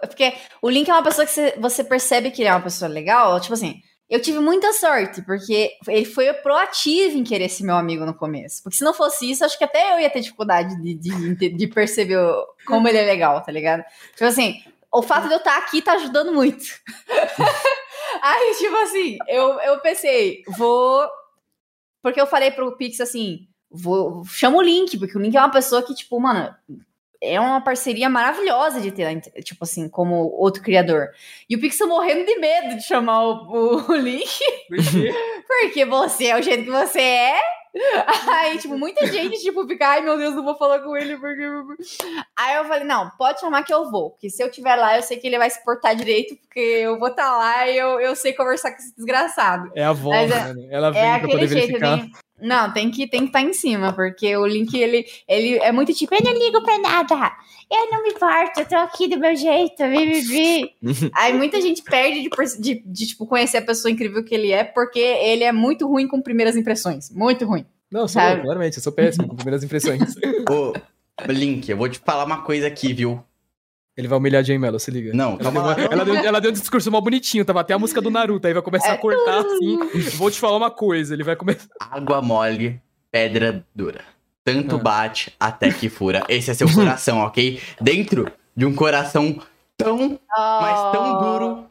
Porque o Link é uma pessoa que você, percebe que ele é uma pessoa legal. Tipo assim, eu tive muita sorte, porque ele foi proativo em querer ser meu amigo no começo. Porque se não fosse isso, acho que até eu ia ter dificuldade de, de, de perceber como ele é legal, tá ligado? Tipo assim, o fato de eu estar aqui tá ajudando muito. Aí, tipo assim, eu, eu pensei, vou. Porque eu falei pro Pix assim, vou. Chama o Link, porque o Link é uma pessoa que, tipo, mano, é uma parceria maravilhosa de ter, tipo assim, como outro criador. E o Pixel morrendo de medo de chamar o, o Link, porque você é o jeito que você é. Aí, tipo, muita gente, tipo, fica, ai meu Deus, não vou falar com ele, porque. Aí eu falei, não, pode chamar que eu vou. Porque se eu estiver lá, eu sei que ele vai se portar direito, porque eu vou estar lá e eu, eu sei conversar com esse desgraçado. É a avó, Mas é- mano. Ela vem É pra poder jeito, verificar. tem... Não, tem que tem que estar em cima, porque o Link, ele, ele é muito tipo, eu não ligo pra nada, eu não me importo, eu tô aqui do meu jeito, vivi. Aí muita gente perde de, de, de, tipo, conhecer a pessoa incrível que ele é, porque ele é muito ruim com primeiras impressões, muito ruim. Não, sou, Sabe? claramente, eu sou péssimo com primeiras impressões. Ô, Link, eu vou te falar uma coisa aqui, viu? Ele vai humilhar a Jay Mello, se liga. Não, ela calma deu, uma- ela, deu, ela deu um discurso mal bonitinho, tava até a música do Naruto, aí vai começar É. a cortar assim. Vou te falar uma coisa, ele vai começar. Água mole, pedra dura. Tanto Ah. bate até que fura. Esse é seu coração, ok? Dentro de um coração tão, mas tão Oh. duro,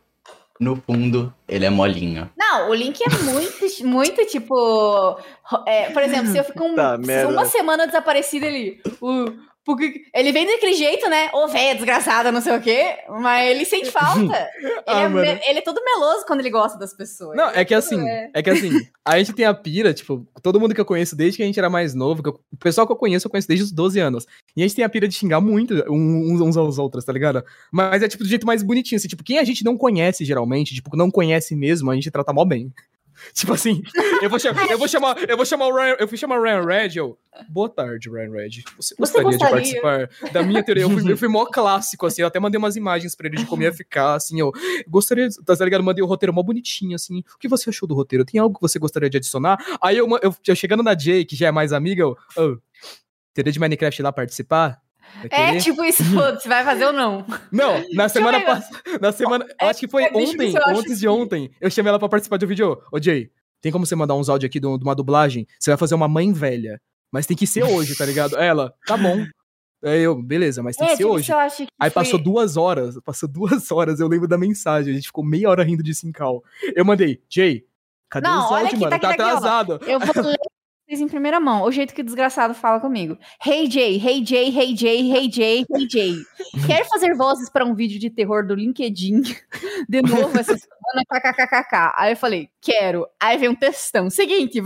no fundo, ele é molinho. Não, o Link é muito, muito tipo. é, por exemplo, se eu fico um- Tá, uma semana desaparecido, ele. "Uh, Porque ele vem daquele jeito, né? Ô, velha desgraçada, não sei o quê. Mas ele sente falta. ele, Ah, é, me- ele é todo meloso quando ele gosta das pessoas. Não, é que assim, É. é que assim, a gente tem a pira, tipo, todo mundo que eu conheço desde que a gente era mais novo, que eu- o pessoal que eu conheço, eu conheço desde os 12 anos. E a gente tem a pira de xingar muito uns, uns aos outros, tá ligado? Mas é tipo do jeito mais bonitinho, assim, tipo, quem a gente não conhece geralmente, tipo, não conhece mesmo, a gente trata mal bem. Tipo assim, eu vou, chamar, eu vou chamar, eu vou chamar o Ryan, eu fui chamar o Ryan Red, eu, boa tarde, Ryan Red. Você gostaria, de gostaria? participar da minha teoria? Eu fui, eu fui mó clássico, assim, eu até mandei umas imagens pra ele de como ia ficar, assim, eu gostaria, tá ligado? Mandei o roteiro mó bonitinho, assim. O que você achou do roteiro? Tem algo que você gostaria de adicionar? Aí eu, eu, eu chegando na Jay, que já é mais amiga, eu, oh, teria de Minecraft lá participar? É tipo isso, foda-se, vai fazer ou não? Não, na semana passada. Na semana. É, acho que foi é, ontem, antes de aqui. ontem. Eu chamei ela pra participar do vídeo. Ô, Jay, tem como você mandar uns áudios aqui de um- de uma dublagem? Você vai fazer uma mãe velha. Mas tem que ser hoje, tá ligado? Ela, tá bom. Aí eu, beleza, mas tem É, que ser tipo, hoje. que Aí foi- passou duas horas, passou duas horas, eu lembro da mensagem, a gente ficou meia hora rindo de Sincal. Eu mandei, Jay, cadê Não, os olha áudios, aqui, mano? tá Tá, aqui, tá aqui, ó. atrasado. Eu vou ler vocês em primeira mão. O jeito que o desgraçado fala comigo. Hey Jay, hey Jay, hey Jay, hey Jay, hey Jay. Quer fazer vozes para um vídeo de terror do LinkedIn? De novo essa Ana kkkk. Aí eu falei, quero. Aí vem um textão. Seguinte.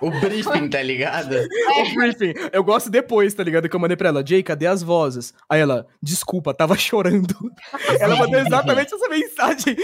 O briefing, tá ligado? É. O briefing. Eu gosto depois, tá ligado? Que eu mandei pra ela, Jay, cadê as vozes? Aí ela, desculpa, tava chorando. ela mandou exatamente essa mensagem.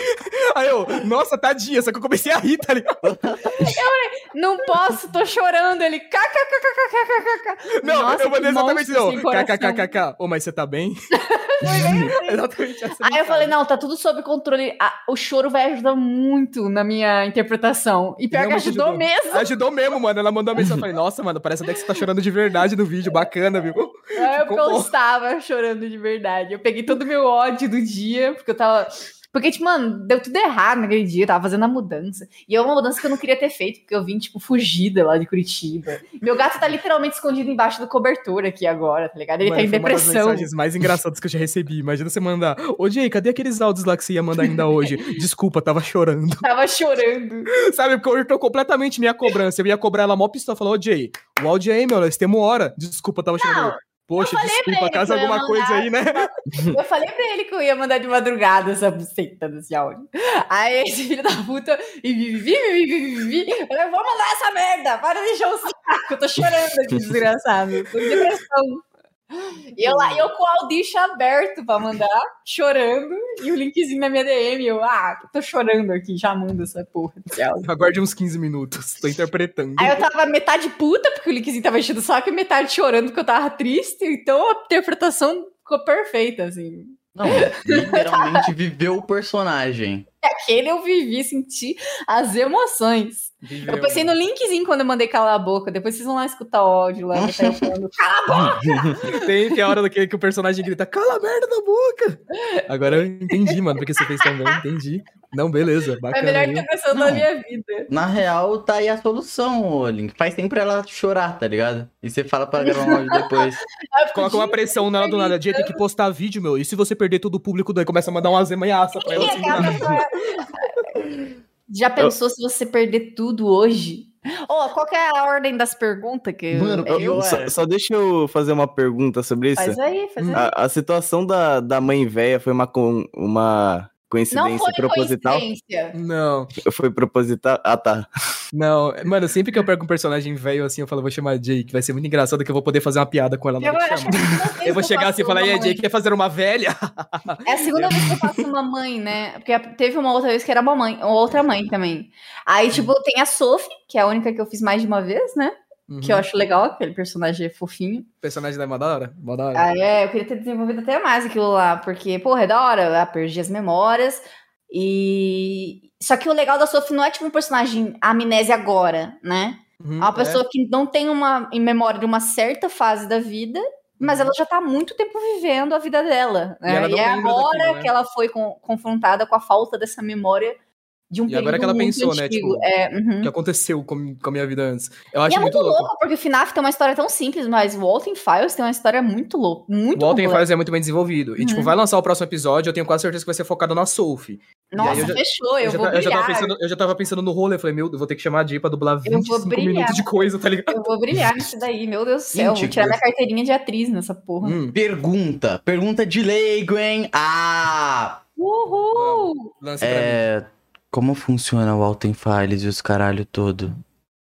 Aí eu, nossa, tadinha, só que eu comecei a rir, tá ligado? Eu falei, não posso, tô chorando. Ele, kkkkkkk. Não, nossa, eu mandei exatamente isso. Kkkkkk. Ô, mas você tá bem? Foi bem assim. exatamente assim. Aí eu falei, não, tá tudo sob controle o choro vai ajudar muito na minha interpretação. E pior que ajudou, mesmo. Ajudou mesmo, mano. Ela mandou uma mensagem. Eu falei, nossa, mano, parece até que você tá chorando de verdade no vídeo. Bacana, viu? É porque eu estava chorando de verdade. Eu peguei todo o meu ódio do dia, porque eu tava. Porque, tipo, mano, deu tudo errado naquele dia, eu tava fazendo a mudança. E é uma mudança que eu não queria ter feito, porque eu vim, tipo, fugida lá de Curitiba. Meu gato tá literalmente escondido embaixo do cobertor aqui agora, tá ligado? Ele Mano, tá em foi uma das depressão. mensagens mais engraçadas que eu já recebi. Imagina você mandar. Ô, Jay, cadê aqueles áudios lá que você ia mandar ainda hoje? Desculpa, tava chorando. Tava chorando. Sabe, porque cortou completamente minha cobrança. Eu ia cobrar ela mó pistola. Falou, ô, Jay, o áudio aí, meu, nós temos hora. Desculpa, tava chorando. Poxa, desculpa, alguma coisa mandar. aí, né? Eu falei pra ele que eu ia mandar de madrugada essa buceta desse áudio. Aí esse filho da puta. E vi, vi, vi, vi, vi, vi, vi. Eu vou mandar essa merda. Para de encher o saco. Eu tô chorando aqui, desgraçado. Tô em depressão. E eu lá, e eu com o Audition aberto pra mandar, chorando, e o linkzinho na minha DM. Eu, ah, tô chorando aqui, já mando essa porra. Aguarde uns 15 minutos. Tô interpretando. Aí eu tava metade puta, porque o linkzinho tava enchendo o saco, e metade chorando, porque eu tava triste. Então a interpretação ficou perfeita, assim. Não, literalmente viveu o personagem. Aquele eu vivi, senti as emoções. Eu pensei no linkzinho quando eu mandei calar a boca. Depois vocês vão lá escutar o áudio lá. que tá eu falando, Cala a boca! Tem, tem a hora que, que o personagem grita, cala a merda da boca! Agora eu entendi, mano, porque você fez também, entendi. Não, beleza, É a bacana. melhor viu? interpretação da Não. minha vida. Na real, tá aí a solução, ô Link. Faz sempre ela chorar, tá ligado? E você fala pra gravar um áudio depois. Eu Coloca uma pressão nela do nada. Dia tem que postar vídeo, meu. E se você perder todo o público daí, começa a mandar umas emanhaça pra ela assim. Já pensou se você perder tudo hoje? Ô, qual que é a ordem das perguntas? Que Mano, eu- eu? Só, só deixa eu fazer uma pergunta sobre isso. Faz aí, faz aí. A, a situação da, da mãe velha foi uma, con- uma Não coincidência foi proposital? coincidência. Não, Foi proposital? Ah, tá. não. Mano, sempre que eu pego um personagem velho assim, eu falo, vou chamar Jay, que vai ser muito engraçado que eu vou poder fazer uma piada com ela na Eu, que acho é a vez Eu vou chegar assim e falar, e Jay, mãe. quer fazer uma velha? É a segunda vez que eu faço uma mãe, né? Porque teve uma outra vez que era uma mãe, outra mãe também. Aí, tipo, tem a Sophie, que é a única que eu fiz mais de uma vez, né? Que eu Uhum. acho legal, aquele personagem é fofinho. O personagem da hora? Mó da hora. Ah, é, eu queria ter desenvolvido até mais aquilo lá, porque, porra, é da hora, ela perdi as memórias. E. Só que o legal da Sophie não é tipo um personagem amnésia agora, né? Uhum, É uma pessoa que não tem uma em memória de uma certa fase da vida, mas ela já tá há muito tempo vivendo a vida dela. E Né? E, não é agora daquilo, né? que ela foi con- confrontada com a falta dessa memória de um E agora período que ela muito pensou, né, antigo. tipo, É, uhum. O que aconteceu com, com a minha vida antes. Eu E acho é muito muito louco. louco, porque o FNAF tem uma história tão simples, mas o Walton Files tem uma história muito louca, muito O complexa. Files é muito bem desenvolvido. E, tipo, Uhum. vai lançar o próximo episódio, eu tenho quase certeza que vai ser focado na Sophie. Nossa, eu já- fechou, eu, já, vou ta- eu já tava brilhar. pensando, eu já tava pensando no rolê, eu falei, meu, eu vou ter que chamar a Jay pra dublar Eu vou 25 brilhar. minutos de coisa, tá ligado? Eu vou brilhar nisso daí, meu Deus do céu. Gente, vou tirar eu- minha carteirinha de atriz nessa porra. Hum, Pergunta. Pergunta de leigo, hein? Ah! Uhul! lance pra mim. É. Como funciona o Alten Files e os caralho todo?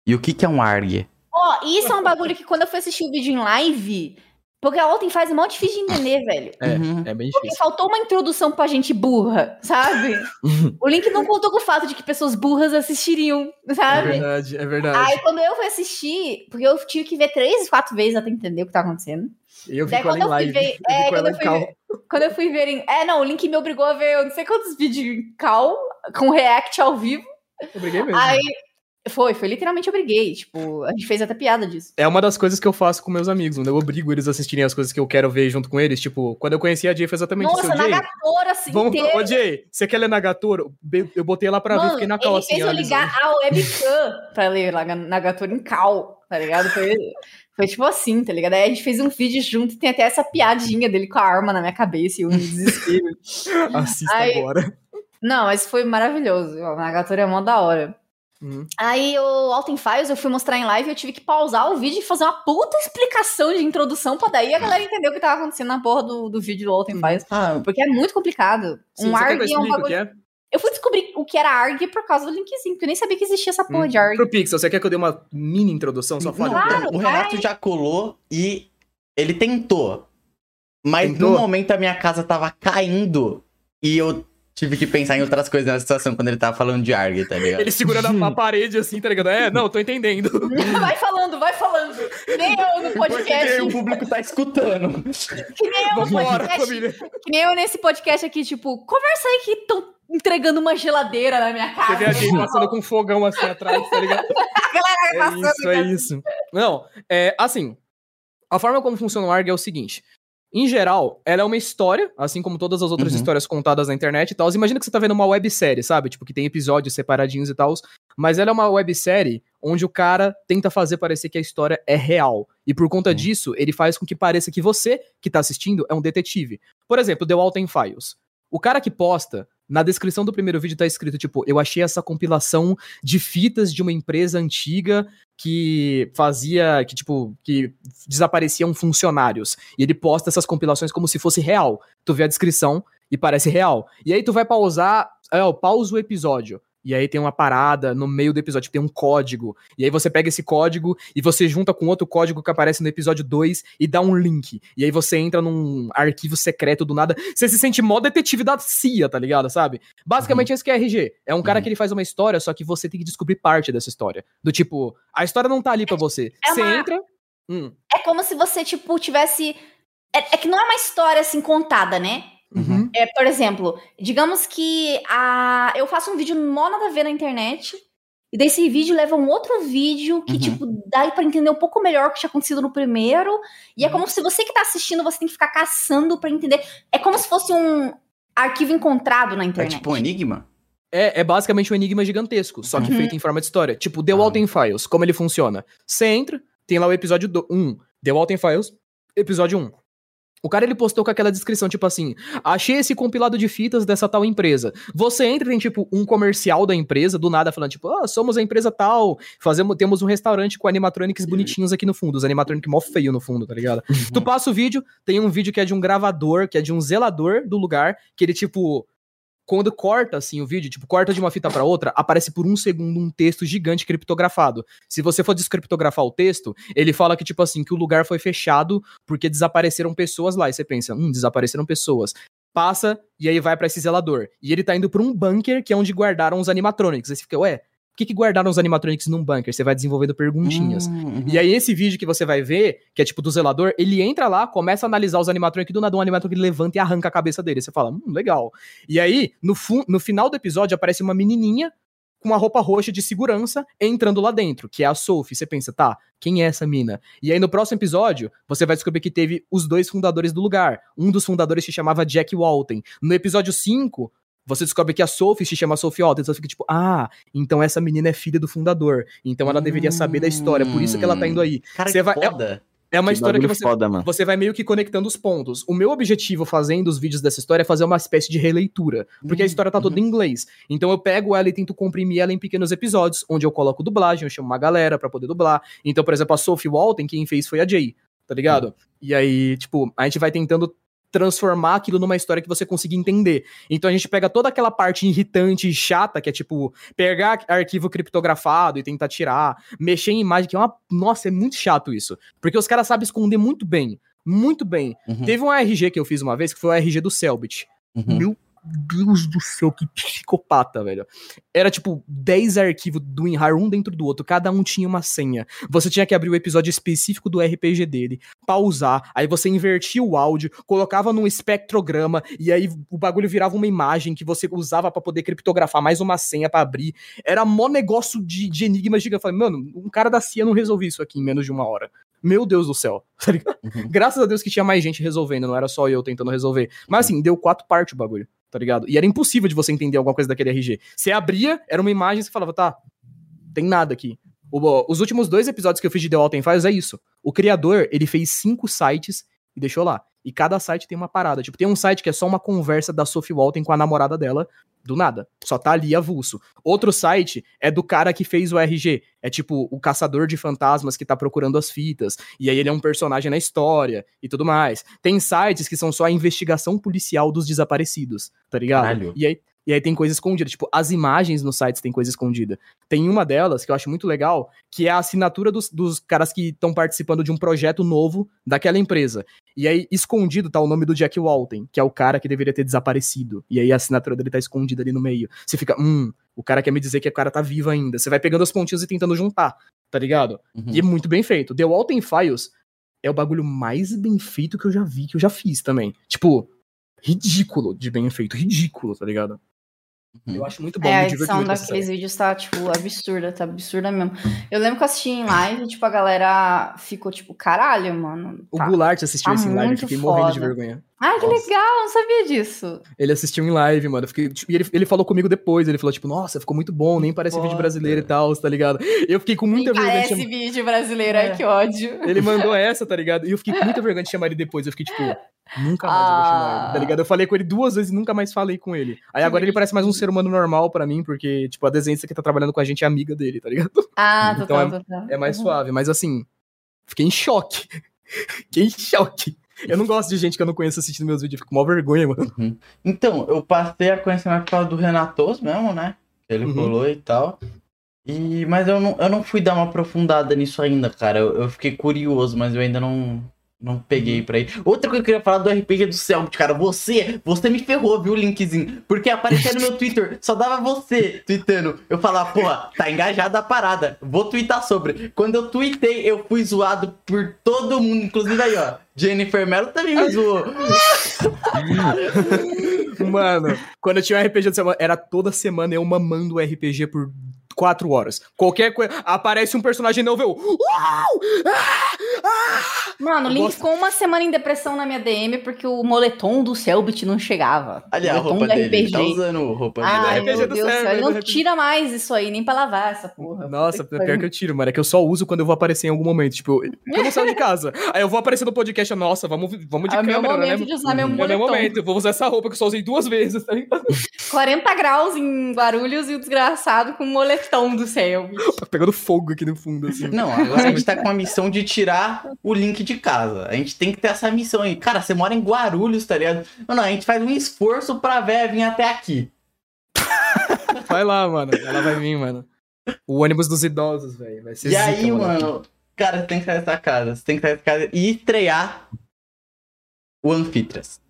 E o que, que é um ARG? Ó, isso é um bagulho que quando eu fui assistir o vídeo em live, porque a Walton faz mó difícil de entender, velho. É, Uhum. é bem Porque difícil. faltou uma introdução pra gente burra, sabe? o Link não contou com o fato de que pessoas burras assistiriam, É sabe? verdade, é verdade. Aí quando eu fui assistir, porque eu tive que ver três, quatro vezes até entender o que tá acontecendo. E eu Daí fico ela quando em eu fui live. ver. eu É, quando eu fui ver. Quando eu fui ver. em- É, não, o Link me obrigou a ver eu não sei quantos vídeos em cal com react ao vivo. Eu briguei mesmo. Aí. Foi, foi literalmente obriguei. Tipo, a gente fez até piada disso. É uma das coisas que eu faço com meus amigos, mano. Eu obrigo eles a assistirem as coisas que eu quero ver junto com eles. Tipo, quando eu conheci a Jay, foi exatamente Nossa, isso. na Jay, Gatora assim vamos... inteira. Ô, Jay, você quer ler Nagatoro? Be- Eu botei lá pra ver, Mano, fiquei na ele cal assim. fez eu ligar a webcam pra ler lá na Gatora em cal, tá ligado? Foi, foi tipo assim, tá ligado? Aí a gente fez um vídeo junto e tem até essa piadinha dele com a arma na minha cabeça e eu no desespero. Assista Aí- agora. Não, mas foi maravilhoso. A Nagatoro é mó da hora. Uhum. Aí o Alten Files eu fui mostrar em live e eu tive que pausar o vídeo e fazer uma puta explicação de introdução pra daí a galera entender o que tava acontecendo na porra do, do vídeo do Alten Uhum. Files. Ah, Porque é muito complicado. Sim, um ARG é um bagulho. Que? Eu fui descobrir o que era ARG por causa do linkzinho, porque eu nem sabia que existia essa porra Hum. de ARG. Pro Pixel, você quer que eu dê uma mini introdução? Só fala. não, Claro, o Renato já colou e ele tentou. Mas Tentou? no momento a minha casa tava caindo e eu tive que pensar em outras coisas na situação quando ele tava falando de ARG, tá ligado? Ele segurando a, a parede assim, tá ligado? É, não, tô entendendo. vai falando, vai falando. Que nem eu no Porque podcast. o público tá escutando. Que nem eu no podcast. família. Que nem eu nesse podcast aqui, tipo, conversa aí que estão entregando uma geladeira na minha Você vê a casa. gente passando com um fogão assim atrás, tá ligado? É passando, isso, é isso. Não, é assim. A forma como funciona o ARG é o seguinte. Em geral, ela é uma história, assim como todas as outras Uhum. histórias contadas na internet e tal. Imagina que você tá vendo uma websérie, sabe? Tipo, que tem episódios separadinhos e tal. Mas ela é uma websérie onde o cara tenta fazer parecer que a história é real. E por conta Uhum. disso, ele faz com que pareça que você, que tá assistindo, é um detetive. Por exemplo, The Walton Files. O cara que posta, na descrição do primeiro vídeo tá escrito, tipo, eu achei essa compilação de fitas de uma empresa antiga que fazia, que tipo, que desapareciam funcionários. E ele posta essas compilações como se fosse real. Tu vê a descrição e parece real. E aí tu vai pausar, é, pausa o episódio. E aí tem uma parada no meio do episódio, tem um código. E aí você pega esse código e você junta com outro código que aparece no episódio 2 e dá um link. E aí você entra num arquivo secreto do nada. Você se sente mó detetive da CIA, tá ligado? Sabe? Basicamente esse que é RG. É um cara Uhum. que ele faz uma história, só que você tem que descobrir parte dessa história. Do tipo, a história não tá ali pra você. É Você uma- entra. Hum, É como se você, tipo, tivesse. É, é que não é uma história assim contada, né? Uhum. É, por exemplo, digamos que a... eu faço um vídeo mó nada a ver na internet, e desse vídeo leva um outro vídeo que, Uhum. tipo, dá pra entender um pouco melhor o que tinha acontecido no primeiro. E é Uhum. como se você que tá assistindo, você tem que ficar caçando pra entender. É como se fosse um arquivo encontrado na É internet. tipo um enigma? É, é basicamente um enigma gigantesco, só que Uhum. feito em forma de história. Tipo, The Ah. Walton Files, como ele funciona? Você entra, tem lá o episódio 1, The Walton Files, episódio 1. O cara ele postou com aquela descrição, tipo assim: achei esse compilado de fitas dessa tal empresa. Você entra e tem, tipo, um comercial da empresa, do nada, falando, tipo, ah, somos a empresa tal, fazemos, temos um restaurante com animatronics bonitinhos aqui no fundo, os animatronics mó feio no fundo, tá ligado? Tu passa o vídeo, tem um vídeo que é de um gravador, que é de um zelador do lugar, que ele, tipo, quando corta assim o vídeo, tipo, corta de uma fita pra outra, aparece por um segundo um texto gigante criptografado. Se você for descriptografar o texto, ele fala que, tipo assim, que o lugar foi fechado porque desapareceram pessoas lá. E você pensa, hum, desapareceram pessoas. Passa e aí vai pra esse zelador. E ele tá indo pra um bunker que é onde guardaram os animatronics. Aí você fica, ué, por que, que guardaram os animatronics num bunker? Você vai desenvolvendo perguntinhas. Hum, E aí, esse vídeo que você vai ver, que é tipo do zelador, ele entra lá, começa a analisar os animatronics, do nada um animatronic levanta e arranca a cabeça dele. Você fala, hum, legal. E aí, no, no final do episódio, aparece uma menininha com uma roupa roxa de segurança entrando lá dentro, que é a Sophie. Você pensa, tá, quem é essa mina? E aí, no próximo episódio, você vai descobrir que teve os dois fundadores do lugar. Um dos fundadores se chamava Jack Walton. No episódio 5, Você descobre que a Sophie se chama Sophie Walton, então você fica tipo, ah, então essa menina é filha do fundador, então ela deveria saber da história, por isso que ela tá indo aí. Cara, Você que vai- é- foda. É uma Que história que você, foda, você vai meio que conectando os pontos. O meu objetivo fazendo os vídeos dessa história é fazer uma espécie de releitura, porque a Uhum, história tá toda em inglês. Então eu pego ela e tento comprimir ela em pequenos episódios, onde eu coloco dublagem, eu chamo uma galera pra poder dublar. Então, por exemplo, a Sophie Walton, quem fez foi a Jay, tá ligado? E aí, tipo, a gente vai tentando transformar aquilo numa história que você consiga entender. Então a gente pega toda aquela parte irritante e chata, que é tipo, pegar arquivo criptografado e tentar tirar, mexer em imagem, que é uma. Nossa, é muito chato isso. Porque os caras sabem esconder muito bem. Muito bem. Uhum, Teve um RG que eu fiz uma vez, que foi o RG do Selbit. uhum. Meu Deus do céu, que psicopata, velho. Era tipo 10 arquivos do WinRAR, um dentro do outro, cada um tinha uma senha. Você tinha que abrir o episódio específico do RPG dele, pausar, aí você invertia o áudio, colocava num espectrograma, e aí o bagulho virava uma imagem que você usava pra poder criptografar mais uma senha pra abrir. Era mó negócio de, de enigma gigante. Eu falei, mano, um cara da CIA não resolveu isso aqui em menos de uma hora. Meu Deus do céu. tá? Uhum. Graças a Deus que tinha mais gente resolvendo, não era só eu tentando resolver. Mas assim, deu quatro partes o bagulho, tá ligado? E era impossível de você entender alguma coisa daquele RG. Você abria, era uma imagem você falava, tá, tem nada aqui. O- os últimos dois episódios que eu fiz de The Walking Files é isso. O criador, ele fez cinco sites e deixou lá. E cada site tem uma parada. Tipo, tem um site que é só uma conversa da Sophie Walton com a namorada dela, do nada. Só tá ali avulso. Outro site é do cara que fez o RG. É tipo o caçador de fantasmas que tá procurando as fitas. E aí ele é um personagem na história e tudo mais. Tem sites que são só a investigação policial dos desaparecidos, tá ligado? Caralho. E aí, e aí tem coisa escondida. Tipo, as imagens nos sites tem coisa escondida. Tem uma delas que eu acho muito legal, que é a assinatura dos, dos caras que estão participando de um projeto novo daquela empresa. E aí, escondido tá o nome do Jack Walton, que é o cara que deveria ter desaparecido. E aí a assinatura dele tá escondida ali no meio. Você fica, hum, o cara quer me dizer que o cara tá vivo ainda. Você vai pegando as pontinhas e tentando juntar, tá ligado? Uhum. E é muito bem feito. The Walton Files é o bagulho mais bem feito que eu já vi, que eu já fiz também. Tipo, ridículo de bem feito, ridículo, tá ligado? Uhum. Eu acho muito bom, É, a edição daqueles vídeos tá, tipo, absurda, tá absurda mesmo. Eu lembro que eu assisti em live, tipo, a galera ficou, tipo, caralho, mano. O tá. Goulart assistiu tá esse em live, fiquei morrendo de foda. vergonha. Ai, que Nossa. legal, não sabia disso. Ele assistiu em live, mano. Fiquei, tipo, e ele, ele falou comigo depois. Ele falou, tipo, nossa, ficou muito bom, nem parece vídeo Foda. brasileiro e tal, tá ligado? Eu fiquei com muita Nem vergonha. de parece chamar- vídeo brasileiro, É. ai, que ódio. Ele mandou essa, tá ligado? E eu fiquei com muita vergonha de chamar ele depois. Eu fiquei, tipo, nunca mais eu vou chamar ele, tá Ah. ligado? Eu falei com ele duas vezes e nunca mais falei com ele. Aí agora ele parece mais um ser humano normal pra mim, porque, tipo, a desenhista que tá trabalhando com a gente é amiga dele, tá ligado? Ah, Então total, total. É mais Uhum. suave, mas assim, fiquei em choque. fiquei em choque. Eu não gosto de gente que eu não conheço assistindo meus vídeos, eu fico com mó vergonha, mano. Uhum. Então, eu passei a conhecer mais por causa do Renatos mesmo, né? Ele Uhum. e tal. E, mas eu não, eu não fui dar uma aprofundada nisso ainda, cara. Eu, eu fiquei curioso, mas eu ainda não, não peguei pra ir. Outra coisa que eu queria falar do RPG do Selbit, cara. Você, você me ferrou, viu, linkzinho? Porque aparecia no meu Twitter, só dava você tweetando. Eu falava, porra, tá engajada a parada. Vou tweetar sobre. Quando eu tweetei, eu fui zoado por todo mundo. Inclusive aí, ó. Jennifer Mello também me zoou. Mano, quando eu tinha um RPG de semana, era toda semana eu mamando o RPG por quatro horas. Qualquer coisa. Aparece um personagem novo, eu. Uau! Ah! Ah! Mano, o Link gosto- ficou uma semana em depressão na minha DM porque o moletom do Selbit não chegava. Ali a moletom roupa do dele. Ele tá usando roupa Ai, RPG meu do Deus do céu, ele não RPG. tira mais isso aí, nem pra lavar essa porra. Nossa, pior que eu tiro, mano. É que eu só uso quando eu vou aparecer em algum momento. Tipo, eu não saio de casa. Aí eu vou aparecer no podcast, nossa, vamos, vamos de É o meu câmera, momento né? de usar meu É o meu moletom. momento. Eu vou usar essa roupa que eu só usei duas vezes, tá ligado? 40 graus em Guarulhos e o desgraçado com o moletom do Selbit. Tá pegando fogo aqui no fundo, assim. Não, agora a gente tá com a missão de tirar o link de casa. A gente tem que ter essa missão aí. Cara, você mora em Guarulhos, tá ligado? Não, não, a gente faz um esforço pra véia vir até aqui. Vai lá, mano. Ela vai vir, mano. O ônibus dos idosos, velho. Vai ser e zica, aí, mano, cara, você tem que sair dessa casa. Você tem que sair dessa casa e estrear o Anfitras.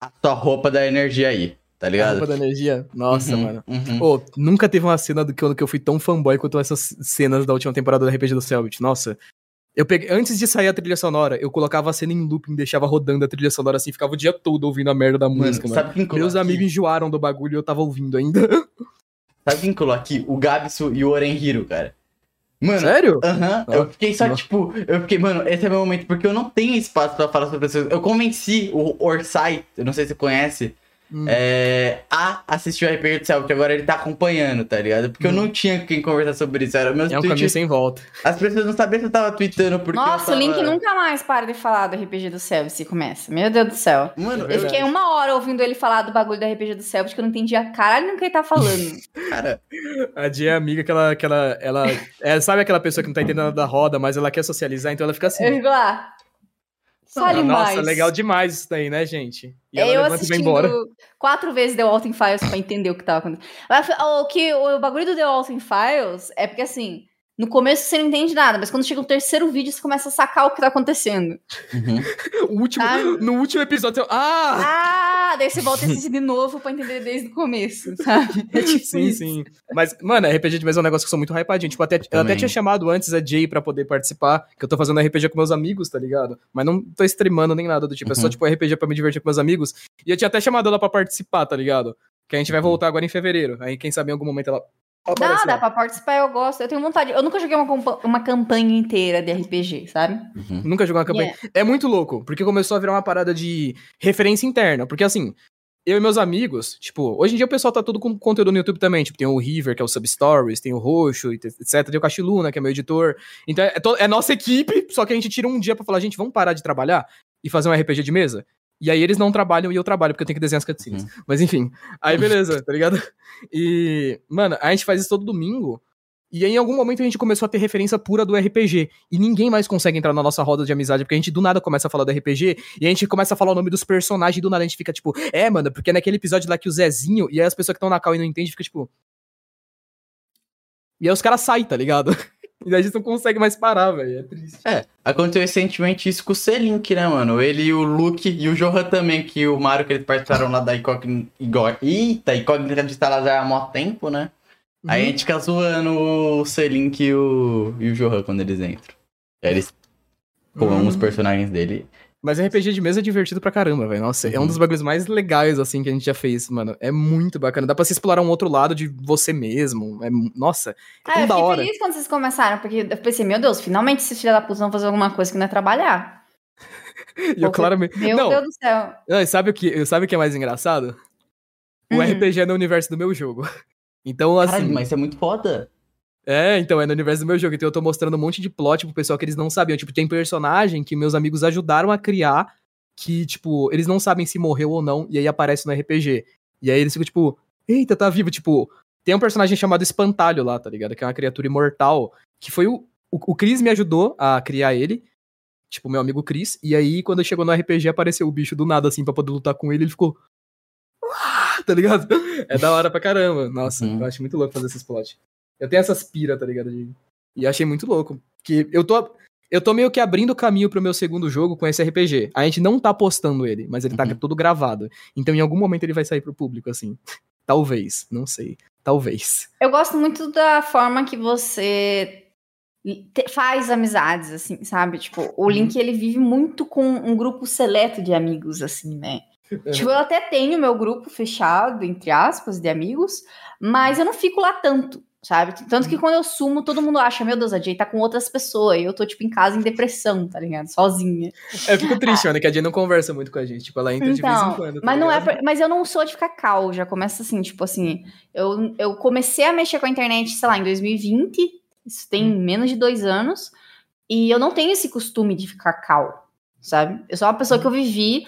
A sua roupa da energia aí, tá A ligado? roupa da energia. Nossa, Uhum, mano. uhum. Pô, nunca teve uma cena do que eu, que eu fui tão fanboy quanto essas cenas da última temporada do RPG do Selbit. Nossa. Eu peguei, antes de sair a trilha sonora, eu colocava a cena em looping, deixava rodando a trilha sonora assim, ficava o dia todo ouvindo a merda da Mano, música, mano. sabe quem colou Meus amigos enjoaram do bagulho e eu tava ouvindo ainda. Sabe quem colou aqui? O Gabsu e o Orenhiro, cara. Mano, Sério? Aham, Ó, eu fiquei só ó. tipo, eu fiquei, mano, esse é meu momento, porque eu não tenho espaço pra falar sobre essas coisas. Eu convenci o Orsai, eu não sei se você conhece, Hum. é, a assistir o RPG do Céu, que agora ele tá acompanhando, tá ligado? Porque eu não tinha com quem conversar sobre isso. Era meus É um tweets- caminho sem volta. As pessoas não sabiam se eu tava tweetando porque. Nossa, eu o tava... Link nunca mais para de falar do RPG do Céu se começa. Meu Deus do céu. Mano, É Eu fiquei uma hora ouvindo ele falar do bagulho do RPG do Céu, porque eu não entendia caralho no que ele tá falando. cara. A Dia é amiga que ela. Que ela, ela é, sabe aquela pessoa que não tá entendendo nada da roda, mas ela quer socializar, então ela fica assim. Eu fico lá. Fale Nossa, mais. legal demais isso daí, né, gente? E ela É eu levanta e vai assistindo embora. quatro vezes The Walking Files pra entender o que tava acontecendo. O, que, o bagulho do The Walking Files é porque, assim, no começo você não entende nada, mas quando chega o terceiro vídeo você começa a sacar o que tá acontecendo. Uhum. O último, Ah. no último episódio, você- ah! Ah, daí você volta a assistir de novo pra entender desde o começo, sabe? É tipo Sim, isso. sim. Mas, mano, RPG de mesa é um negócio que eu sou muito hypadinho. Tipo, até, eu até Também. tinha chamado antes a Jay pra poder participar, que eu tô fazendo RPG com meus amigos, tá ligado? Mas não tô streamando nem nada do tipo. É só, Uhum. tipo, RPG pra me divertir com meus amigos. E eu tinha até chamado ela pra participar, tá ligado? Que a gente vai voltar agora em fevereiro. Aí, quem sabe, em algum momento ela. Dá, dá pra participar, eu gosto. Eu tenho vontade. Eu nunca joguei uma, uma campanha inteira de RPG, sabe? Uhum. Nunca jogou uma campanha. É muito louco, porque começou a virar uma parada de referência interna. Porque assim, eu e meus amigos, tipo, hoje em dia o pessoal tá tudo com conteúdo no YouTube também. Tipo, tem o River, que é o Substories, tem o Roxo, et- etc. Tem o Cachiluna, que é meu editor. Então é, é nossa equipe, só que a gente tira um dia pra falar, gente, vamos parar de trabalhar e fazer um RPG de mesa? E aí eles não trabalham e eu trabalho, porque eu tenho que desenhar as cutscenes. Mas enfim, aí beleza, tá ligado? E, mano, a gente faz isso todo domingo. E aí, em algum momento a gente começou a ter referência pura do RPG. E ninguém mais consegue entrar na nossa roda de amizade, porque a gente do nada começa a falar do RPG, e a gente começa a falar o nome dos personagens, e do nada a gente fica tipo, é, mano, porque naquele episódio lá que o Zezinho, e aí as pessoas que estão na cal e não entendem, fica tipo. E aí os caras saem, tá ligado? E daí a gente não consegue mais parar, velho. É triste. É, aconteceu recentemente isso com o C-Link, né, mano? Ele e o Luke e o Johan também, que o Mario que eles participaram lá da Incógnita. Eita, Incógnita de Salazar há mó tempo, né? Aí a gente fica zoando o C-Link e o, e o Johan quando eles entram. Aí eles põem Hum. os personagens dele. Mas RPG de mesa é divertido pra caramba, velho. Nossa, é um Uhum. dos bagulhos mais legais, assim, que a gente já fez, mano. É muito bacana. Dá pra se explorar um outro lado de você mesmo. É, nossa, é Ah, tão eu da fiquei hora. feliz quando vocês começaram, porque eu pensei, meu Deus, finalmente esses filhos da puta vão fazer alguma coisa que não é trabalhar. E eu claramente. Meu não, Deus do céu. Não, e sabe o que, sabe o que é mais engraçado? O Hum. RPG é no universo do meu jogo. Então, assim. Caralho, mas isso é muito foda. É, então, é no universo do meu jogo. Então eu tô mostrando um monte de plot pro pessoal que eles não sabiam. Tipo, tem personagem que meus amigos ajudaram a criar que, tipo, eles não sabem se morreu ou não, e aí aparece no RPG. E aí eles ficam, tipo, eita, tá vivo. Tipo, tem um personagem chamado Espantalho lá, tá ligado? Que é uma criatura imortal. Que foi o. O, o Chris me ajudou a criar ele. Tipo, meu amigo Chris. E aí, quando chegou no RPG, apareceu o bicho do nada, assim, pra poder lutar com ele. Ele ficou. "Ah", Tá ligado? É da hora pra caramba. Nossa, Uhum. eu acho muito louco fazer esses plot. Eu tenho essas pira, tá ligado? E achei muito louco. Que eu tô. Eu tô meio que abrindo o caminho pro meu segundo jogo com esse RPG. A gente não tá postando ele, mas ele tá Uhum. todo gravado. Então em algum momento ele vai sair pro público, assim. Talvez, não sei. Talvez. Eu gosto muito da forma que você te- faz amizades, assim, sabe? Tipo, o Link, ele vive muito com um grupo seleto de amigos, assim, né? Tipo, eu até tenho meu grupo fechado, entre aspas, de amigos, mas eu não fico lá tanto, sabe? Tanto que quando eu sumo, todo mundo acha, meu Deus, a Jay tá com outras pessoas, e eu tô, tipo, em casa em depressão, tá ligado? Sozinha. Eu fico triste, mano, que a Jay não conversa muito com a gente. Tipo, ela entra de vez em Então, quando. tá mas não é, mas eu não sou de ficar cal, já começa assim, tipo assim, eu, eu comecei a mexer com a internet, sei lá, em 2020, isso tem Hum. menos de dois anos, e eu não tenho esse costume de ficar cal, sabe? Eu sou uma pessoa que eu vivi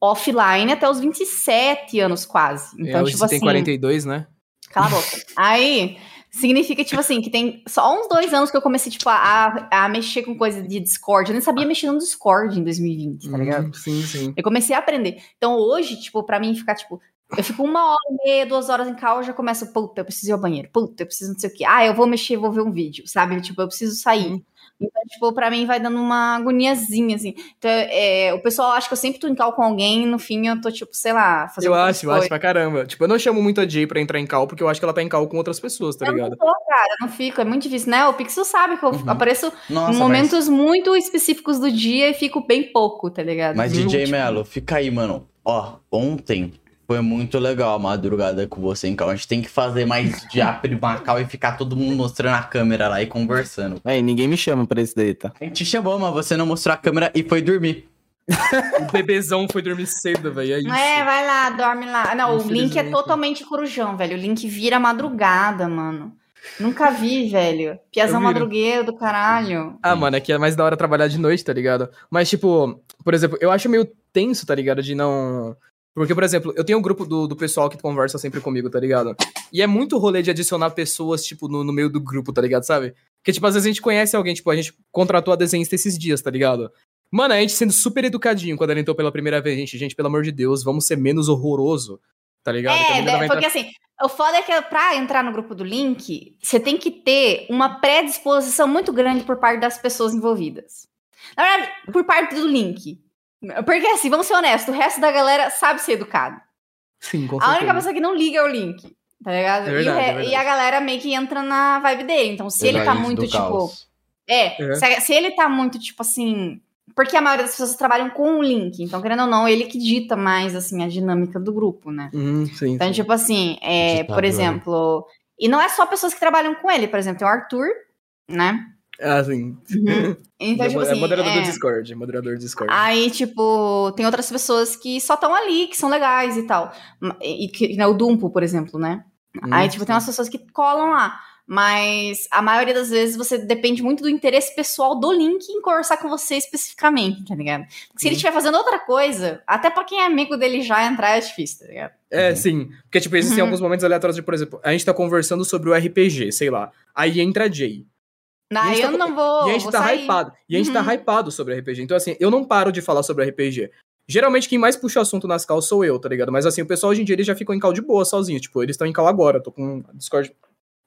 offline até os 27 anos quase. É, Então, hoje tipo você tem assim, 42, né? cala a boca. Aí, significa, tipo assim, que tem só uns dois anos que eu comecei, tipo, a, a mexer com coisa de Discord. Eu nem sabia mexer no Discord em 2020, tá ligado? Hum, sim, sim. Eu comecei a aprender. Então hoje, tipo, pra mim ficar, tipo, eu fico uma hora e meia, duas horas em cal, eu já começo, puta, eu preciso ir ao banheiro, puta, eu preciso não sei o quê. Ah, eu vou mexer, vou ver um vídeo, sabe? Tipo, eu preciso sair. Uhum. Então, tipo, pra mim vai dando uma agoniazinha, assim. Então, é, o pessoal acha que eu sempre tô em cal com alguém e no fim eu tô, tipo, sei lá, fazendo Eu acho, eu acho pra caramba. Tipo, eu não chamo muito a Jay pra entrar em cal, porque eu acho que ela tá em cal com outras pessoas, tá Eu ligado? não tô, cara, eu não fico, é muito difícil, né? O Pixel sabe que eu Uhum. apareço Nossa, em mas, momentos muito específicos do dia e fico bem pouco, tá ligado? mas No DJ último. Melo, fica aí, mano. Ó, ontem foi muito legal a madrugada com você, então a gente tem que fazer mais de abrir uma cal e ficar todo mundo mostrando a câmera lá e conversando. Aí, ninguém me chama pra isso daí, tá? A gente te chamou, mas você não mostrou a câmera e foi dormir. o bebezão foi dormir cedo, velho. É isso. É, vai lá, dorme lá. Não, o Link é totalmente corujão, velho. O Link vira madrugada, mano. Nunca vi, velho. Piazão madrugueiro do caralho. Ah, mano, é que é mais da hora trabalhar de noite, tá ligado? Mas, tipo, por exemplo, eu acho meio tenso, tá ligado? De não. Porque, por exemplo, eu tenho um grupo do, do pessoal que conversa sempre comigo, tá ligado? E é muito rolê de adicionar pessoas, tipo, no, no meio do grupo, tá ligado? Sabe? Porque, tipo, às vezes a gente conhece alguém, tipo, a gente contratou a desenhista esses dias, tá ligado? Mano, a gente sendo super educadinho quando ela entrou pela primeira vez, gente. Gente, pelo amor de Deus, vamos ser menos horroroso, tá ligado? É, né, entrar- porque assim, o foda é que pra entrar no grupo do Link, você tem que ter uma predisposição muito grande por parte das pessoas envolvidas. Na verdade, por parte do Link. Porque assim, vamos ser honestos, o resto da galera sabe ser educado. Sim, com A única certeza. pessoa que não liga é o Link. Tá ligado? É E verdade, re- é e, a galera meio que entra na vibe dele. Então, se ele tá muito, tipo. caos. É, É. Se, se ele tá muito, tipo assim. Porque a maioria das pessoas trabalham com o Link. Então, querendo ou não, ele que dita mais, assim, a dinâmica do grupo, né? Hum, sim, Então, sim. tipo assim, é, Ditador. por exemplo. E não é só pessoas que trabalham com ele, por exemplo, tem o Arthur, né? Ah, sim. Então, tipo é assim. moderador é, do Discord, moderador do Discord. Aí, tipo, tem outras pessoas que só estão ali, que são legais e tal. E que, né, o Dumpo, por exemplo, né? Hum, Aí, tipo, sim. tem umas pessoas que colam lá. Mas a maioria das vezes você depende muito do interesse pessoal do Link em conversar com você especificamente, tá ligado? Porque se ele Uhum. estiver fazendo outra coisa, até pra quem é amigo dele já entrar é difícil, tá ligado? É, Uhum. sim. Porque, tipo, existem Uhum. alguns momentos aleatórios de, por exemplo, a gente tá conversando sobre o RPG, sei lá. Aí entra a Jay. Não, eu tá- não vou. e a gente vou tá sair. hypado. E a gente tá Uhum. hypado sobre RPG. Então, assim, eu não paro de falar sobre RPG. Geralmente, quem mais puxa o assunto nas calls sou eu, tá ligado? Mas, assim, o pessoal hoje em dia eles já ficam em call de boa sozinho. Tipo, eles estão em call agora. Tô com o Discord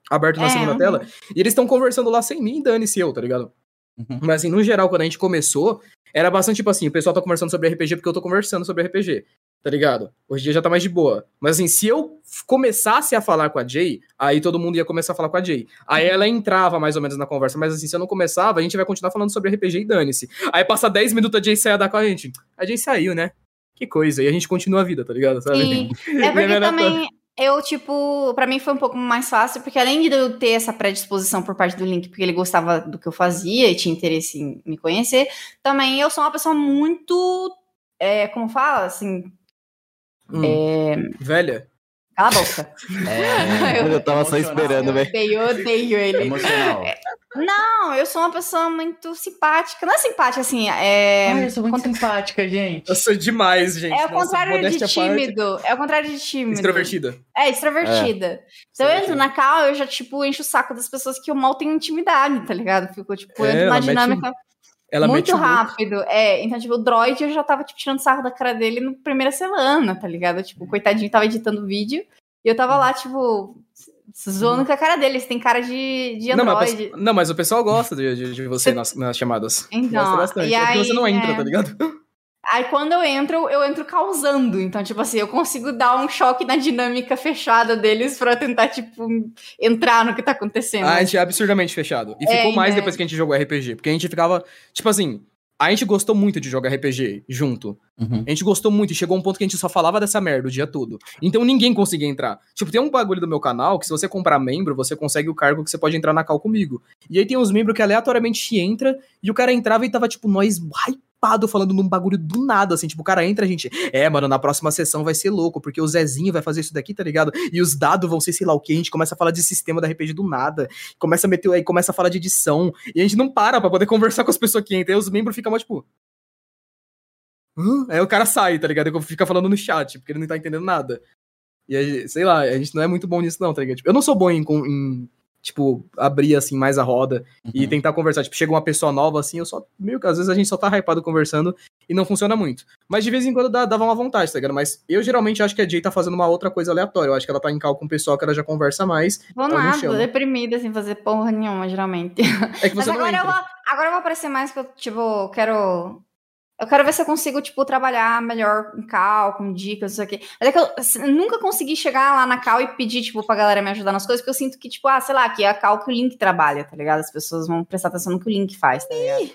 aberto na É, segunda uhum. tela. E eles estão conversando lá sem mim, dane-se eu, tá ligado? Uhum. Mas, assim, no geral, quando a gente começou, era bastante tipo assim: o pessoal tá conversando sobre RPG porque eu tô conversando sobre RPG. Tá ligado? Hoje em dia já tá mais de boa. Mas assim, se eu começasse a falar com a Jay, aí todo mundo ia começar a falar com a Jay. Aí ela entrava mais ou menos na conversa. Mas assim, se eu não começava, a gente vai continuar falando sobre RPG e dane-se. Aí passa 10 minutos a Jay sai a dar com a gente. A Jay saiu, né? Que coisa. E a gente continua a vida, tá ligado? Sabe? E é porque também eu, tipo, pra mim foi um pouco mais fácil, porque além de eu ter essa predisposição por parte do Link, porque ele gostava do que eu fazia e tinha interesse em me conhecer, também eu sou uma pessoa muito. É, como fala? Assim. Hum, É, Velha. cala a boca. É, Eu tava só esperando, eu velho. eu odeio ele. Emocional. Não, eu sou uma pessoa muito simpática. Não é simpática, assim, é. Ai, eu sou muito simpática, gente. Eu sou demais, gente. É o Nossa, contrário de à parte. tímido. É o contrário de tímido. Extrovertida. É, extrovertida. Então eu entro na cal, eu já, tipo, encho o saco das pessoas que eu mal tenho intimidade, tá ligado? Fico, tipo, É, entro na mete dinâmica Ela muito rápido. É, então, tipo, o droid eu já tava, tipo, tirando sarro da cara dele na primeira semana, tá ligado? Tipo, o coitadinho tava editando vídeo e eu tava lá, tipo, zoando com a cara dele. Você tem cara de, de Não mas, android. não, mas o pessoal gosta de, de- de você nas, nas chamadas. Então, gosta bastante. e é porque aí, você não entra, é. tá ligado? Aí quando eu entro, eu entro causando. Então, tipo assim, eu consigo dar um choque na dinâmica fechada deles pra tentar, tipo, entrar no que tá acontecendo. A gente é absurdamente fechado. E É, ficou mais né? depois que a gente jogou RPG. Porque a gente ficava, tipo assim, a gente gostou muito de jogar RPG junto. Uhum. A gente gostou muito e chegou um ponto que a gente só falava dessa merda o dia todo. Então ninguém conseguia entrar. Tipo, tem um bagulho do meu canal que se você comprar membro, você consegue o cargo que você pode entrar na cal comigo. E aí tem uns membros que aleatoriamente entra e o cara entrava e tava, tipo, nós hypado falando num bagulho do nada, assim. Tipo, o cara entra, a gente, é, mano, na próxima sessão vai ser louco, porque o Zezinho vai fazer isso daqui, tá ligado? E os dados vão ser sei lá o que, a gente começa a falar de sistema da RPG do nada, começa a meter, aí começa a falar de edição, e a gente não para pra poder conversar com as pessoas que entram. Aí os membros ficam mais, tipo, Hã? Aí o cara sai, tá ligado? Fica falando no chat, porque ele não tá entendendo nada. E aí, sei lá, a gente não é muito bom nisso, não, tá ligado? Tipo, eu não sou bom em, em, tipo, abrir assim mais a roda e Uhum. tentar conversar. Tipo, chega uma pessoa nova assim, eu só. Meio que às vezes a gente só tá hypado conversando e não funciona muito. Mas de vez em quando dá, dava uma vontade, tá ligado? Mas eu geralmente acho que a Jay tá fazendo uma outra coisa aleatória. Eu acho que ela tá em cal com o pessoal que ela já conversa mais. Vou não nada, chama. deprimida, sem fazer porra nenhuma, geralmente. É que Mas você não agora eu, entra. vou, agora eu vou aparecer mais que eu, tipo, quero. Eu quero ver se eu consigo, tipo, trabalhar melhor com cal, com dicas, isso aqui. Mas é que eu s- nunca consegui chegar lá na cal e pedir, tipo, pra galera me ajudar nas coisas, porque eu sinto que, tipo, ah, sei lá, aqui é a cal que o Link trabalha, tá ligado? As pessoas vão prestar atenção no que o Link faz, tá ligado?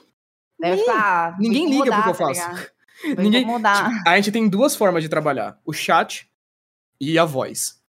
Deve ficar. ah, Ninguém vou liga pro que eu tá faço. Vou Ninguém- mudar. A gente tem duas formas de trabalhar: o chat e a voz.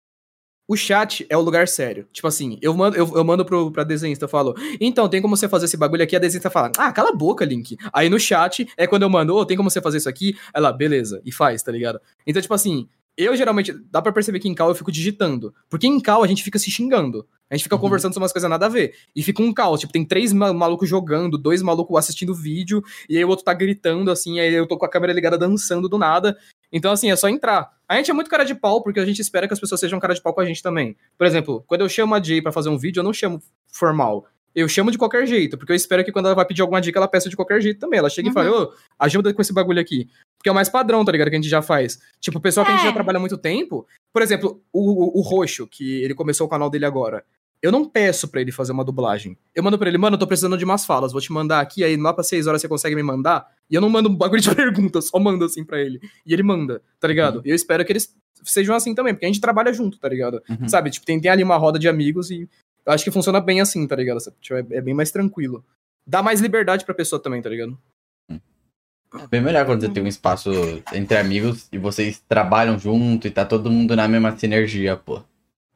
O chat é o lugar sério. Tipo assim, eu mando, eu, eu mando pro, pra desenhista, eu falo, então, tem como você fazer esse bagulho aqui? A desenhista fala, ah, cala a boca, Link. Aí no chat é quando eu mando, ô, oh, tem como você fazer isso aqui? Ela, beleza, e faz, tá ligado? Então, tipo assim, eu geralmente, dá pra perceber que em cal eu fico digitando. Porque em cal a gente fica se xingando. A gente fica uhum. conversando sobre umas coisas nada a ver. E fica um caos. Tipo, tem três malucos jogando, dois malucos assistindo vídeo, e aí o outro tá gritando, assim, aí eu tô com a câmera ligada dançando do nada. Então, assim, é só entrar. A gente é muito cara de pau, porque a gente espera que as pessoas sejam cara de pau com a gente também. Por exemplo, quando eu chamo a Jay para fazer um vídeo, eu não chamo formal. Eu chamo de qualquer jeito, porque eu espero que quando ela vai pedir alguma dica, ela peça de qualquer jeito também. Ela chega uhum. e fala, ô, ajuda com esse bagulho aqui. Porque é o mais padrão, tá ligado? Que a gente já faz. Tipo, o pessoal é. que a gente já é. trabalha há muito tempo. Por exemplo, o, o, o Roxo, que ele começou o canal dele agora. Eu não peço para ele fazer uma dublagem. Eu mando pra ele, mano, eu tô precisando de umas falas, vou te mandar aqui, aí lá pra seis horas você consegue me mandar. E eu não mando um bagulho de pergunta, só mando assim pra ele. E ele manda, tá ligado? Uhum. E eu espero que eles sejam assim também, porque a gente trabalha junto, tá ligado? Uhum. Sabe? Tipo, tem, tem ali uma roda de amigos e eu acho que funciona bem assim, tá ligado? Tipo, é, é bem mais tranquilo. Dá mais liberdade pra pessoa também, tá ligado? É bem melhor quando você tem um espaço entre amigos e vocês trabalham junto e tá todo mundo na mesma sinergia, pô.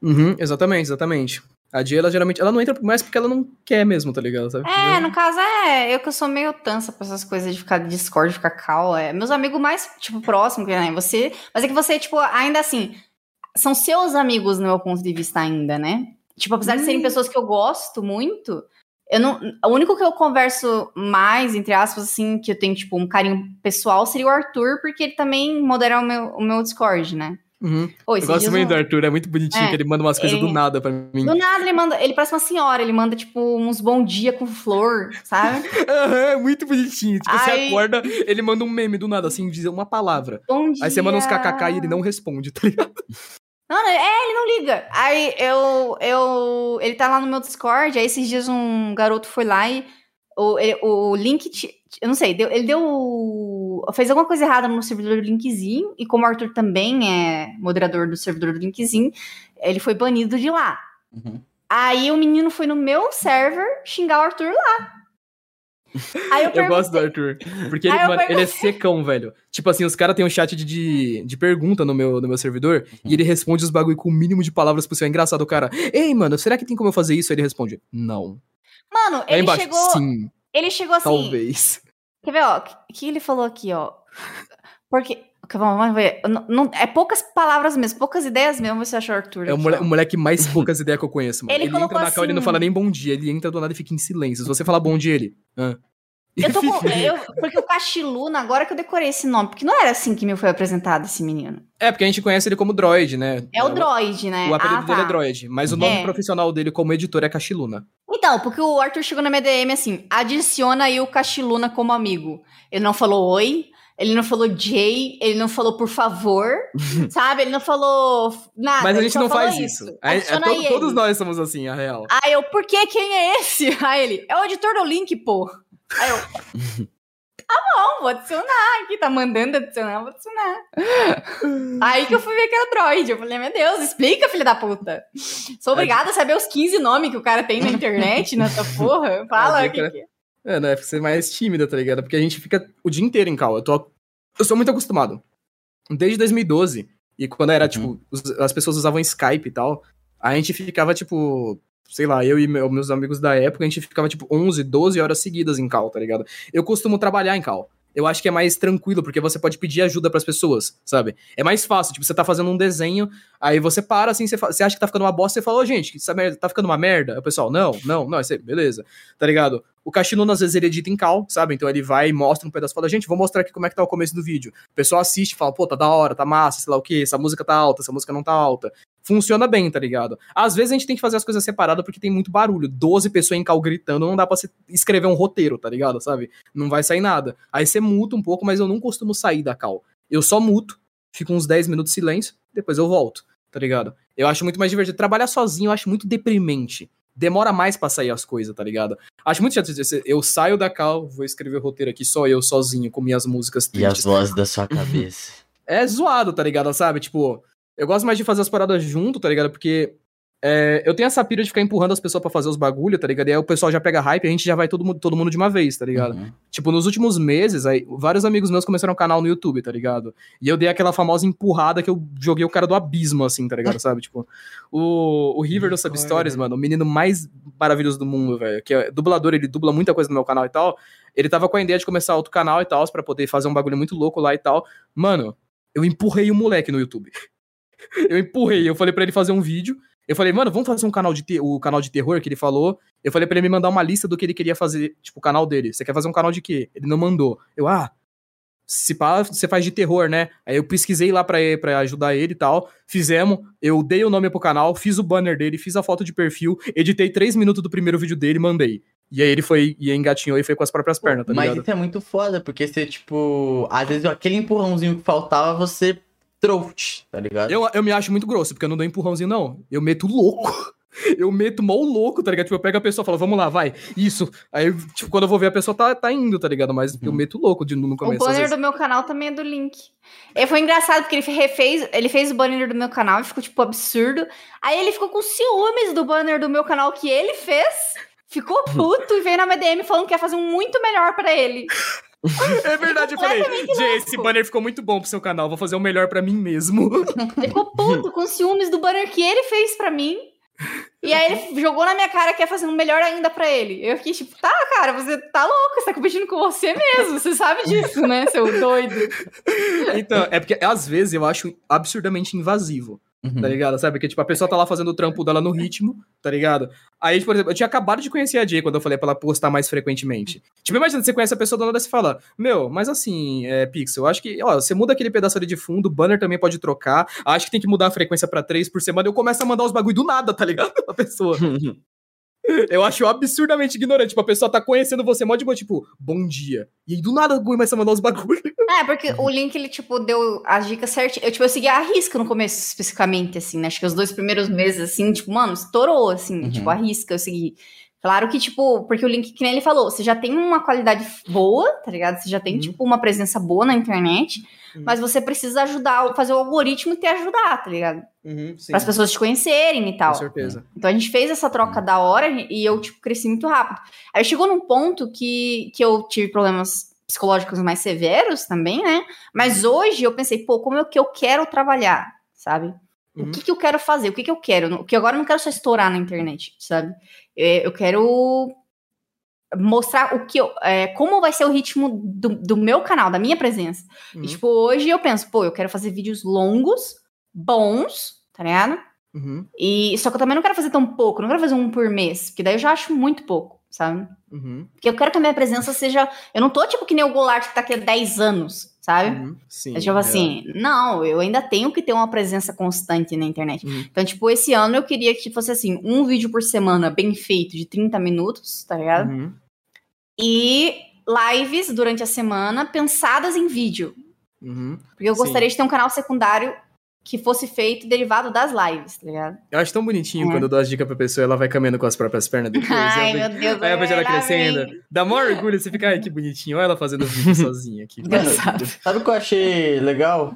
Uhum, exatamente, exatamente. A Dia, ela geralmente, ela não entra mais porque ela não quer mesmo, tá ligado? Sabe? É, no caso é, eu que eu sou meio tansa pra essas coisas de ficar de Discord, ficar cal, é. Meus amigos mais, tipo, próximos, que né, você, mas é que você, tipo, ainda assim, são seus amigos no meu ponto de vista ainda, né? Tipo, apesar hum. de serem hum. pessoas que eu gosto muito, eu não, o único que eu converso mais, entre aspas, assim, que eu tenho, tipo, um carinho pessoal seria o Arthur, porque ele também modera o meu, o meu Discord, né? Uhum. Eu gosto muito um... do Arthur, é muito bonitinho, é, que ele manda umas coisas ele... do nada pra mim. Do nada ele manda, ele parece uma senhora, ele manda, tipo, uns bom dia com flor, sabe? Aham, é muito bonitinho. Tipo, Aí... você acorda, ele manda um meme do nada, assim, dizer uma palavra. Bom dia. Aí você manda uns kkk e ele não responde, tá ligado? Não, é, ele não liga. Aí eu, eu. Ele tá lá no meu Discord, aí esses dias um garoto foi lá e o, ele, o link. Eu não sei, deu, ele deu. Fez alguma coisa errada no servidor do Linkzinho, e como o Arthur também é moderador do servidor do Linkzinho, ele foi banido de lá. Uhum. Aí o menino foi no meu server xingar o Arthur lá. Aí eu, eu gosto do Arthur. Porque ele, mano, ele, é secão, velho. Tipo assim, os caras têm um chat de, de, de, pergunta no meu, no meu servidor uhum. e ele responde os bagulho com o mínimo de palavras possível. É engraçado o cara. Ei, mano, será que tem como eu fazer isso? Aí ele responde, não. Mano, Aí ele embaixo, chegou. Sim. Ele chegou assim. Talvez. Quer ver, ó? O que ele falou aqui, ó? Porque. Vamos ver. Não, não, é poucas palavras mesmo, poucas ideias mesmo, você acha o Arthur. É o moleque, o moleque mais poucas ideias que eu conheço, mano. Ele, ele entra na assim... cal, ele não fala nem bom dia, ele entra do nada e fica em silêncio. Se você falar bom dia, ele. Ah. Eu tô com, eu, porque o Cachiluna, agora que eu decorei esse nome, porque não era assim que me foi apresentado esse menino. É, porque a gente conhece ele como Droid, né? É o Droid, né? O apelido ah, tá. dele é Droid, mas o nome é. profissional dele como editor é Cachiluna. Então, porque o Arthur chegou na minha DM assim, adiciona aí o Cachiluna como amigo. Ele não falou oi, ele não falou Jay, ele não falou por favor, sabe? Ele não falou nada. Mas a gente não faz isso. isso. É, é, to, todos nós somos assim, a real. Aí eu, por que? Quem é esse? Aí ele, é o editor do link, pô. Aí eu. Tá bom, vou adicionar aqui, tá mandando adicionar, vou adicionar. Aí que eu fui ver que era droid. Eu falei, meu Deus, explica, filha da puta. Sou obrigada a saber os 15 nomes que o cara tem na internet, nessa porra. Fala o que, que é. É, né? Ser mais tímida, tá ligado? Porque a gente fica o dia inteiro em cal. Eu, tô, eu sou muito acostumado. Desde 2012. E quando era, uhum. tipo, as pessoas usavam Skype e tal, a gente ficava, tipo, sei lá, eu e meus amigos da época, a gente ficava tipo 11, 12 horas seguidas em cal, tá ligado? Eu costumo trabalhar em cal. Eu acho que é mais tranquilo, porque você pode pedir ajuda para as pessoas, sabe? É mais fácil, tipo, você tá fazendo um desenho, aí você para assim, você, você acha que tá ficando uma bosta, você fala, ô, oh, gente, essa merda tá ficando uma merda? O pessoal, não, não, não, isso beleza, tá ligado? O Cachiluna, às vezes, ele edita em cal, sabe? Então ele vai e mostra um pedaço, fala, gente, vou mostrar aqui como é que tá o começo do vídeo. O pessoal assiste, fala, pô, tá da hora, tá massa, sei lá o que, essa música tá alta, essa música não tá alta funciona bem, tá ligado? Às vezes a gente tem que fazer as coisas separadas porque tem muito barulho. 12 pessoas em cal gritando, não dá pra escrever um roteiro, tá ligado? Sabe? Não vai sair nada. Aí você muta um pouco, mas eu não costumo sair da cal. Eu só muto, fico uns 10 minutos de silêncio, depois eu volto, tá ligado? Eu acho muito mais divertido. Trabalhar sozinho eu acho muito deprimente. Demora mais pra sair as coisas, tá ligado? Acho muito chato dizer, eu saio da cal, vou escrever o roteiro aqui só eu sozinho com minhas músicas tristes. E as vozes da sua cabeça. é zoado, tá ligado? Sabe? Tipo, eu gosto mais de fazer as paradas junto, tá ligado? Porque é, eu tenho essa pira de ficar empurrando as pessoas pra fazer os bagulho, tá ligado? E aí o pessoal já pega hype e a gente já vai todo mundo, todo mundo de uma vez, tá ligado? Uhum. Tipo, nos últimos meses, aí, vários amigos meus começaram um canal no YouTube, tá ligado? E eu dei aquela famosa empurrada que eu joguei o cara do abismo, assim, tá ligado? Sabe? Tipo, o, o River do Substories, mano, o menino mais maravilhoso do mundo, velho, que é dublador, ele dubla muita coisa no meu canal e tal. Ele tava com a ideia de começar outro canal e tal, pra poder fazer um bagulho muito louco lá e tal. Mano, eu empurrei o moleque no YouTube. Eu empurrei, eu falei pra ele fazer um vídeo. Eu falei, mano, vamos fazer um canal de o canal de terror que ele falou. Eu falei pra ele me mandar uma lista do que ele queria fazer, tipo, o canal dele. Você quer fazer um canal de quê? Ele não mandou. Eu, ah, se pá, você faz de terror, né? Aí eu pesquisei lá pra, pra ajudar ele e tal. Fizemos, eu dei o nome pro canal, fiz o banner dele, fiz a foto de perfil, editei três minutos do primeiro vídeo dele e mandei. E aí ele foi, e engatinhou e foi com as próprias pernas, tá Mas ligado? isso é muito foda, porque você, tipo, às vezes aquele empurrãozinho que faltava, você trouxe, tá ligado? Eu, eu me acho muito grosso, porque eu não dou empurrãozinho, não. Eu meto louco. Eu meto mal louco, tá ligado? Tipo, eu pego a pessoa e falo, vamos lá, vai. Isso. Aí, tipo, quando eu vou ver a pessoa tá, tá indo, tá ligado? Mas eu Uhum. meto louco de, no O começo. às banner vezes. do meu canal também é do link. E foi engraçado porque ele refez, ele fez o banner do meu canal e ficou tipo absurdo. Aí ele ficou com ciúmes do banner do meu canal que ele fez. Ficou puto e veio na MDM falando que ia fazer um muito melhor pra ele. É verdade, eu falei, Jay, esse banner ficou muito bom pro seu canal, vou fazer o melhor pra mim mesmo. Ele ficou puto com ciúmes do banner que ele fez pra mim. E aí ele jogou na minha cara que ia fazer um melhor ainda pra ele. Eu fiquei tipo, tá, cara, você tá louco, você tá competindo com você mesmo. Você sabe disso, né, seu doido? Então, é porque às vezes eu acho absurdamente invasivo. Uhum. tá ligado? Sabe? Que, tipo, a pessoa tá lá fazendo o trampo dela no ritmo, tá ligado? Aí, por exemplo, eu tinha acabado de conhecer a Jay quando eu falei pra ela postar mais frequentemente. Tipo, imagina, você conhece a pessoa do nada e você fala, meu, mas assim, é, Pixel, acho que, ó, você muda aquele pedaço ali de fundo, o banner também pode trocar, acho que tem que mudar a frequência pra três por semana, eu começo a mandar os bagulho do nada, tá ligado? A pessoa. Eu acho absurdamente ignorante. Tipo, a pessoa tá conhecendo você mó de boa, tipo, bom dia. E aí do nada começa a mandar os bagulho. É, porque o link, ele, tipo, deu as dicas certinho. Eu, tipo, eu segui a risca no começo, especificamente, assim, né? Acho que os dois primeiros meses, assim, tipo, mano, estourou, assim, Uhum. tipo, a risca eu segui. Claro que, tipo, porque o link, que nem ele falou, você já tem uma qualidade boa, tá ligado? Você já tem, Uhum. tipo, uma presença boa na internet, Uhum. mas você precisa ajudar, fazer o algoritmo te ajudar, tá ligado? Uhum, Para as pessoas te conhecerem e tal. com certeza. Então a gente fez essa troca da hora e eu, tipo, cresci muito rápido. Aí chegou num ponto que, que eu tive problemas psicológicos mais severos também, né? Mas hoje eu pensei, pô, como é que eu quero trabalhar, sabe? Uhum. O que, que eu quero fazer? O que, que eu quero? O que agora eu não quero só estourar na internet, sabe? É, Eu quero mostrar o que eu, é, como vai ser o ritmo do, do meu canal, da minha presença. Uhum. E, tipo, hoje eu penso, pô, eu quero fazer vídeos longos, bons, tá ligado? Uhum, E só que eu também não quero fazer tão pouco, não quero fazer um por mês, porque daí eu já acho muito pouco, sabe? uhum, Porque eu quero que a minha presença seja. Eu não tô tipo que nem o Goulart que tá aqui há 10 anos, sabe? uhum, sim. É tipo assim, não, eu ainda tenho que ter uma presença constante na internet. Uhum. Então, tipo, esse ano eu queria que fosse assim, um vídeo por semana bem feito, de 30 minutos, tá ligado? Uhum, E lives durante a semana pensadas em vídeo. uhum. Porque eu Sim. gostaria de ter um canal secundário que fosse feito derivado das lives, tá ligado? Eu acho tão bonitinho É. quando eu dou as dicas pra pessoa ela vai caminhando com as próprias pernas depois. Ai, meu Deus. Aí eu vejo ela crescendo. vem. Dá maior orgulho, você fica, ai, que bonitinho. Olha ela fazendo vídeo sozinha aqui. Engraçado. sabe o que eu achei legal?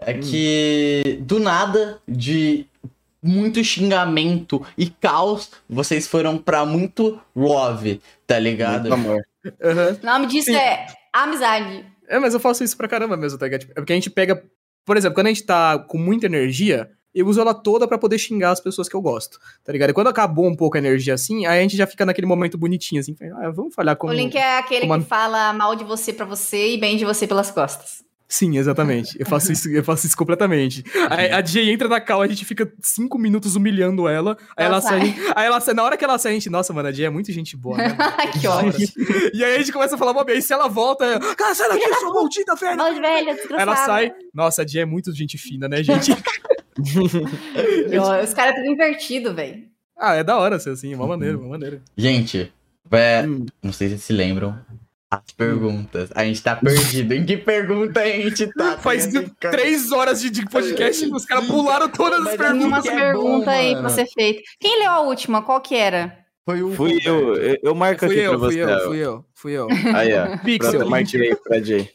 É Hum. que do nada, de muito xingamento e caos, vocês foram pra muito love, tá ligado? Muito amor. Aham. O nome disso Sim. é amizade. É, mas eu faço isso pra caramba mesmo, tá ligado? Tipo, É porque a gente pega. Por exemplo, quando a gente tá com muita energia, eu uso ela toda pra poder xingar as pessoas que eu gosto, tá ligado? E quando acabou um pouco a energia assim, aí a gente já fica naquele momento bonitinho, assim, ah, vamos falhar como. o link é aquele como que fala mal de você pra você e bem de você pelas costas. Sim, exatamente. Eu faço isso, eu faço isso completamente. A Jay entra na cal, a gente fica cinco minutos humilhando ela. Aí ela, Ela sai. sai. Aí ela sai. Na hora que ela sai, a gente, nossa, mano, a Jay é muito gente boa, né? que ótimo. E aí a gente começa a falar, Bob, aí se ela volta, cara, sai daqui, sua maldita velha! De velha, desgraçada. ela sai, nossa, a Jay é muito gente fina, né, gente? E, Os caras tudo invertido, velho. ah, é da hora ser assim, uma maneira, uma maneira. Gente, é, Hum. não sei se vocês se lembram. As perguntas. A gente tá perdido. em que pergunta a gente tá? Faz três horas de, de podcast e os caras pularam todas as Mas Tem é perguntas. umas que é perguntas aí mano. pra ser feita. Quem leu a última? Qual que era? Foi o Fui eu, eu, eu marco Fui aqui eu, pra fui você. eu, fui eu, fui eu. Aí, ó. Pixel. Pronto, eu marquei pra Jay.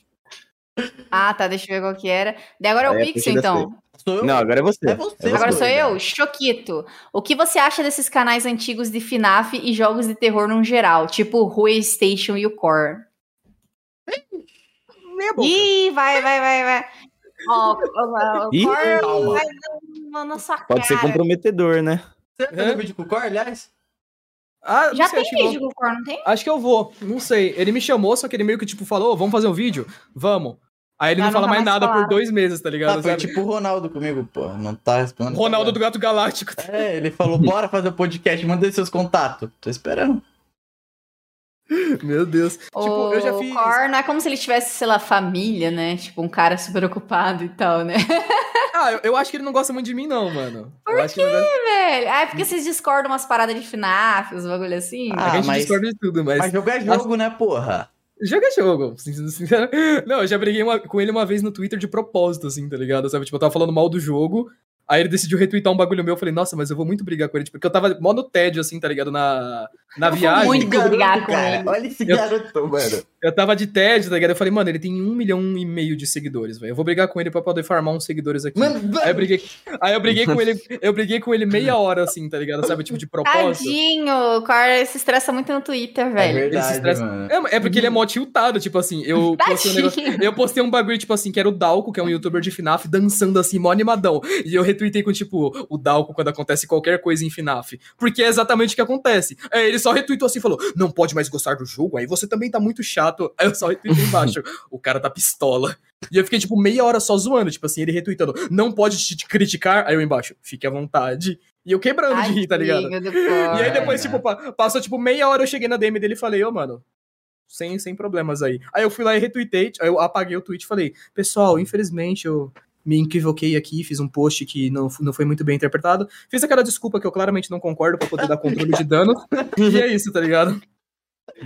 Ah, tá, deixa eu ver qual que era. Daí agora é o É, Pix, porque então. Sou eu? Não, agora é você. É você. Agora sou eu, Choquito. O que você acha desses canais antigos de FNAF e jogos de terror no geral? Tipo o Rui Station e o Core. Meia boca. Ih, vai, vai, vai, vai. Ó, ó, o Ih, Core calma. vai na, sua Pode ser comprometedor, né? Você vai fazer vídeo com o Core, aliás? Ah, Já sei, tem vídeo com o Core, não tem? Acho que eu vou, não sei. Ele me chamou, só que ele meio que tipo falou, "Ô, vamos fazer um vídeo? Vamos. Aí ele Já não fala nunca mais mais nada por falaram. dois meses, tá ligado? Ah, foi sabe? tipo o Ronaldo comigo, pô. Não tá respondendo. Ronaldo do Gato Galáctico. É, ele falou, bora fazer o podcast, manda seus contatos. Tô esperando. Meu Deus. O Tipo, eu já fiz. Core não é como se ele tivesse, sei lá, família, né? Tipo, um cara super ocupado e tal, né? Ah, eu, eu acho que ele não gosta muito de mim, não, mano. Por eu acho que ele não gosta... Velho, ah, é porque vocês discordam umas paradas de FNAF, os bagulho assim. Ah, a gente mas- discorda de tudo, mas. Mas jogo é jogo, né, porra? Jogo. sin- sincero- Não, eu já briguei uma- com ele uma vez no Twitter de propósito, assim, tá ligado? Sabe? Tipo, eu tava falando mal do jogo. Aí ele decidiu retweetar um bagulho meu. Eu falei, nossa, mas eu vou muito brigar com ele. Tipo, porque eu tava mó no tédio, assim, tá ligado? Na, na viagem. muito brigar com ele. Olha esse Eu- garoto, mano. Eu tava de tédio, tá ligado? Eu falei, mano, ele tem um milhão e meio de seguidores, velho. Eu vou brigar com ele pra poder farmar uns seguidores aqui. Mano, Aí eu briguei, aí eu briguei com ele, eu briguei com ele meia hora, assim, tá ligado? Sabe, tipo, de propósito. Tadinho, o Core se estressa muito no Twitter, é velho. Ele se verdade, estressa- mano. É, é porque ele é mó tiltado, tipo assim, eu postei, um negócio- eu postei um bagulho, tipo assim, que era o Dalco, que é um youtuber de FNAF, dançando assim, mó animadão. E eu retuitei com, tipo, o Dalco quando acontece qualquer coisa em FNAF. Porque é exatamente o que acontece. Aí ele só retweetou assim falou: não pode mais gostar do jogo, aí você também tá muito chato. Aí eu só retuitei embaixo. o cara tá pistola. E eu fiquei, tipo, meia hora só zoando, tipo assim, ele retweetando, não pode te criticar. Aí eu embaixo, fique à vontade. E eu quebrando de rir, tá ligado? E aí depois, tipo, pa- passou tipo meia hora, eu cheguei na DM dele e falei, ô, mano, sem, sem problemas aí. Aí eu fui lá e retuitei, aí eu apaguei o tweet e falei, pessoal, infelizmente eu me equivoquei aqui, fiz um post que não, não foi muito bem interpretado. Fiz aquela desculpa que eu claramente não concordo pra poder dar controle de dano. e é isso, tá ligado?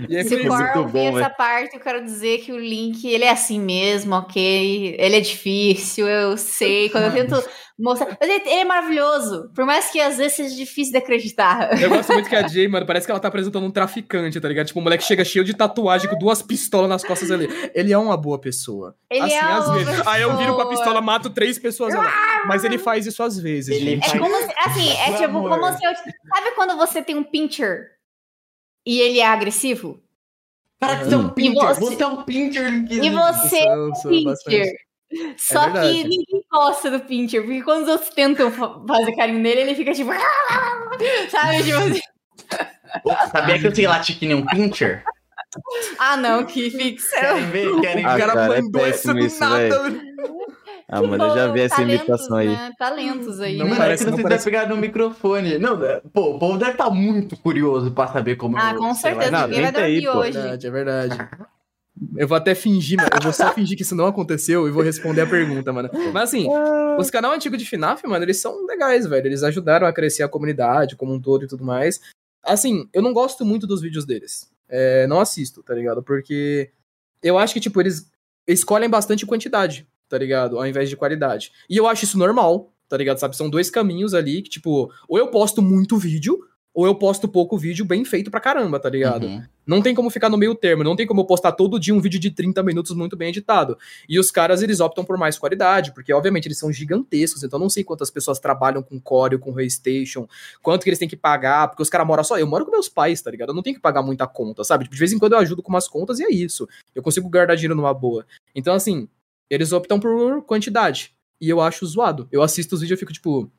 E Se o ouvir bom, essa parte, eu quero dizer que o Link, ele é assim mesmo, ok? Ele é difícil, eu sei. Quando eu tento mostrar... Mas ele, é maravilhoso. Por mais que às vezes seja difícil de acreditar. Eu gosto muito que a Jay, mano, parece que ela tá apresentando um traficante, tá ligado? Tipo, o moleque chega cheio de tatuagem com duas pistolas nas costas ali. Ele é uma boa pessoa. Ele assim, é às uma vezes. Aí eu viro com a pessoa. pistola, mato três pessoas lá. Mas ele faz isso às vezes, Ele gente. É faz- como se, assim, é tipo, como se eu... Sabe quando você tem um pincher e ele é agressivo? Cara, você é um pincher. E você- Você é um pincher. E você é sou- um pincher. Só que verdade. ninguém gosta do pincher, porque quando os outros tentam fa- fazer carinho nele, ele fica tipo... Sabe, tipo assim... Sabia que eu sei latir que nem um pincher? Ah, não, que ficção. Querem ver? Querem Ah, O ver? cara cara, é mandou essa péssimo do isso, nada. Ah, mano, eu já vi essa talentos, imitação aí. Né? Talentos aí, Não né? Mano, parece- é que não você parece- deve pegar no microfone. Não, é- pô, o povo deve estar muito curioso pra saber como Ah, eu- com lá, certeza. Não, Ninguém vai tenta aí, hoje. verdade, é verdade. Eu vou até fingir, mano. Eu vou só fingir que isso não aconteceu e vou responder a pergunta, mano. Mas assim, os canal antigos de FNAF, mano, eles são legais, velho. Eles ajudaram a crescer a comunidade como um todo e tudo mais. Assim, eu não gosto muito dos vídeos deles. É, não assisto, tá ligado? Porque eu acho que, tipo, eles escolhem bastante quantidade, tá ligado? Ao invés de qualidade. E eu acho isso normal, tá ligado? Sabe? São dois caminhos ali que, tipo, ou eu posto muito vídeo, ou eu posto pouco vídeo bem feito pra caramba, tá ligado? Uhum. Não tem como ficar no meio termo, não tem como eu postar todo dia um vídeo de 30 minutos muito bem editado. E os caras, eles optam por mais qualidade, porque obviamente eles são gigantescos, então eu não sei quantas pessoas trabalham com Core, com Raystation, quanto que eles têm que pagar, porque os caras moram só, eu moro com meus pais, tá ligado? Eu não tenho que pagar muita conta, sabe? Tipo, de vez em quando eu ajudo com umas contas e é isso. Eu consigo guardar dinheiro numa boa. Então, assim, eles optam por quantidade. E eu acho zoado. Eu assisto os vídeos e fico tipo,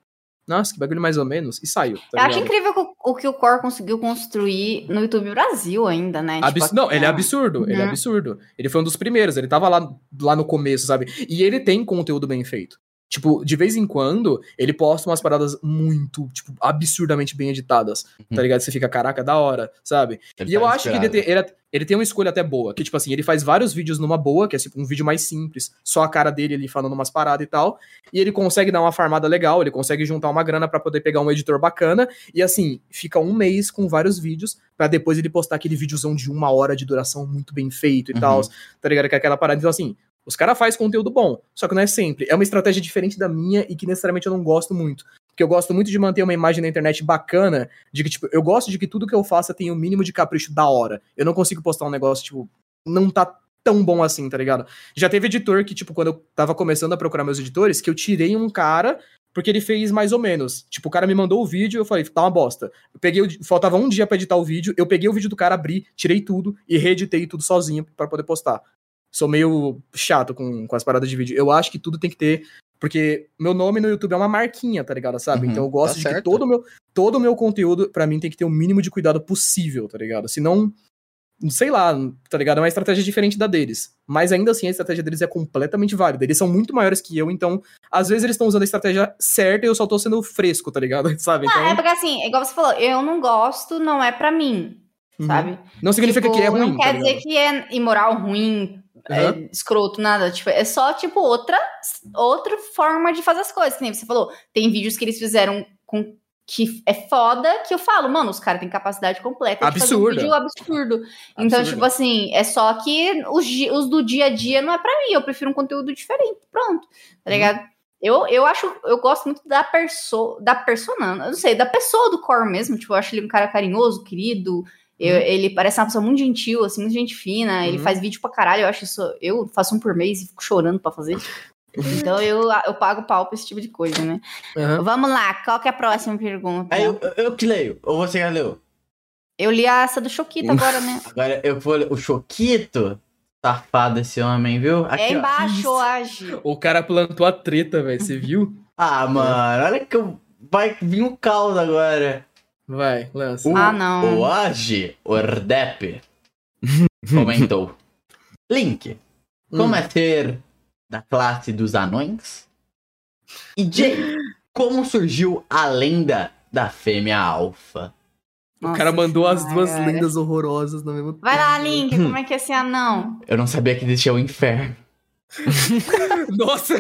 nossa, que bagulho mais ou menos, e saio. Tá Eu acho incrível o- o que o Core conseguiu construir no YouTube Brasil ainda, né? Abs- Tipo, não, ele é ah, absurdo, ele é Uhum. absurdo. Ele foi um dos primeiros, ele tava lá, lá no começo, sabe? E ele tem conteúdo bem feito. Tipo, de vez em quando, ele posta umas paradas muito, tipo, absurdamente bem editadas, tá Uhum. ligado? Você fica, caraca, da hora, sabe? Ele e eu tá acho que ele tem, ele, ele tem uma escolha até boa, que, tipo assim, ele faz vários vídeos numa boa, que é tipo um vídeo mais simples, só a cara dele ali falando umas paradas e tal, e ele consegue dar uma farmada legal, ele consegue juntar uma grana pra poder pegar um editor bacana, e assim, fica um mês com vários vídeos, pra depois ele postar aquele videozão de uma hora de duração muito bem feito e Uhum. tal, tá ligado? Que é aquela parada. Então, assim, os caras fazem conteúdo bom, só que não é sempre. É uma estratégia diferente da minha e que necessariamente eu não gosto muito. Porque eu gosto muito de manter uma imagem na internet bacana, de que, tipo, eu gosto de que tudo que eu faça tenha o mínimo de capricho da hora. Eu não consigo postar um negócio, tipo, não tá tão bom assim, tá ligado? Já teve editor que, tipo, quando eu tava começando a procurar meus editores, que eu tirei um cara porque ele fez mais ou menos. Tipo, o cara me mandou o vídeo, eu falei, tá uma bosta. Eu peguei, faltava um dia pra editar o vídeo, eu peguei o vídeo do cara, abri, tirei tudo e reeditei tudo sozinho pra poder postar. Sou meio chato com, com as paradas de vídeo. Eu acho que tudo tem que ter, porque meu nome no YouTube é uma marquinha, tá ligado? Sabe? Uhum, então eu gosto tá de que certo. todo o meu, todo o meu conteúdo, pra mim, tem que ter o mínimo de cuidado possível, tá ligado? Senão, sei lá, tá ligado? É uma estratégia diferente da deles. Mas ainda assim, a estratégia deles é completamente válida. Eles são muito maiores que eu, então, às vezes eles estão usando a estratégia certa e eu só tô sendo fresco, tá ligado? Sabe? Então, Ah, é porque assim, igual você falou, eu não gosto, não é pra mim, uhum. sabe? Não significa Tipo, que é ruim. Não quer tá dizer que é imoral, ruim, é Aham. escroto, nada. Tipo, é só, tipo, outra, outra forma de fazer as coisas. Que nem você falou, tem vídeos que eles fizeram com que é foda que eu falo, mano, os caras têm capacidade completa de fazer um vídeo absurdo. Então, Absurda. tipo assim, é só que os, os do dia a dia não é pra mim, eu prefiro um conteúdo diferente, pronto, tá ligado? Eu, eu acho, eu gosto muito da pessoa, da persona, eu não sei, da pessoa do core mesmo, tipo, eu acho ele um cara carinhoso, querido, eu- ele parece uma pessoa muito gentil, assim, muito gente fina, ele Uhum. faz vídeo pra caralho, eu acho isso, eu faço um por mês e fico chorando pra fazer. Então eu, eu pago pau pra esse tipo de coisa, né? Aham. Vamos lá, qual que é a próxima pergunta? Aí eu, eu que leio, ou você já leu? Eu li essa do Choquito agora, né? Agora eu vou ler o Choquito. Safado esse homem, viu? Aqui, é embaixo, age. O cara plantou a treta, velho. Você viu? Ah, mano, olha que eu... vai vir um caos agora. Vai, lança. O, Ah, não. O Age Ordep comentou. Link, como Hum. é ser da classe dos anões? E Jay, como surgiu a lenda da fêmea alfa? O cara mandou as duas Senhora. lendas horrorosas no mesmo tempo. Vai lá, Link, como é que é esse anão? Eu não sabia que existia o inferno. Nossa,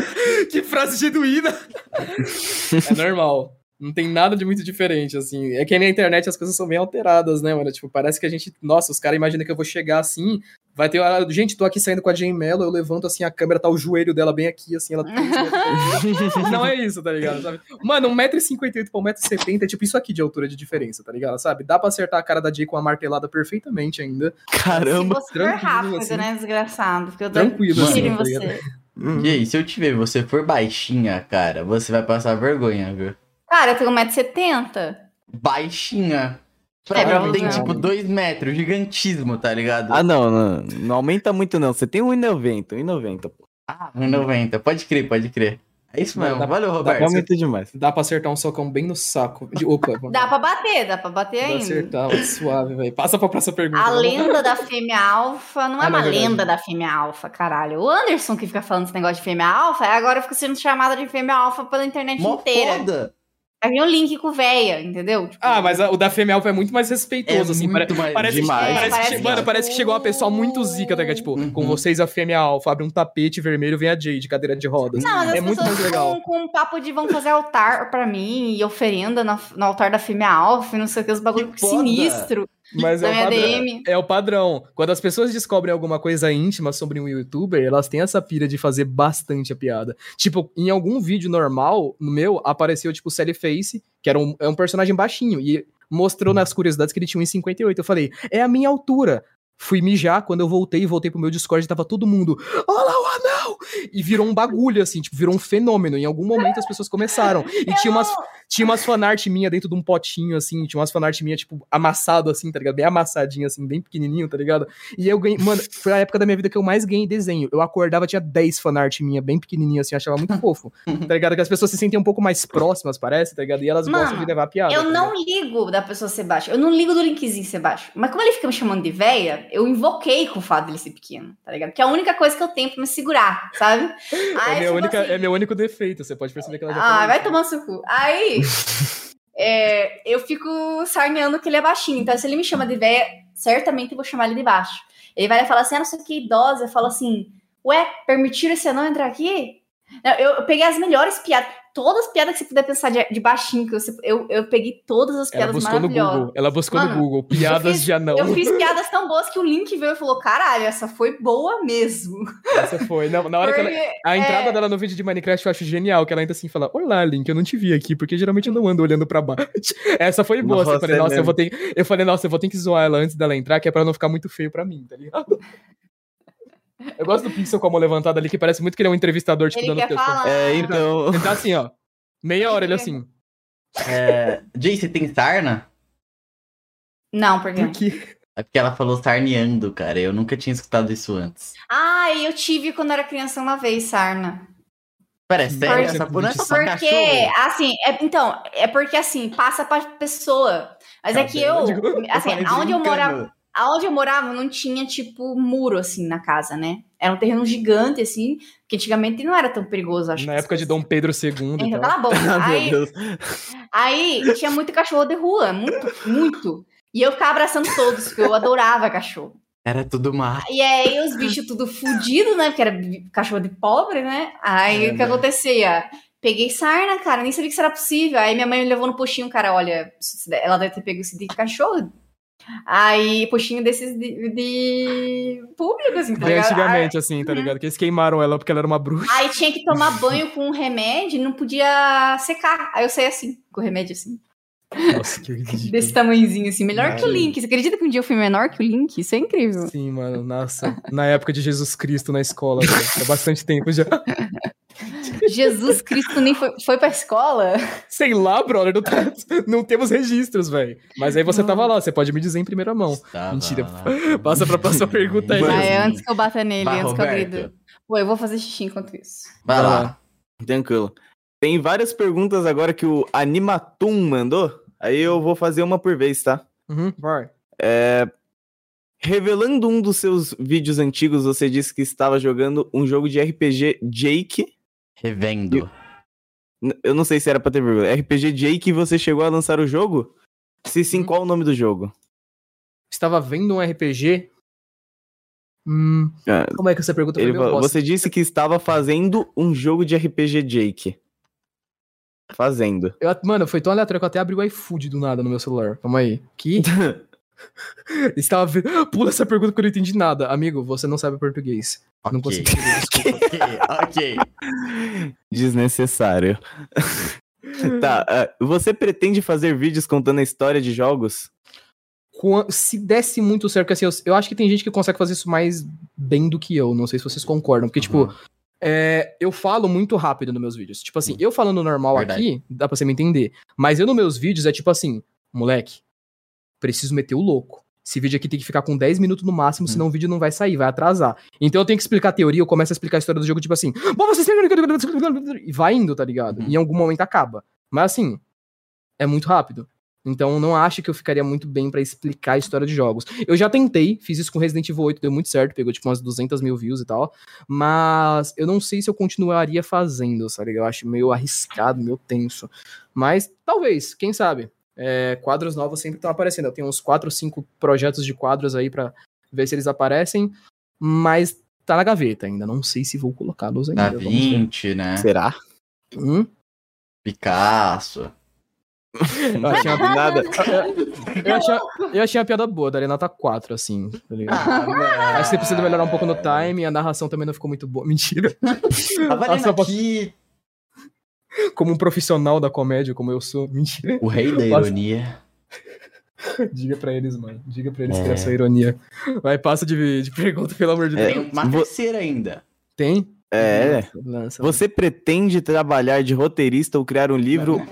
que frase genuína. é normal. Não tem nada de muito diferente, assim. É que aí na internet as coisas são bem alteradas, né, mano? Tipo, parece que a gente. Nossa, os caras imaginam que eu vou chegar assim. Vai ter hora. Gente, tô aqui saindo com a Jane Mello, eu levanto assim a câmera, tá o joelho dela bem aqui, assim, ela. Não é isso, tá ligado? Sabe? Mano, 1,58m pra 1,70m é tipo isso aqui de altura de diferença, tá ligado? Sabe? Dá pra acertar a cara da Jay com a martelada perfeitamente ainda. Caramba. Se você for tranquilo, rápido, assim. né, desgraçado? Porque eu dou Tranquilo, em assim, tá você. Jay, se eu te ver você for baixinha, cara, você vai passar vergonha, viu? Cara, eu tenho 1,70m. Baixinha. Pra É, pra mim tem tipo 2 metros, gigantismo, tá ligado? Ah, não, não. Não aumenta muito, não. Você tem 1,90, 1,90, pô. Ah, 1,90. Pode crer, pode crer. É isso mesmo. Dá- Valeu, Não Roberto. aumenta demais. Dá pra acertar um socão bem no saco. De- Opa, Dá pra bater, dá pra bater Dá pra ainda. acertar, suave, velho. Passa pra próxima pergunta. A lenda da fêmea alfa não é Ah, não, uma é verdade. lenda da fêmea alfa, caralho. O Anderson que fica falando esse negócio de fêmea alfa, agora fica sendo chamada de fêmea alfa pela internet Mó inteira. foda. Vai vir um link com véia, entendeu? Tipo, Ah, mas a- o da Fêmea Alfa é muito mais respeitoso, É assim. muito pare- mais- parece, demais. que, É, parece, parece que, que, mano, parece que chegou uma pessoa muito zica, tá ligado? Tipo, Uhum. com vocês a Fêmea Alfa, abre um tapete vermelho, vem a Jade, cadeira de rodas. Não, mas é muito mais legal. Com, com um papo de vão fazer altar pra mim e oferenda no, no altar da fêmea alfa, e não sei o que, os bagulho Que sinistro Mas é o padrão. É o padrão. Quando as pessoas descobrem alguma coisa íntima sobre um youtuber, elas têm essa pira de fazer bastante a piada. Tipo, em algum vídeo normal, no meu, apareceu, tipo, o Sally Face, que era um, é um personagem baixinho, e mostrou nas curiosidades que ele tinha 1,58. Eu falei, é a minha altura. Fui mijar, quando eu voltei, voltei pro meu Discord, tava todo mundo, olha lá o anão! E virou um bagulho, assim, tipo, virou um fenômeno. Em algum momento as pessoas começaram. E tinha umas, tinha umas fanart minha dentro de um potinho, assim, tinha umas fanart minha, tipo, amassado, assim, tá ligado? Bem amassadinho, assim, bem pequenininho, tá ligado? E eu ganhei, mano, foi a época da minha vida que eu mais ganhei desenho. Eu acordava, tinha 10 fanart minha, bem pequenininho, assim, achava muito fofo, tá ligado? Que as pessoas se sentem um pouco mais próximas, parece, tá ligado? E elas Mano, gostam de levar a piada. Eu tá não ligo da pessoa ser baixa. Eu não ligo do linkzinho ser baixo. Mas como ele fica me chamando de véia, eu invoquei com o fato dele ser pequeno, tá ligado? Que é a única coisa que eu tenho pra me segurar, sabe? É, Aí, minha tipo única, assim, é meu único defeito, você pode perceber que ela já Ah, vai tomar seu cu. Aí, é, eu fico sarneando que ele é baixinho. Então, se ele me chama de véia, certamente eu vou chamar ele de baixo. Ele vai falar assim, ah, não sei o que, idosa. Eu falo assim, ué, permitiram esse anão entrar aqui? Não, Eu, eu peguei as melhores piadas. Todas as piadas que você puder pensar de, de baixinho, que você, eu, eu peguei todas as Ela piadas buscou no maravilhosas. Google. Ela buscou Mano, no Google. Piadas fiz- de anão. Eu fiz piadas tão boas que o link veio e falou: caralho, essa foi boa mesmo. Essa foi. Não, na hora que ela, Porque, A entrada é, dela no vídeo de Minecraft eu acho genial, que ela ainda assim fala: Olá, Link, eu não te vi aqui, porque geralmente eu não ando olhando pra baixo. Essa foi boa. Nossa, eu falei, é nossa, eu vou ter. Eu falei, nossa, eu vou ter que zoar ela antes dela entrar, que é pra não ficar muito feio pra mim, tá ligado? Eu gosto do Pixel com a mão levantada ali, que parece muito que ele é um entrevistador, tipo, Ele dando quer texto. falar. É, então. Ele tá assim, ó. Meia hora ele assim. É, Jay, você tem sarna? Não, por quê? Por quê? É porque ela falou sarneando, cara. Eu nunca tinha escutado isso antes. Ah, eu tive quando era criança uma vez, sarna. Pera, é sério? Porque- Essa porra não é só Porque, cachorro? assim, é- então, é porque assim, passa pra pessoa. Mas é que eu, assim, aonde eu morava, aonde eu morava não tinha, tipo, muro, assim, na casa, né? Era um terreno gigante, assim, que antigamente não era tão perigoso, acho. Na época de as Dom Pedro II e Então, tal. cala a boca. Ah, meu Aí, Deus. aí tinha muito cachorro de rua, muito, muito. E eu ficava abraçando todos, porque eu adorava cachorro. Era tudo mato. E aí os bichos tudo fudido, né? Porque era cachorro de pobre, né? Aí É, o que né? acontecia? Peguei sarna, cara, nem sabia que isso era possível. Aí minha mãe me levou no postinho, cara, olha, ela deve ter pego esse de cachorro. Aí, postinho desses de, de público, assim, tá Bem ligado? antigamente, assim, tá ligado? Que eles queimaram ela porque ela era uma bruxa. Aí, tinha que tomar banho com um remédio e não podia secar. Aí eu saí assim, com o remédio assim, Nossa, que ridículo. desse tamanhozinho, assim, melhor que o. Link. Você acredita que um dia eu fui menor que o Link? Isso é incrível. Sim, mano, nossa. Na época de Jesus Cristo na escola. Há bastante tempo já. Jesus Cristo nem foi, foi pra escola? Sei lá, brother, não, tá- não temos registros, velho. Mas aí você tava lá, você pode me dizer em primeira mão. Tava Mentira. lá. Passa pra próxima pergunta aí. Mano. Ah, é antes que eu bata nele, Vai, antes que eu Roberto. grido. Pô, eu vou fazer xixi enquanto isso. Vai lá. Tranquilo. Tem várias perguntas agora que o Animatum mandou. Aí eu vou fazer uma por vez, tá? Uhum, vai. Revelando um dos seus vídeos antigos, você disse que estava jogando um jogo de RPG Jake. Revendo. Eu não sei se era pra ter vírgula. RPG Jake e você chegou a lançar o jogo? Se sim, Uhum. qual o nome do jogo? Estava vendo um RPG? Hum, Ah, como é que essa pergunta foi você disse que estava fazendo um jogo de RPG Jake. Fazendo. Eu- mano, foi tão aleatório que eu até abri o iFood do nada no meu celular. Calma aí. Que? Estava vendo. Pula essa pergunta que eu não entendi nada. Amigo, você não sabe português. Não Ok. consigo entender, ok, ok. Desnecessário. tá, ah, você pretende fazer vídeos contando a história de jogos? Se desse muito certo, porque assim, eu, eu acho que tem gente que consegue fazer isso mais bem do que eu. Não sei se vocês concordam. Porque, tipo, Uhum. é, eu falo muito rápido nos meus vídeos. Tipo assim, eu falando normal Verdade. aqui, dá pra você me entender. Mas eu nos meus vídeos é tipo assim, moleque, preciso meter o louco. Esse vídeo aqui tem que ficar com 10 minutos no máximo, senão o vídeo não vai sair, vai atrasar. Então eu tenho que explicar a teoria, eu começo a explicar a história do jogo, tipo assim, bom, vocês e vai indo, tá ligado? Uhum. E em algum momento acaba. Mas assim, é muito rápido. Então não acho que eu ficaria muito bem pra explicar a história de jogos. Eu já tentei, fiz isso com Resident Evil 8, deu muito certo, pegou tipo umas 200 mil views e tal. Mas eu não sei se eu continuaria fazendo, sabe? Eu acho meio arriscado, meio tenso. Mas talvez, quem sabe? É, quadros novos sempre estão aparecendo. Eu tenho uns 4 ou 5 projetos de quadros aí pra ver se eles aparecem. Mas tá na gaveta ainda. Não sei se vou colocá-los ainda. Da vamos ver. 20, né? Será? Hum? Picasso. Eu achei uma Nada. Eu achei, eu achei uma piada boa, daria nota 4, assim, tá ligado? Ah, Acho que você precisa melhorar um pouco no time, a narração também não ficou muito boa. Mentira. Tá posso- aqui Como um profissional da comédia, como eu sou. Mentira. o rei da ironia. Diga pra eles, mano. Diga pra eles É. que essa ironia. Vai, passa de, de pergunta, pelo amor de É. Deus. Tem uma terceira ainda. Tem? É. Lança. Você pretende trabalhar de roteirista ou criar um livro,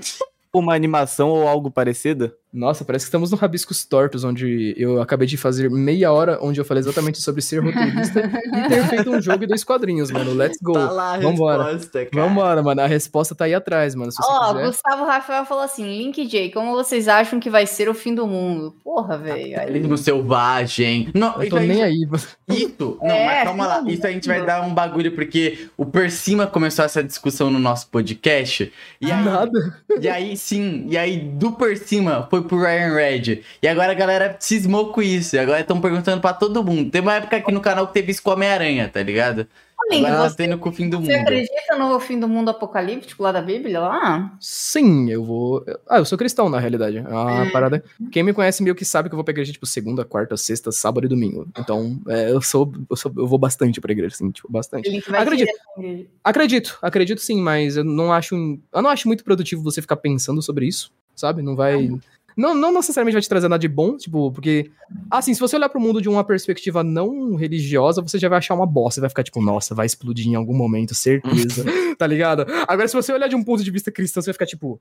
uma animação ou algo parecido? Nossa, parece que estamos no Rabiscos Tortos, onde eu acabei de fazer meia hora, onde eu falei exatamente sobre ser roteirista e ter feito um jogo e dois quadrinhos, mano. Let's go. Tá lá a Vambora. resposta, cara. Vambora, mano. A resposta tá aí atrás, mano. Ó, quiser. Gustavo Rafael falou assim: Link J, como vocês acham que vai ser o fim do mundo? Porra, velho. Capitalismo selvagem. Não, Eu tô aí- nem aí. Isso, não, É, mas calma lá. Isso a gente vai dar um bagulho, porque o Por Cima começou essa discussão no nosso podcast. E aí, Nada. e aí, sim, e aí do Por Cima foi pro Ryan Red. E agora a galera cismou com isso. E agora estão perguntando pra todo mundo. Tem uma época aqui no canal que teve isso com Homem-Aranha, tá ligado? Link, Agora tá você, tendo com o fim do você mundo. acredita no fim do mundo apocalíptico lá da Bíblia? Lá? Sim, eu vou. Ah, eu sou cristão, na realidade. É uma Hum. parada. Quem me conhece meio que sabe que eu vou pra igreja, tipo, segunda, quarta, sexta, sábado e domingo. Então, é, eu sou. Eu sou. Eu vou bastante pra igreja, assim, tipo, bastante. Acredito. igreja. Acredito, acredito sim, mas eu não acho. Eu não acho muito produtivo você ficar pensando sobre isso, sabe? Não vai. não, não necessariamente vai te trazer nada de bom, tipo, porque. Assim, se você olhar pro mundo de uma perspectiva não religiosa, você já vai achar uma bosta. Você vai ficar tipo, nossa, vai explodir em algum momento, certeza. tá ligado? Agora, se você olhar de um ponto de vista cristão, você vai ficar tipo.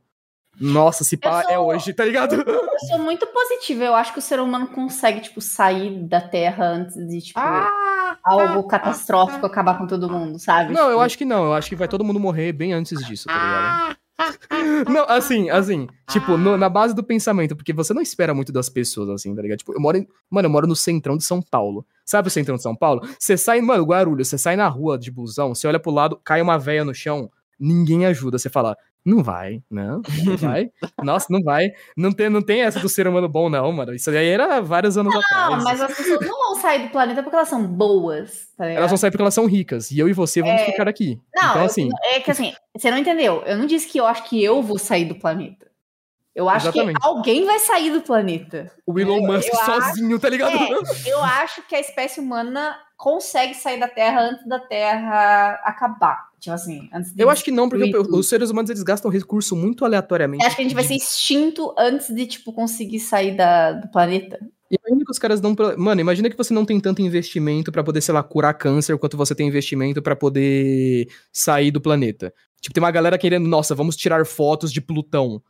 Nossa, se pá, Eu é sou- hoje, tá ligado? Eu sou muito positiva. Eu acho que o ser humano consegue, tipo, sair da Terra antes de, tipo, algo catastrófico acabar com todo mundo, sabe? Não, eu Tipo, acho que não. Eu acho que vai todo mundo morrer bem antes disso, tá ligado? Não, assim, assim, tipo, no- na base do pensamento, porque você não espera muito das pessoas, assim, tá ligado? Tipo, eu moro em, mano, eu moro no centrão de São Paulo. Sabe o centrão de São Paulo? Você sai, mano, Guarulhos, você sai na rua de busão, você olha pro lado, cai uma véia no chão, ninguém ajuda. Você fala, não vai, não, não vai. Nossa, não vai. Não tem, não tem essa do ser humano bom, não, mano. Isso aí era vários anos Não, atrás. mas as pessoas não vão sair do planeta porque elas são boas, tá ligado? Elas vão sair porque elas são ricas. E eu e você vamos É. ficar aqui. Não, então, assim. é que assim, você não entendeu. Eu não disse que eu acho que eu vou sair do planeta. Eu acho Exatamente. que alguém vai sair do planeta. O Elon eu- Musk eu acho- sozinho, tá ligado? É, eu acho que a espécie humana consegue sair da Terra antes da Terra acabar. Tipo assim, antes de Eu acho que não, porque os seres humanos eles gastam recurso muito aleatoriamente. Eu acho que a gente vai ser extinto antes de, tipo, conseguir sair da, do planeta. Imagina que os caras dão pra... Mano, imagina que você não tem tanto investimento pra poder, sei lá, curar câncer, quanto você tem investimento pra poder sair do planeta. Tipo, tem uma galera querendo, nossa, vamos tirar fotos de Plutão.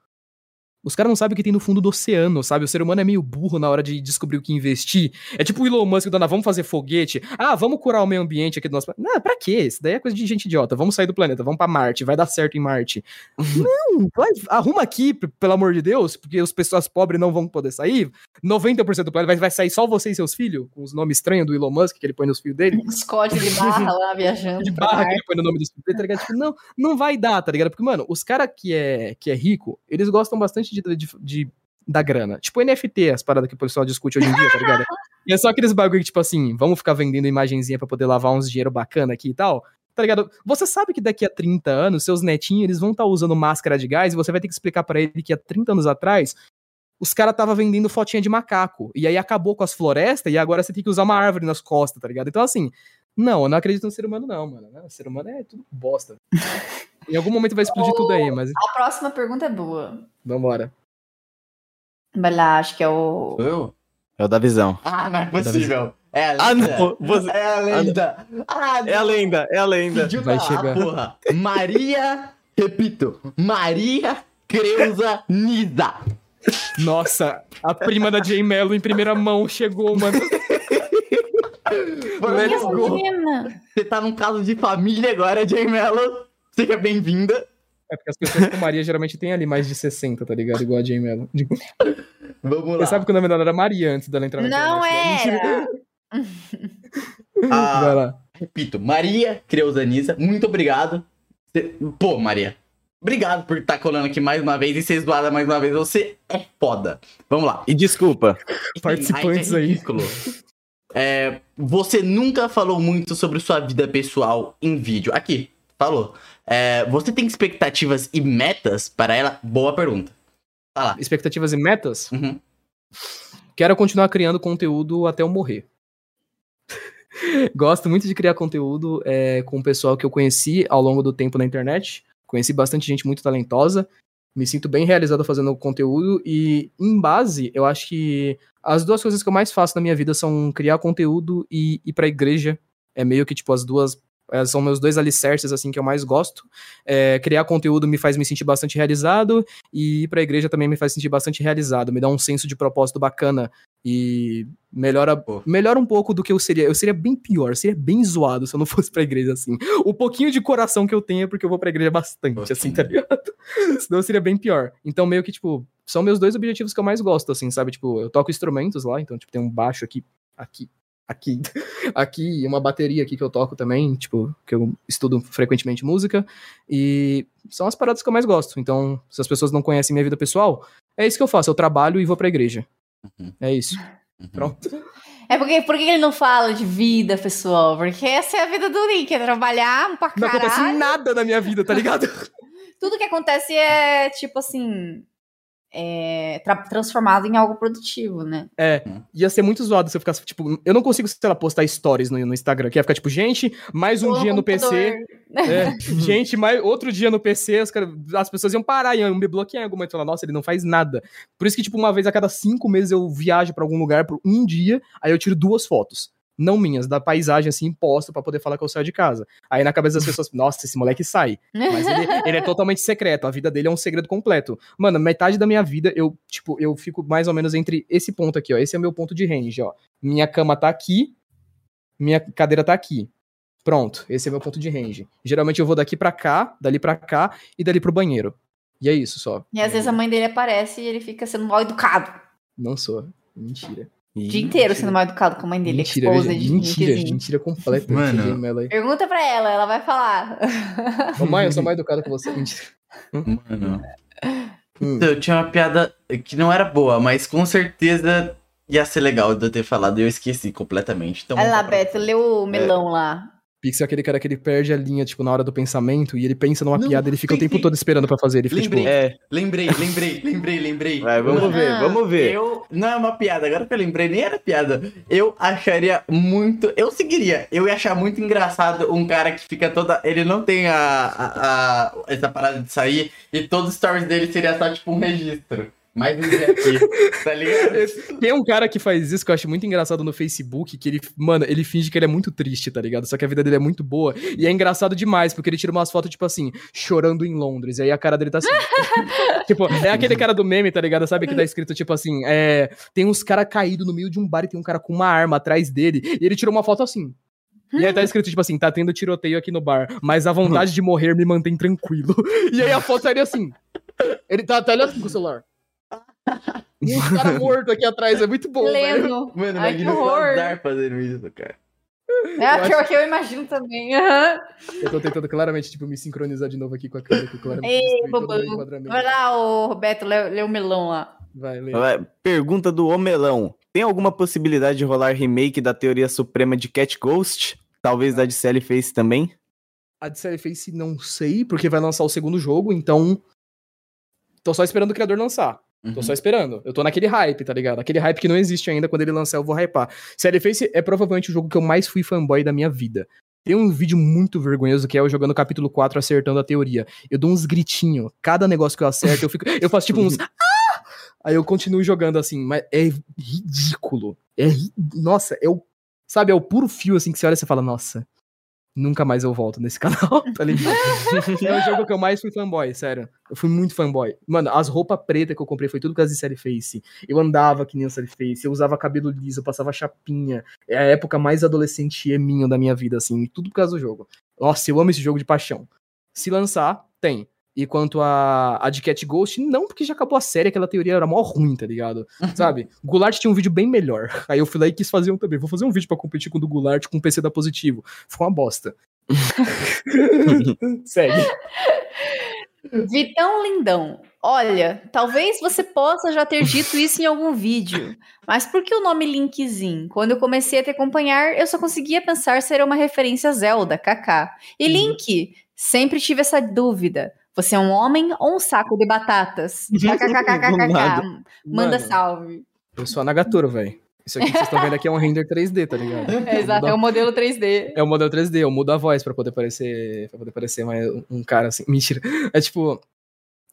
Os caras não sabem o que tem no fundo do oceano, sabe? O ser humano é meio burro na hora de descobrir o que investir. É tipo o Elon Musk dando, vamos fazer foguete. Ah, vamos curar o meio ambiente aqui do nosso planeta. Não, pra quê? Isso daí é coisa de gente idiota. Vamos sair do planeta, vamos pra Marte, vai dar certo em Marte. não, vai, arruma aqui, pelo amor de Deus, porque as pessoas pobres não vão poder sair. 90% do planeta vai, vai sair só você e seus filhos, com os nomes estranhos do Elon Musk que ele põe nos filhos dele. Scott de barra lá viajando. De barra que ele põe no nome dos filhos dele, tá ligado? Tipo, não, não vai dar, tá ligado? Porque, mano, os caras que é, que é rico, eles gostam bastante de, de, de- da grana. Tipo NFT, as paradas que o pessoal discute hoje em dia, tá ligado? E é só aqueles bagulho que, tipo assim, vamos ficar vendendo imagenzinha pra poder lavar uns dinheiro bacana aqui e tal. Tá ligado? Você sabe que daqui a 30 anos, seus netinhos, eles vão estar usando máscara de gás e você vai ter que explicar pra ele que há 30 anos atrás, os caras tava vendendo fotinha de macaco. E aí acabou com as florestas e agora você tem que usar uma árvore nas costas, tá ligado? Então, assim, não, eu não acredito no ser humano, não, mano. O ser humano é tudo bosta. em algum momento vai explodir tudo aí, mas A próxima pergunta é boa. Vambora. Vai lá, acho que é o. Eu? É o da visão. Ah, não é possível. É a Ah, lenda. não. Você... É a lenda. Ah, É a lenda, é a lenda. Pediu Vai chegar. porra. Maria, repito, Maria Creuza Nida. Nossa, a prima da Jay Mello em primeira mão chegou, mano. Let's go. Você tá num caso de família agora, Jay Mello. Seja bem-vinda. É porque as pessoas com Maria geralmente tem ali mais de 60, tá ligado? Igual a Jay Mello. Vamos lá. Você sabe que o nome dela era Maria antes dela entrar na Não internet, né? era. Ah, Vai lá. repito, Maria Creuza Nisa, muito obrigado. Pô, Maria, obrigado por estar colando aqui mais uma vez e ser zoada mais uma vez. Você é foda. Vamos lá. E desculpa, Participantes é aí. ridículo. É, você nunca falou muito sobre sua vida pessoal em vídeo. Aqui, falou. É, você tem expectativas e metas para ela? Boa pergunta. Tá lá. Expectativas e metas? Uhum. Quero continuar criando conteúdo até eu morrer. Gosto muito de criar conteúdo é, com o pessoal que eu conheci ao longo do tempo na internet. Conheci bastante gente muito talentosa. Me sinto bem realizado fazendo conteúdo. E, em base, eu acho que as duas coisas que eu mais faço na minha vida são criar conteúdo e ir pra igreja. É meio que, tipo, as duas. É, são meus dois alicerces, assim, que eu mais gosto. É, criar conteúdo me faz me sentir bastante realizado. E ir pra igreja também me faz sentir bastante realizado. Me dá um senso de propósito bacana. E melhora, melhora um pouco do que eu seria. Eu seria bem pior, eu seria bem zoado se eu não fosse pra igreja assim. O pouquinho de coração que eu tenho é porque eu vou pra igreja bastante, assim, tá ligado? Senão eu seria bem pior. Então, meio que, tipo, são meus dois objetivos que eu mais gosto, assim, sabe? Tipo, eu toco instrumentos lá, então, tipo, tem um baixo aqui, aqui, aqui, aqui, e uma bateria aqui que eu toco também, tipo, que eu estudo frequentemente música. E são as paradas que eu mais gosto. Então, se as pessoas não conhecem minha vida pessoal, é isso que eu faço. Eu trabalho e vou pra igreja. Uhum. É isso. Uhum. Pronto. É porque por que ele não fala de vida, pessoal? Porque essa é a vida do Link, é trabalhar pra Não acontece caralho. nada na minha vida, tá ligado? Tudo que acontece é tipo assim. É, tra- transformado em algo produtivo, né? É, ia ser muito zoado se eu ficasse, tipo, eu não consigo, sei lá, postar stories no, no Instagram, que ia ficar, tipo, gente, mais um dia no PC, é, gente, mais outro dia no PC, as, cara- as pessoas iam parar, iam me bloquear em algum momento, falar, nossa, ele não faz nada. Por isso que, tipo, uma vez a cada cinco meses eu viajo pra algum lugar por um dia, aí eu tiro duas fotos. Não minhas, da paisagem, assim, posto pra poder falar que eu saio de casa. Aí na cabeça das pessoas, nossa, esse moleque sai. Mas ele, ele é totalmente secreto, a vida dele é um segredo completo. Mano, metade da minha vida, eu, tipo, eu fico mais ou menos entre esse ponto aqui, ó. Esse é o meu ponto de range, ó. Minha cama tá aqui, minha cadeira tá aqui. Pronto, esse é meu ponto de range. Geralmente eu vou daqui pra cá, dali pra cá e dali pro banheiro. E é isso só. E às vezes a mãe dele aparece e ele fica sendo mal educado. Não sou. Mentira. O dia inteiro sendo mal educado com a mãe dele. Mentira, exposed, veja, mentira, linkzinho. mentira completa. Mano. Aí. Pergunta pra ela, ela vai falar. Ô, mãe, eu sou mais educado que você. Mentira. Mano. Hum. Eu tinha uma piada que não era boa, mas com certeza ia ser legal de eu ter falado e eu esqueci completamente. Então, Olha lá, Beto, lê o melão lá. Pix é aquele cara que ele perde a linha, tipo, na hora do pensamento, e ele pensa numa Não, piada, ele fica o sim, tempo sim. todo esperando pra fazer. Ele fica, tipo, Lembrei. É, Lembrei, lembrei, lembrei, lembrei. vai, vamos ver, vamos ver. Eu, não é uma piada, agora que eu lembrei, nem era piada. Eu acharia muito. Eu seguiria. Eu ia achar muito engraçado um cara que fica toda. Ele não tem a, a, a- essa parada de sair e todos os stories dele seria só tipo um registro. Mais um aqui, tá ligado? Tem um cara que faz isso que eu acho muito engraçado no Facebook, que ele, mano, ele finge que ele é muito triste, tá ligado? Só que a vida dele é muito boa. E é engraçado demais, porque ele tira umas fotos, tipo assim, chorando em Londres. E aí a cara dele tá assim. tipo, é aquele cara do meme, tá ligado? Sabe que tá escrito, tipo assim, é. Tem uns caras caídos no meio de um bar e tem um cara com uma arma atrás dele. E ele tirou uma foto assim. E aí tá escrito, tipo assim, tá tendo tiroteio aqui no bar, mas a vontade de morrer me mantém tranquilo. E aí a foto sairia assim. Ele tá até ali assim com o celular. E cara morto aqui atrás, é muito bom. Lendo. Mano, Ai, que imagina o. Lazar fazendo isso, cara. É pior que eu imagino também. aham. Eu tô tentando claramente, tipo, me sincronizar de novo aqui com a câmera, que claramente Ei, o bobão. Vai lá, ô Roberto, lê, lê o melão lá. Vai, Lê. Vai, Pergunta do Omelão. Tem alguma possibilidade de rolar remake da teoria suprema de Cat Ghost? Talvez da de Sally Face também? A de Série Face não sei, porque vai lançar o segundo jogo, então... Tô só esperando o criador lançar. Tô Uhum. só esperando. Eu tô naquele hype, tá ligado? Aquele hype que não existe ainda, quando ele lançar eu vou hypar. Série Face é provavelmente o jogo que eu mais fui fanboy da minha vida. Tem um vídeo muito vergonhoso que é eu jogando o capítulo 4 acertando a teoria. Eu dou uns gritinhos. Cada negócio que eu acerto, eu fico. Eu faço tipo uns. "Ah!" Aí eu continuo jogando assim, mas é ridículo. É ri- Nossa, é o. Sabe, é o puro fio assim que você olha e você fala, nossa, nunca mais eu volto nesse canal, tá ligado? é o jogo que eu mais fui fanboy, sério. Eu fui muito fanboy. Mano, as roupas pretas que eu comprei foi tudo por causa de série Face. Eu andava que nem o série Face, eu usava cabelo liso, eu passava chapinha. É a época mais adolescente e minha da minha vida, assim, tudo por causa do jogo. Nossa, eu amo esse jogo de paixão. Se lançar, tem. E quanto a, a de Cat Ghost, não, porque já acabou a série, aquela teoria era mó ruim, tá ligado? Sabe? O Goulart tinha um vídeo bem melhor. Aí eu fui lá e quis fazer um também. Vou fazer um vídeo pra competir com o do Goulart com o PC da Positivo. Ficou uma bosta. Segue. Vitão Lindão. Olha, talvez você possa já ter dito isso em algum vídeo, mas por que o nome Linkzinho? Quando eu comecei a te acompanhar, eu só conseguia pensar ser uma referência a Zelda, kaká. E Uhum. Link, sempre tive essa dúvida. Você é um homem ou um saco de batatas? KKKKKK. Manda Mano, salve. Eu sou a Nagatoro, velho. Isso aqui que vocês estão vendo aqui é um render 3D, tá ligado? É, exato, é o modelo 3D. É o modelo 3D, eu mudo a voz pra poder parecer, pra poder parecer mais um cara assim. Mentira. É tipo,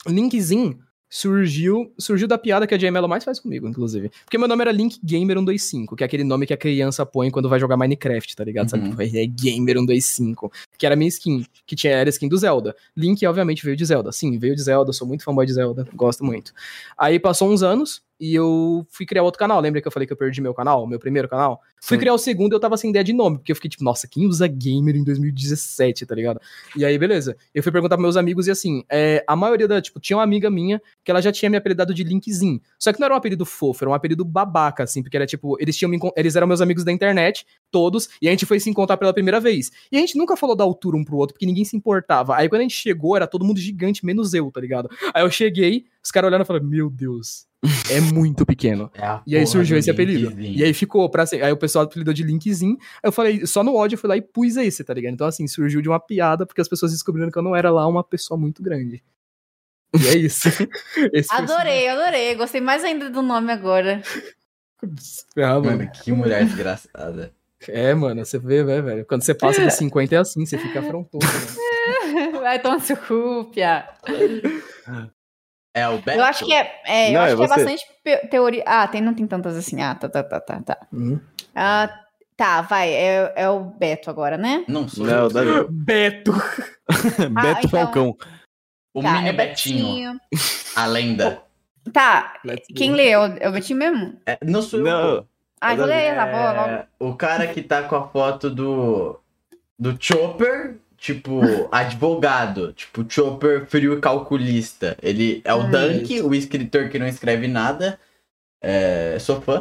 Linkzinho surgiu, surgiu da piada que a JML mais faz comigo, inclusive. Porque meu nome era Link Gamer 125, que é aquele nome que a criança põe quando vai jogar Minecraft, tá ligado? Sabe? Uhum. Tipo, é Gamer 125, que era minha skin, que tinha era a skin do Zelda. Link, obviamente, veio de Zelda. Sim, veio de Zelda, sou muito fanboy de Zelda, gosto muito. Aí passou uns anos e eu fui criar outro canal. Lembra que eu falei que eu perdi meu canal, meu primeiro canal? Fui Sim. criar o segundo e eu tava sem ideia de nome, porque eu fiquei tipo, nossa, quem usa gamer em 2017, tá ligado? E aí, beleza. Eu fui perguntar pros meus amigos e assim, é, a maioria da, tipo, tinha uma amiga minha que ela já tinha me apelidado de Linkzinho. Só que não era um apelido fofo, era um apelido babaca, assim, porque era tipo, eles tinham eles eram meus amigos da internet, todos, e a gente foi se encontrar pela primeira vez. E a gente nunca falou da altura um pro outro, porque ninguém se importava. Aí quando a gente chegou, era todo mundo gigante, menos eu, tá ligado? Aí eu cheguei, os caras olhando e falaram, meu Deus, é muito pequeno. É E aí surgiu esse apelido. Linkzinho. E aí ficou pra ser. Aí o pessoal apelidou de Linkzinho. Aí eu falei, só no ódio eu fui lá e pus esse, tá ligado? Então, assim, surgiu de uma piada, porque as pessoas descobriram que eu não era lá uma pessoa muito grande. E é isso. Adorei, adorei. Gostei mais ainda do nome agora. Ah, mano. Mano, que mulher desgraçada. É, mano, você vê, velho? Quando você passa dos 50 é assim, você fica afrontoso, né? Vai tomar seu cu, Pia. É o Beto? Eu acho que é, é, eu Não, acho é que é bastante teoria. Ah, tem, não tem tantas assim. Ah, tá, tá, tá, tá, tá. Hum. Ah, tá, vai. É, é o Beto agora, né? Não sou Não, eu. Beto! Beto então- Falcão. O tá, mini é Betinho. A lenda. Tá, Let's go. quem leu? É o Betinho mesmo? É, não sou eu. Não. Ah, então leia, tá bom, logo. O cara que tá com a foto do. Do Chopper, tipo, advogado. Tipo, Chopper frio e calculista. Ele é o Hum. Dunk, o escritor que não escreve nada. É, sou fã.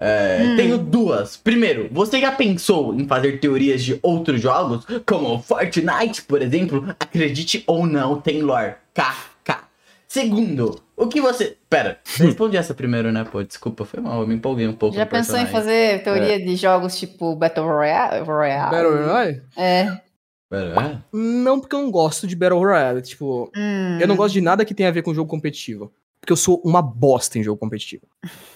É, Hum. Tenho duas. Primeiro, você já pensou em fazer teorias de outros jogos? Como Fortnite, por exemplo? Acredite ou não, tem lore. KK. Segundo, o que você. Pera, você respondi essa primeiro, né? Pô, desculpa, foi mal, eu me empolguei um pouco. Já pensou em personagem. fazer teoria de jogos tipo Battle Royale? Royale? Battle Royale? É. Pera, é? Não, porque eu não gosto de Battle Royale. Tipo, Hum. eu não gosto de nada que tenha a ver com jogo competitivo. Porque eu sou uma bosta em jogo competitivo.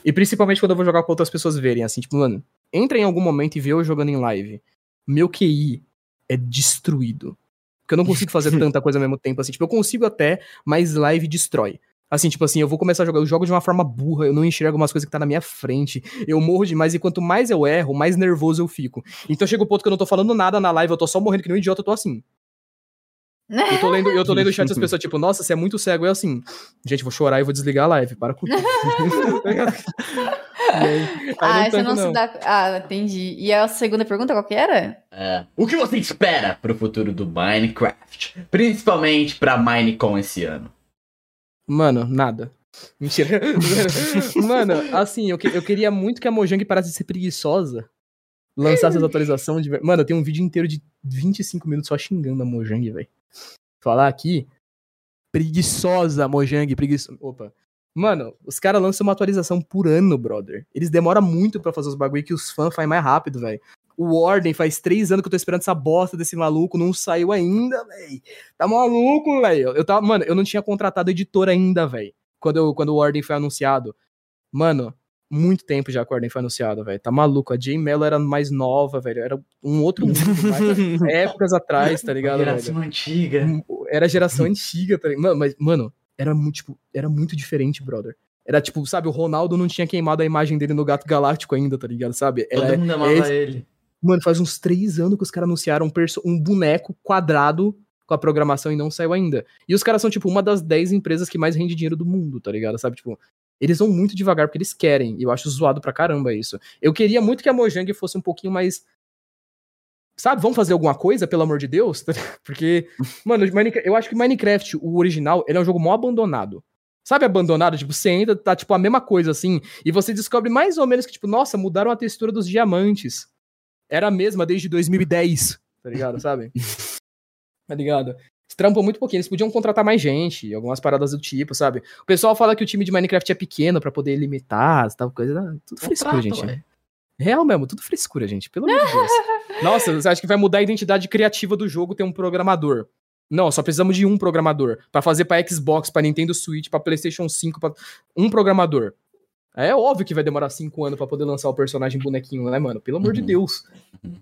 E principalmente quando eu vou jogar pra outras pessoas verem, assim, tipo, mano, entra em algum momento e vê eu jogando em live. Meu QI é destruído. Porque eu não consigo fazer tanta coisa ao mesmo tempo, assim. Tipo, eu consigo até, mas live destrói. Assim, tipo assim, eu vou começar a jogar, eu jogo de uma forma burra, eu não enxergo umas coisas que tá na minha frente, eu morro demais, e quanto mais eu erro, mais nervoso eu fico. Então chega o ponto que eu não tô falando nada na live, eu tô só morrendo que nem um idiota, eu tô assim. Eu tô lendo, eu tô lendo o chat das pessoas, tipo, nossa, você é muito cego. Eu assim, gente, vou chorar e vou desligar a live. Para com isso. Aí, aí Ah, não você não, não. se dá. Ah, entendi. E a segunda pergunta qual que era? É. O que você espera pro futuro do Minecraft? Principalmente pra Minecon esse ano. Mano, nada. Mentira. Mano, assim, eu, que- eu queria muito que a Mojang parasse de ser preguiçosa. Lançasse as atualizações de. Mano, eu tenho um vídeo inteiro de 25 minutos só xingando a Mojang, velho. Falar aqui. Preguiçosa, Mojang, preguiçosa. Opa. Mano, os caras lançam uma atualização por ano, brother. Eles demoram muito pra fazer os bagulho que os fãs fazem mais rápido, velho. O Warden faz três anos que eu tô esperando essa bosta desse maluco, não saiu ainda, velho. Tá maluco, velho. Eu tava, mano, eu não tinha contratado editor ainda, velho. Quando, eu- quando o Warden foi anunciado. Mano, muito tempo já que o Warden foi anunciado, velho. Tá maluco. A Jay Mello era mais nova, velho. Era um outro mundo, épocas atrás, tá ligado, velho? Geração antiga. Era a geração antiga, tá ligado? Mano, mas, mano, era muito, tipo, era muito diferente, brother. Era tipo, sabe, o Ronaldo não tinha queimado a imagem dele no Gato Galáctico ainda, tá ligado? Sabe? Era, Todo mundo amava esse- ele. Mano, faz uns três anos que os caras anunciaram um, um boneco quadrado com a programação e não saiu ainda. E os caras são, tipo, uma das 10 empresas que mais rende dinheiro do mundo, tá ligado? Sabe, tipo, eles vão muito devagar porque eles querem. E eu acho zoado pra caramba isso. Eu queria muito que a Mojang fosse um pouquinho mais. Sabe, vamos fazer alguma coisa, pelo amor de Deus? Porque, mano, eu acho que Minecraft, o original, ele é um jogo mó abandonado. Sabe abandonado? Tipo, você ainda tá, tipo, a mesma coisa, assim, e você descobre mais ou menos que, tipo, nossa, mudaram a textura dos diamantes. Era a mesma desde 2010, tá ligado? Sabe? tá ligado? Eles trampam muito pouquinho, eles podiam contratar mais gente, algumas paradas do tipo, sabe? O pessoal fala que o time de Minecraft é pequeno pra poder limitar, tal coisa. ah, Tudo frescura, Contrata, gente. ué. Real mesmo, tudo frescura, gente. Pelo amor de Deus. Nossa, você acha que vai mudar a identidade criativa do jogo ter um programador? Não, só precisamos de um programador. Pra fazer pra Xbox, pra Nintendo Switch, pra PlayStation 5, pra... um programador. É óbvio que vai demorar cinco anos pra poder lançar o personagem bonequinho, né, mano? Pelo amor de Uhum. Deus.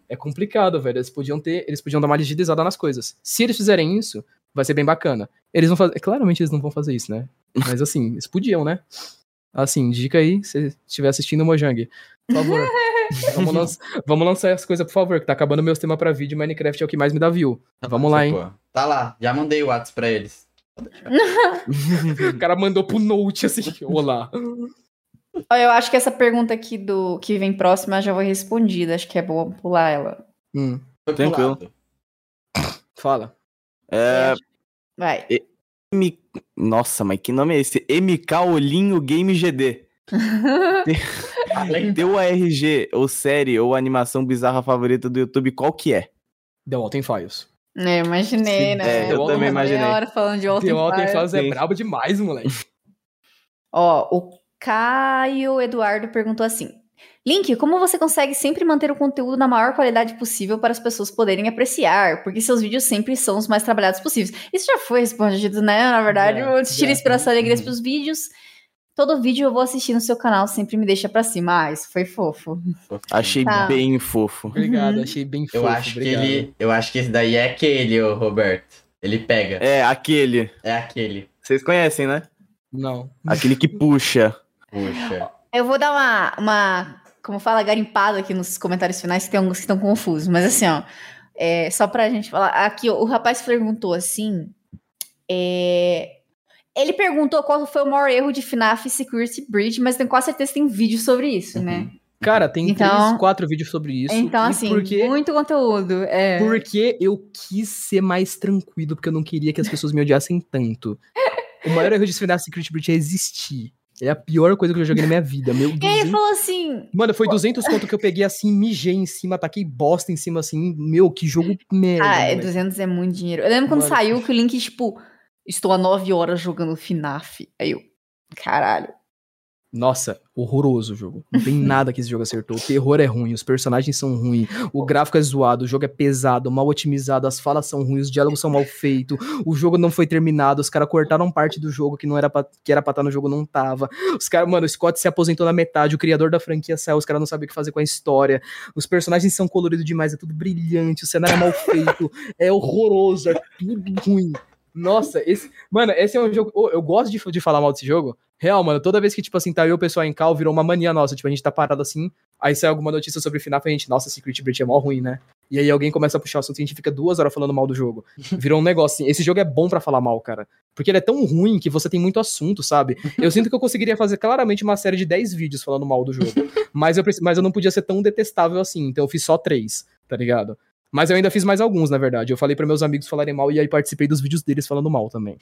É complicado, velho. Eles podiam ter, eles podiam dar uma agilizada nas coisas. Se eles fizerem isso, vai ser bem bacana. Eles vão fazer, claramente eles não vão fazer isso, né? Mas assim, eles podiam, né? Assim, dica aí, se estiver assistindo o Mojang. Por favor. vamos, vamos lançar as coisas, por favor, que tá acabando meus temas pra vídeo. Minecraft é o que mais me dá view. Vamos lá, hein? Pô, Tá lá, já mandei o WhatsApp pra eles. O cara mandou pro Note assim. Olá. Eu acho que essa pergunta aqui do que vem próxima já foi respondida. Acho que é bom pular ela. Hum, Tranquilo. fala. É, Vai. M... Nossa, mas que nome é esse? MK Olinho Game GD. Além Teu ARG, ou série, ou animação bizarra favorita do YouTube, qual que é? The Alten Files. É, eu imaginei, Sim, né? é, eu também imaginei. hora falando de Alten The Alten Fire. Files é brabo demais, moleque. Ó, o Caio Eduardo perguntou assim: Link, como você consegue sempre manter o conteúdo na maior qualidade possível para as pessoas poderem apreciar? Porque seus vídeos sempre são os mais trabalhados possíveis. Isso já foi respondido, né? Na verdade, Já, eu tiro já. inspiração e alegria Uhum. para os vídeos. Todo vídeo eu vou assistir no seu canal, sempre me deixa pra cima. Ah, isso foi fofo. Achei Tá. bem fofo. Obrigado, Uhum. achei bem fofo. Eu acho obrigado. que ele. Eu acho que esse daí é aquele, ô Roberto. Ele pega. É, aquele. É aquele. Vocês conhecem, né? Não. Aquele que puxa. Puxa. Eu vou dar uma, uma como fala, garimpada aqui nos comentários finais, que tem alguns que estão confusos. Mas assim, ó, é, só pra gente falar. Aqui, ó, o rapaz perguntou assim. é, ele perguntou qual foi o maior erro de FNAF Security Breach, mas tenho quase certeza que tem vídeo sobre isso, né? Cara, tem Então- três, quatro vídeos sobre isso. então, assim, Porque, muito conteúdo. É. porque eu quis ser mais tranquilo, porque eu não queria que as pessoas me odiassem tanto. O maior erro de FNAF Secret Breach é existir. É a pior coisa que eu já joguei na minha vida. Meu E aí ele 200... falou assim: Mano, foi 200 conto que eu peguei assim, mijei em cima, taquei bosta em cima assim. Meu, que jogo merda. Ah, é, moleque. 200 é muito dinheiro. Eu lembro quando Mano. saiu que o link, tipo, estou há 9 horas jogando FNAF. Aí eu, caralho. Nossa, horroroso o jogo. Não tem nada que esse jogo acertou. O terror é ruim, os personagens são ruins, o gráfico é zoado, o jogo é pesado, mal otimizado, as falas são ruins, os diálogos são mal feitos, o jogo não foi terminado, os caras cortaram parte do jogo que não era pra, que era pra estar no jogo, não tava. Os caras, mano, o Scott se aposentou na metade, o criador da franquia saiu, os caras não sabem o que fazer com a história. Os personagens são coloridos demais, é tudo brilhante, o cenário é mal feito, é horroroso, é tudo ruim. Nossa, esse. Mano, esse é um jogo. eu gosto de, de falar mal desse jogo. Real, mano. Toda vez que, tipo assim, tá eu e o pessoal em cal, virou uma mania nossa. Tipo, a gente tá parado assim. Aí sai alguma notícia sobre FNAF e a gente, nossa, Secret Breach é mó ruim, né? E aí alguém começa a puxar o assunto e a gente fica duas horas falando mal do jogo. Virou um negócio assim. Esse jogo é bom pra falar mal, cara. Porque ele é tão ruim que você tem muito assunto, sabe? Eu sinto que eu conseguiria fazer claramente uma série de 10 vídeos falando mal do jogo. Mas eu, mas eu não podia ser tão detestável assim. Então eu fiz só três, tá ligado? Mas eu ainda fiz mais alguns, na verdade. Eu falei pra meus amigos falarem mal e aí participei dos vídeos deles falando mal também.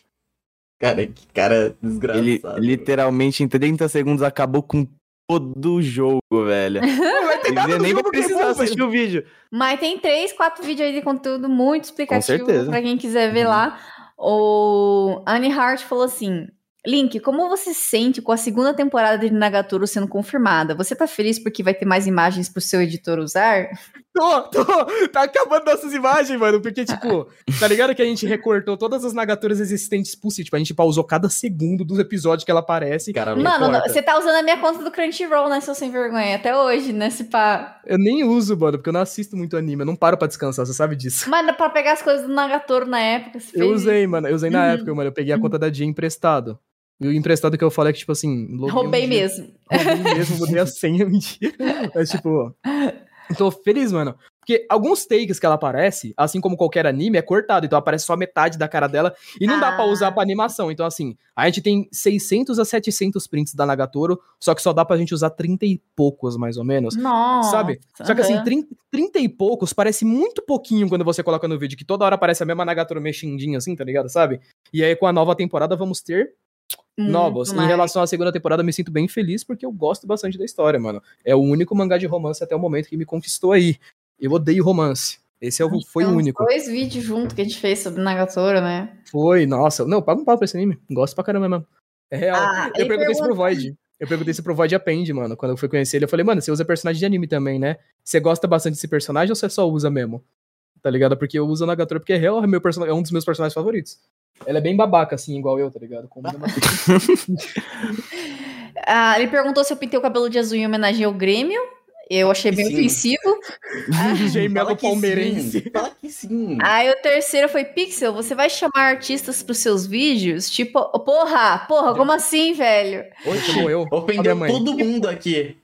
Cara, que cara desgraçado. Ele literalmente em 30 segundos acabou com todo o jogo, velho. Ele nem vai precisar assistir o vídeo. Mas tem três, quatro vídeos aí de conteúdo muito explicativo certeza. pra quem quiser ver Uhum. lá. O Annie Hart falou assim: Link, como você se sente com a segunda temporada de Nagatoro sendo confirmada? Você tá feliz porque vai ter mais imagens pro seu editor usar? Tô, tô, tá acabando nossas imagens, mano, porque, tipo, tá ligado que a gente recortou todas as Nagaturas existentes possíveis, tipo, a gente pausou cada segundo do episódio que ela aparece. Cara, Mano, você tá usando a minha conta do Crunchyroll, né, seu sem vergonha? Até hoje, né, se pá. Eu nem uso, mano, porque eu não assisto muito anime, eu não paro pra descansar, você sabe disso. Mas pra pegar as coisas do Nagatoro na época, você Eu usei, mano, eu usei na Uhum. época, mano, eu peguei a conta da Jay emprestado. E o emprestado que eu falei é que, tipo assim... um Roubei dia- mesmo. Roubei mesmo, mudei a senha um dia. Mas, tipo, tô feliz, mano. Porque alguns takes que ela aparece, assim como qualquer anime, é cortado. Então aparece só metade da cara dela e não dá pra Ah. usar pra animação. Então, assim, a gente tem 600 a 700 prints da Nagatoro, só que só dá pra gente usar 30 e poucos, mais ou menos. Nossa. Sabe? Só que assim, aham. 30, 30 e poucos parece muito pouquinho quando você coloca no vídeo, que toda hora aparece a mesma Nagatoro mexendinha assim, tá ligado? Sabe? E aí com a nova temporada vamos ter Novos. Em relação à segunda temporada, me sinto bem feliz porque eu gosto bastante da história, mano. É o único mangá de romance até o momento que me conquistou aí. Eu odeio romance. Esse é o, foi o único. dois vídeos juntos que a gente fez sobre Nagatoro, né? Foi, nossa. Não, paga um pau pra esse anime. Gosto pra caramba mesmo. É real. Ah, eu perguntei isso pro Void. Eu perguntei isso pro Void Append, mano. Quando eu fui conhecer ele, eu falei, mano, você usa personagem de anime também, né? Você gosta bastante desse personagem ou você só usa mesmo? Tá ligado? Porque eu uso a Nagatoro porque é real, é, meu person... é um dos meus personagens favoritos. Ela é bem babaca, assim, igual eu, tá ligado? Ah, ele perguntou se eu pintei o cabelo de azul em homenagem ao Grêmio. Eu achei bem Sim. ofensivo. DJ Melo Fala que palmeirense. sim, Fala que sim. Aí o terceiro foi Pixel. Você vai chamar artistas pros seus vídeos? Tipo, porra, porra, como assim, velho? Oxi, Como eu. Ofendeu todo mundo aqui.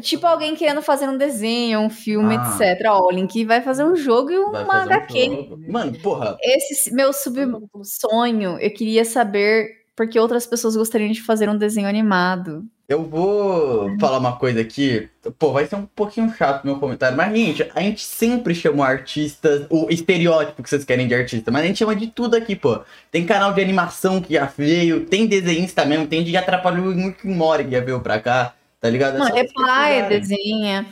Tipo alguém querendo fazer um desenho, um filme, Ah. etc. Ó, o Link vai fazer um jogo e uma um HQ. jogo. Mano, porra. Esse meu sub-sonho, eu queria saber por que outras pessoas gostariam de fazer um desenho animado. Eu vou falar uma coisa aqui. Pô, vai ser um pouquinho chato meu comentário. Mas, gente, a gente sempre chamou artistas. O estereótipo que vocês querem de artista. Mas a gente chama de tudo aqui, pô. Tem canal de animação que já veio. Tem desenhista mesmo. Tem de que atrapalhou o Rick Mori que já veio pra cá. Tá ligado? É Mano, é pai, pesquisarem. desenha.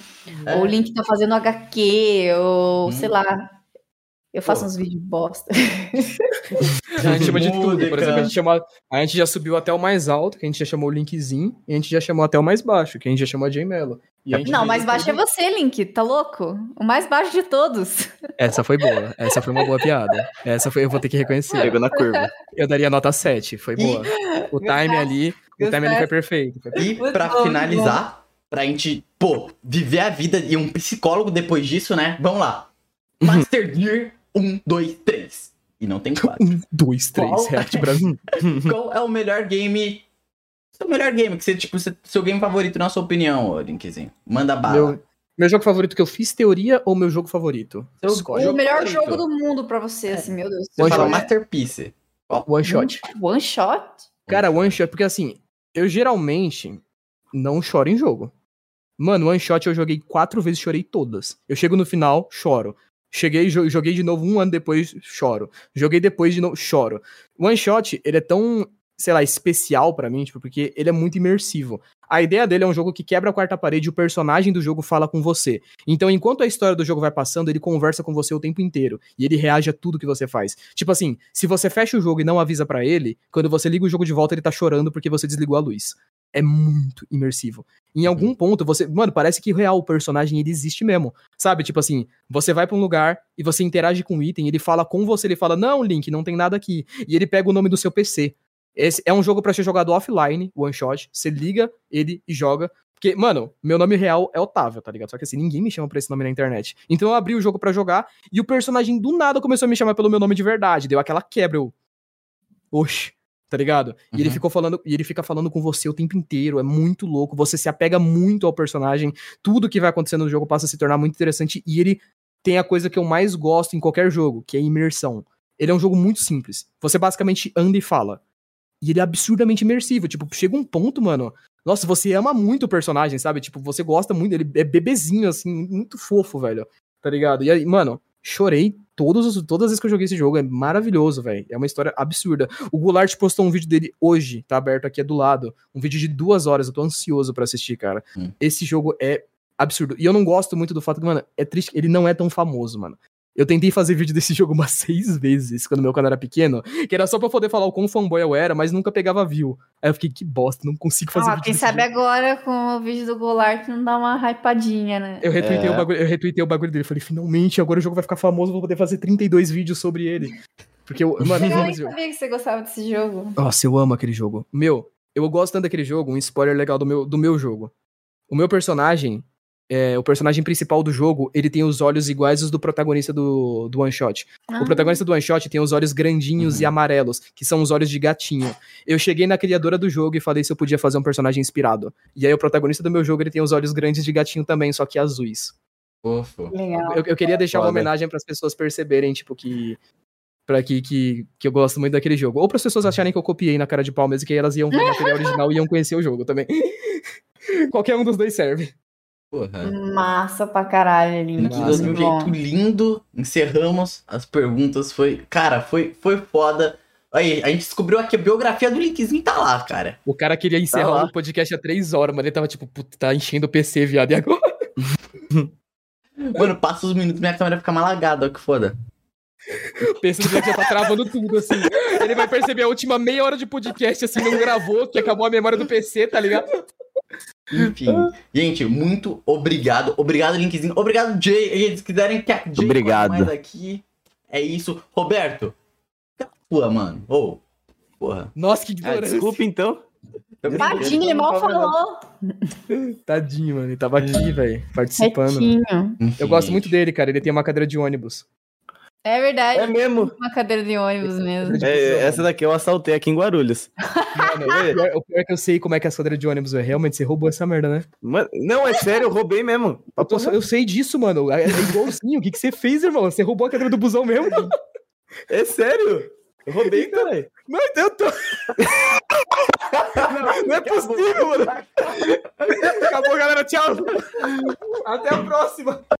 É. Ou o Link tá fazendo HQ, ou Hum. sei lá. Eu faço Pô. uns vídeos bosta. A gente chama de tudo. Por exemplo, a gente, chama, a gente já subiu até o mais alto, que a gente já chamou o linkzinho, e a gente já chamou até o mais baixo, que a gente já chamou a J-Melo. Não, o mais baixo é você, Link. Tá louco? O mais baixo de todos. Essa foi boa. Essa foi uma boa piada. Essa foi, eu vou ter que reconhecer. Pegou na curva. Eu daria nota 7, foi boa. O time ali, o time ali foi perfeito. E Muito pra bom, finalizar, pra gente, pô, viver a vida e um psicólogo depois disso, né? Vamos lá. Master Gear 1, 2, 3. E não tem quatro. Um, dois, três, Qual? React Brasil. Qual é o melhor game? Seu melhor game, que você, tipo, seu- game favorito na sua opinião, Linkzinho. Manda bala. Meu, meu jogo favorito que eu fiz teoria ou meu jogo favorito? Seu Escolhe. O jogo melhor favorito. jogo do mundo pra você, assim, meu Deus. Você One fala shot. Masterpiece. One shot. One shot? Cara, one shot, porque assim, eu geralmente não choro em jogo. Mano, one shot eu joguei quatro vezes, chorei todas. Eu chego no final, choro. Cheguei, jo- joguei de novo um ano depois, choro. Joguei depois de novo, choro. One shot, ele é tão, sei lá, especial pra mim, tipo, porque ele é muito imersivo. A ideia dele é um jogo que quebra a quarta parede e o personagem do jogo fala com você. Então, enquanto a história do jogo vai passando, ele conversa com você o tempo inteiro. E ele reage a tudo que você faz. Tipo assim, se você fecha o jogo e não avisa pra ele, quando você liga o jogo de volta, ele tá chorando porque você desligou a luz. É muito imersivo. Em algum ponto, você. Mano, parece que real o personagem ele existe mesmo. Sabe? Tipo assim, você vai pra um lugar e você interage com o item, ele fala com você, ele fala: Não, Link, não tem nada aqui. E ele pega o nome do seu PC. Esse é um jogo pra ser jogado offline, one shot. Você liga ele e joga. Porque, mano, meu nome real é Otávio, tá ligado? Só que assim, ninguém me chama por esse nome na internet. Então eu abri o jogo pra jogar e o personagem do nada começou a me chamar pelo meu nome de verdade. Deu aquela quebra. Eu. Oxi, tá ligado? E ele Uhum. ficou falando, e ele fica falando com você o tempo inteiro. É muito louco. Você se apega muito ao personagem. Tudo que vai acontecendo no jogo passa a se tornar muito interessante. E ele tem a coisa que eu mais gosto em qualquer jogo, que é a imersão. Ele é um jogo muito simples. Você basicamente anda e fala. E ele é absurdamente imersivo. Tipo, chega um ponto, mano. Nossa, você ama muito o personagem, sabe? Tipo, você gosta muito. Ele é bebezinho, assim, muito fofo, velho. Tá ligado? E aí, mano, chorei todos, os- todas as vezes que eu joguei esse jogo. É maravilhoso, velho. É uma história absurda. O Goulart postou um vídeo dele hoje, tá aberto aqui é do lado. Um vídeo de duas horas. Eu tô ansioso pra assistir, cara. Hum. Esse jogo é absurdo. E eu não gosto muito do fato que, mano, é triste. Ele não é tão famoso, mano. Eu tentei fazer vídeo desse jogo umas seis vezes quando meu canal era pequeno, que era só pra poder falar o quão fanboy eu era, mas nunca pegava view. Aí eu fiquei, que bosta, não consigo fazer Ah, vídeo quem desse sabe jogo. agora com o vídeo do Golart não dá uma hypadinha, né? Eu retuitei, É. o bagulho, eu retuitei o bagulho dele. Falei, finalmente, agora o jogo vai ficar famoso, vou poder fazer 32 vídeos sobre ele. Porque eu. Mano, Eu nem mas eu- sabia que você gostava desse jogo. Nossa, eu amo aquele jogo. Meu, eu gosto tanto daquele jogo, um spoiler legal do meu, do meu jogo. O meu personagem, é, o personagem principal do jogo, ele tem os olhos iguais aos do protagonista do, do One Shot. Ah. O protagonista do One Shot tem os olhos grandinhos Uhum. e amarelos, que são os olhos de gatinho. Eu cheguei na criadora do jogo e falei se eu podia fazer um personagem inspirado. E aí o protagonista do meu jogo, ele tem os olhos grandes de gatinho também, só que azuis. Legal. Eu, eu queria deixar uma Foda. homenagem para as pessoas perceberem, tipo, que. Pra que, que, que eu gosto muito daquele jogo. Ou para as pessoas acharem que eu copiei na cara de pau mesmo, que aí elas iam ver o material original e iam conhecer o jogo também. Qualquer um dos dois serve. Porra. Massa pra caralho, Link. Aquilo de um bom. jeito lindo. Encerramos as perguntas. Foi. Cara, foi, foi foda. Aí, a gente descobriu aqui a biografia do Linkzinho tá lá, cara. O cara queria encerrar lá. o podcast há três horas, mas ele tava tipo, puta, tá enchendo o PC, viado, e agora? Mano, passa os minutos minha câmera fica malagada, ó que foda. O PC do já tá travando tudo, assim. Ele vai perceber a última meia hora de podcast, assim, não gravou, que acabou a memória do PC, tá ligado? Enfim. Gente, muito obrigado. Obrigado, Linkzinho. Obrigado, Jay. Eles quiserem que a Jay Obrigado. fale mais aqui. É isso. Roberto, fica pua, mano. Ô, porra. Nossa, que Ah, ignorância. desculpa então. Tadinho, ele mal falou. Tadinho, mano, ele tava aqui, velho, participando. Enfim, Eu gosto muito dele, cara, ele tem uma cadeira de ônibus. É verdade. É mesmo. Uma cadeira de ônibus mesmo. É, essa daqui eu assaltei aqui em Guarulhos. Mano, o pior, o pior é que eu sei como é que é a cadeira de ônibus é. Realmente, você roubou essa merda, né? Mano, não, é sério, eu roubei mesmo. Eu, tô- eu sei disso, mano. É, é igualzinho. O que, que você fez, irmão? Você roubou a cadeira do busão mesmo? É sério. Eu roubei, caralho. Não, eu tô. Não, é possível, mano. Acabou, galera. Tchau. Até a próxima.